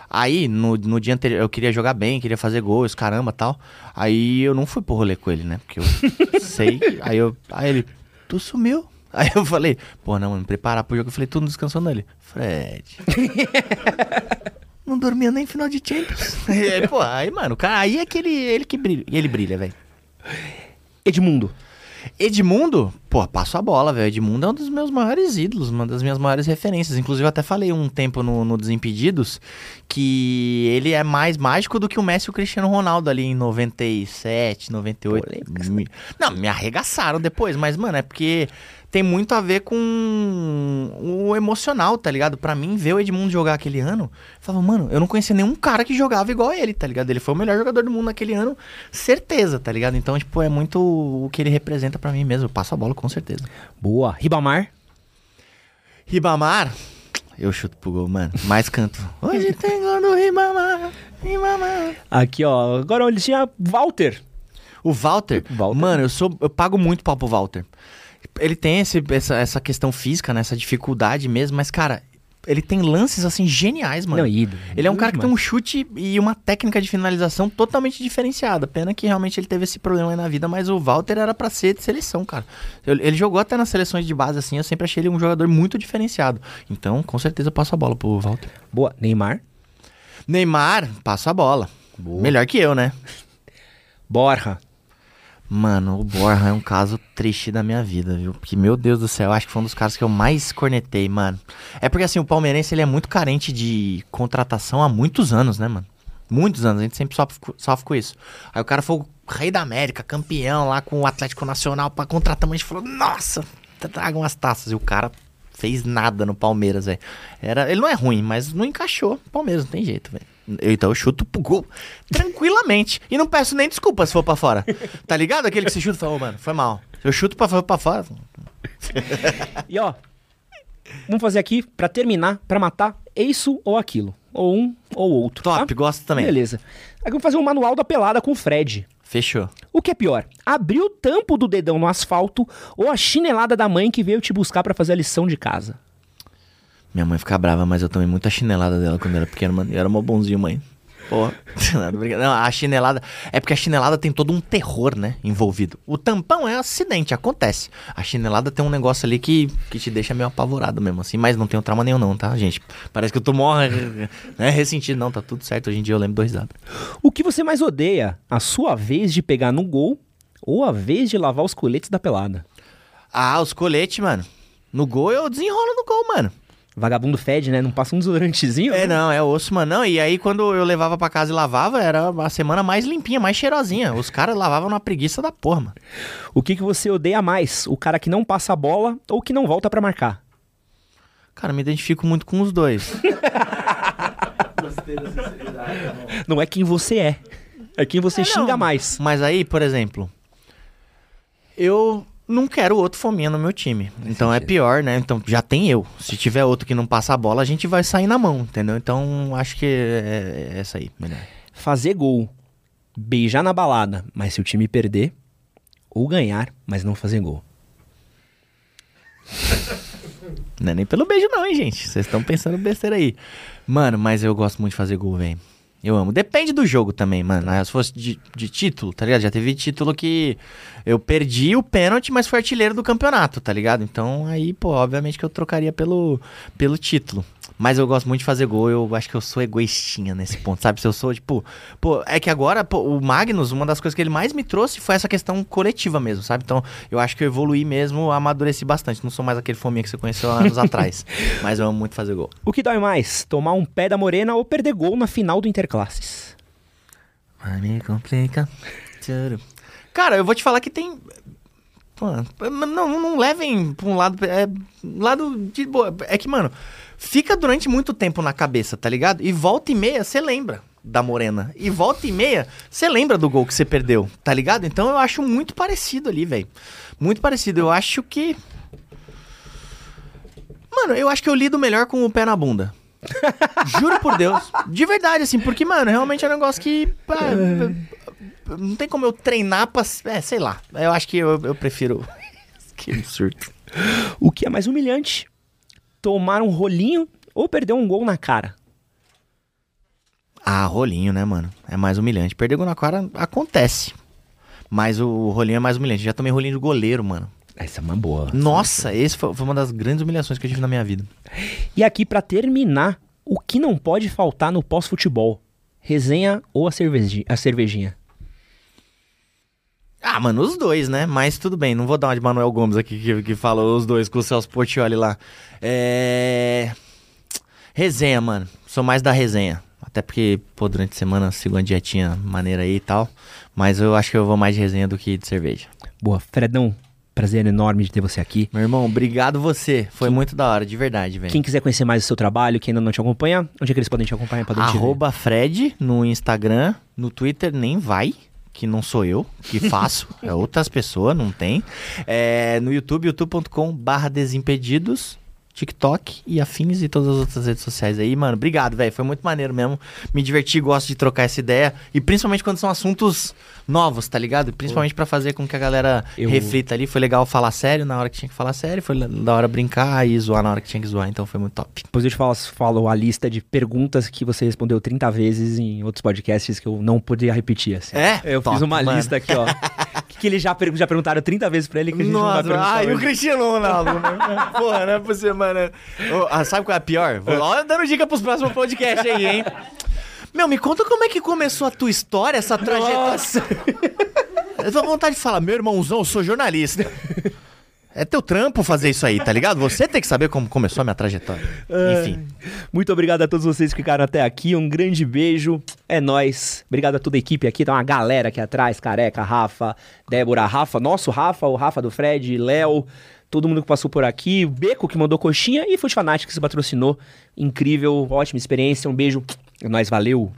Aí, no, no dia anterior, eu queria jogar bem, queria fazer gols, caramba tal. Aí eu não fui pro rolê com ele, né? Porque eu sei. Aí eu. Aí ele, tu sumiu. Aí eu falei, pô, não, mano, me preparar pro jogo. Eu falei, tu não descansou nele? Fred. não dormia nem final de Champions. aí, pô, aí, mano, o cara, aí é que ele, ele que brilha. Ele brilha, velho. Edmundo. Edmundo, pô, passo a bola, velho. Edmundo é um dos meus maiores ídolos, uma das minhas maiores referências. Inclusive, eu até falei um tempo no, no Desimpedidos que ele é mais mágico do que o Messi e o Cristiano Ronaldo ali em 97, 98. Polêmicas, Me- Não, me arregaçaram depois, mas, mano, é porque tem muito a ver com o emocional, tá ligado? Pra mim, ver o Edmundo jogar aquele ano, eu falava, mano, eu não conhecia nenhum cara que jogava igual ele, tá ligado? Ele foi o melhor jogador do mundo naquele ano, certeza, tá ligado? Então, tipo, é muito o que ele representa pra mim mesmo. Eu passo a bola com certeza. Boa. Ribamar. Ribamar, eu chuto pro gol, mano. Mais canto. Hoje tem gol do Ribamar, Ribamar. Aqui, ó. Agora ele tinha Walter. O Walter, Walter. mano, eu sou, eu pago muito pau pro Walter. Ele tem esse, essa, essa questão física, né, essa dificuldade mesmo, mas cara, ele tem lances, assim, geniais, mano. Não, ídolo. Ele é um cara que tem um chute e uma técnica de finalização totalmente diferenciada. Pena que realmente ele teve esse problema aí na vida, mas o Walter era pra ser de seleção, cara. Ele jogou até nas seleções de base, assim, eu sempre achei ele um jogador muito diferenciado. Então, com certeza, eu passo a bola pro Walter. Boa. Neymar. Neymar, passo a bola. Melhor que eu, né? Borja. Mano, o Borja é um caso triste da minha vida, viu? Porque, meu Deus do céu, acho que foi um dos caras que eu mais cornetei, mano. É porque, assim, o palmeirense, ele é muito carente de contratação há muitos anos, né, mano? Muitos anos, a gente sempre sofre, sofre com isso. Aí o cara foi o rei da América, campeão lá com o Atlético Nacional pra contratar, mas a gente falou, nossa, traga umas taças. E o cara fez nada no Palmeiras, velho. Ele não é ruim, mas não encaixou. Palmeiras, não tem jeito, velho. Então eu chuto pro gol tranquilamente. E não peço nem desculpa se for pra fora. Tá ligado? Aquele que você chuta e fala, ô, mano, foi mal. Eu chuto pra, pra fora. E ó, vamos fazer aqui, pra terminar, pra matar, isso ou aquilo. Ou um ou outro. Top, tá? gosto também. Beleza. Aqui vamos fazer um manual da pelada com o Fred. Fechou. O que é pior? Abrir o tampo do dedão no asfalto ou a chinelada da mãe que veio te buscar pra fazer a lição de casa? Minha mãe fica brava, mas eu tomei muita chinelada dela quando era pequeno, mano. Eu era mó bonzinho, mãe. Porra. Não, a chinelada. É porque a chinelada tem todo um terror, né? Envolvido. O tampão é acidente, acontece. A chinelada tem um negócio ali que, que te deixa meio apavorado mesmo, assim. Mas não tenho trauma nenhum, não, tá, gente? Parece que eu tô mó né, ressentido. Não, tá tudo certo. Hoje em dia eu lembro dois dados. O que você mais odeia? A sua vez de pegar no gol ou a vez de lavar os coletes da pelada? Ah, os coletes, mano. No gol eu desenrolo no gol, mano. Vagabundo fede, né? Não passa um desodorantezinho? É, não, é osso, mano. Não, e aí quando eu levava pra casa e lavava, era a semana mais limpinha, mais cheirosinha. Os caras lavavam na preguiça da porra, mano. O que, que você odeia mais? O cara que não passa a bola ou que não volta pra marcar? Cara, me identifico muito com os dois. Não é quem você é. É quem você É, não. xinga mais. Mas aí, por exemplo, eu não quero outro fominha no meu time. então é pior, né? Então já tem eu. Se tiver outro que não passa a bola, a gente vai sair na mão, entendeu? Então acho que é, é essa aí, melhor. Fazer gol. Beijar na balada, mas se o time perder. Ou ganhar, mas não fazer gol. Não é nem pelo beijo, não, hein, gente? Vocês estão pensando besteira aí. Mano, mas eu gosto muito de fazer gol, velho. Eu amo. Depende do jogo também, mano. Se fosse de, de título, tá ligado? Já teve título que eu perdi o pênalti, mas fui artilheiro do campeonato, tá ligado? Então aí, pô, obviamente que eu trocaria pelo, pelo título. Mas eu gosto muito de fazer gol, eu acho que eu sou egoístinha nesse ponto, sabe? Se eu sou, tipo, pô, é que agora, pô, o Magnus, uma das coisas que ele mais me trouxe foi essa questão coletiva mesmo, sabe? Então, eu acho que eu evoluí mesmo, amadureci bastante. Não sou mais aquele fominha que você conheceu há anos atrás. Mas eu amo muito fazer gol. O que dói mais? Tomar um pé da morena ou perder gol na final do Interclasses? Vai me complica. Cara, eu vou te falar que tem. Pô, não, não levem pra um lado. É, lado de boa. É que, mano, fica durante muito tempo na cabeça, tá ligado? E volta e meia você lembra da Morena. E volta e meia você lembra do gol que você perdeu, tá ligado? Então eu acho muito parecido ali, velho. Muito parecido. Eu acho que. Mano, eu acho que eu lido melhor com o pé na bunda. Juro por Deus. De verdade, assim, porque, mano, realmente é um negócio que. pá, não tem como eu treinar pra. É, sei lá. Eu acho que eu, eu prefiro. que surto. O que é mais humilhante? Tomar um rolinho ou perder um gol na cara? Ah, rolinho, né, mano? É mais humilhante. Perder gol na cara acontece. Mas o rolinho é mais humilhante. Já tomei rolinho de goleiro, mano. Essa é uma boa. Nossa, esse foi, foi uma das grandes humilhações que eu tive na minha vida. E aqui, pra terminar, o que não pode faltar no pós-futebol? Resenha ou a, cerveji a cervejinha? Ah, mano, os dois, né? Mas tudo bem, não vou dar uma de Manuel Gomes aqui que, que fala os dois com o Celso Portioli lá. É. Resenha, mano. Sou mais da resenha. Até porque, pô, durante a semana sigo uma dietinha maneira aí e tal. Mas eu acho que eu vou mais de resenha do que de cerveja. Boa, Fredão, prazer enorme de ter você aqui. Meu irmão, obrigado você. Foi muito da hora, de verdade, velho. Quem quiser conhecer mais o seu trabalho, quem ainda não te acompanha, onde é que eles podem te acompanhar? Podem te? Arroba Fred no Instagram, no Twitter nem vai, que não sou eu que faço, é outras pessoas, não tem. É, no YouTube, youtube.com barra Desimpedidos. TikTok e afins e todas as outras redes sociais aí, mano. Obrigado, velho. Foi muito maneiro mesmo. Me diverti, gosto de trocar essa ideia. E principalmente quando são assuntos novos, tá ligado? Principalmente pra fazer com que a galera Eu- reflita ali. Foi legal falar sério na hora que tinha que falar sério. Foi da hora brincar e zoar na hora que tinha que zoar. Então foi muito top. Depois eu te falo, falo a lista de perguntas que você respondeu 30 vezes em outros podcasts que eu não podia repetir. Assim. É? Eu Top, fiz uma mano. lista aqui, ó. que, ele já, per- já perguntaram 30 vezes pra ele que a gente não vai perguntar. ah, e o. Cristiano Ronaldo, né? Porra, não é possível, mano. Ah, sabe qual é a pior? Vou lá dando dica pros próximos podcasts aí, hein? Meu, me conta como é que começou a tua história, essa trajetória. Eu tô com vontade de falar, meu irmãozão, eu sou jornalista. É teu trampo fazer isso aí, tá ligado? Você tem que saber como começou a minha trajetória. Enfim. Muito obrigado a todos vocês que ficaram até aqui. Um grande beijo. É nóis. Obrigado a toda a equipe aqui. Tá uma galera aqui atrás. Careca, Rafa, Débora, Rafa, nosso Rafa, o Rafa do Fred, Léo. Todo mundo que passou por aqui. Beco que mandou coxinha e Food Fanatics que se patrocinou. Incrível, ótima experiência. Um beijo. É nóis, valeu.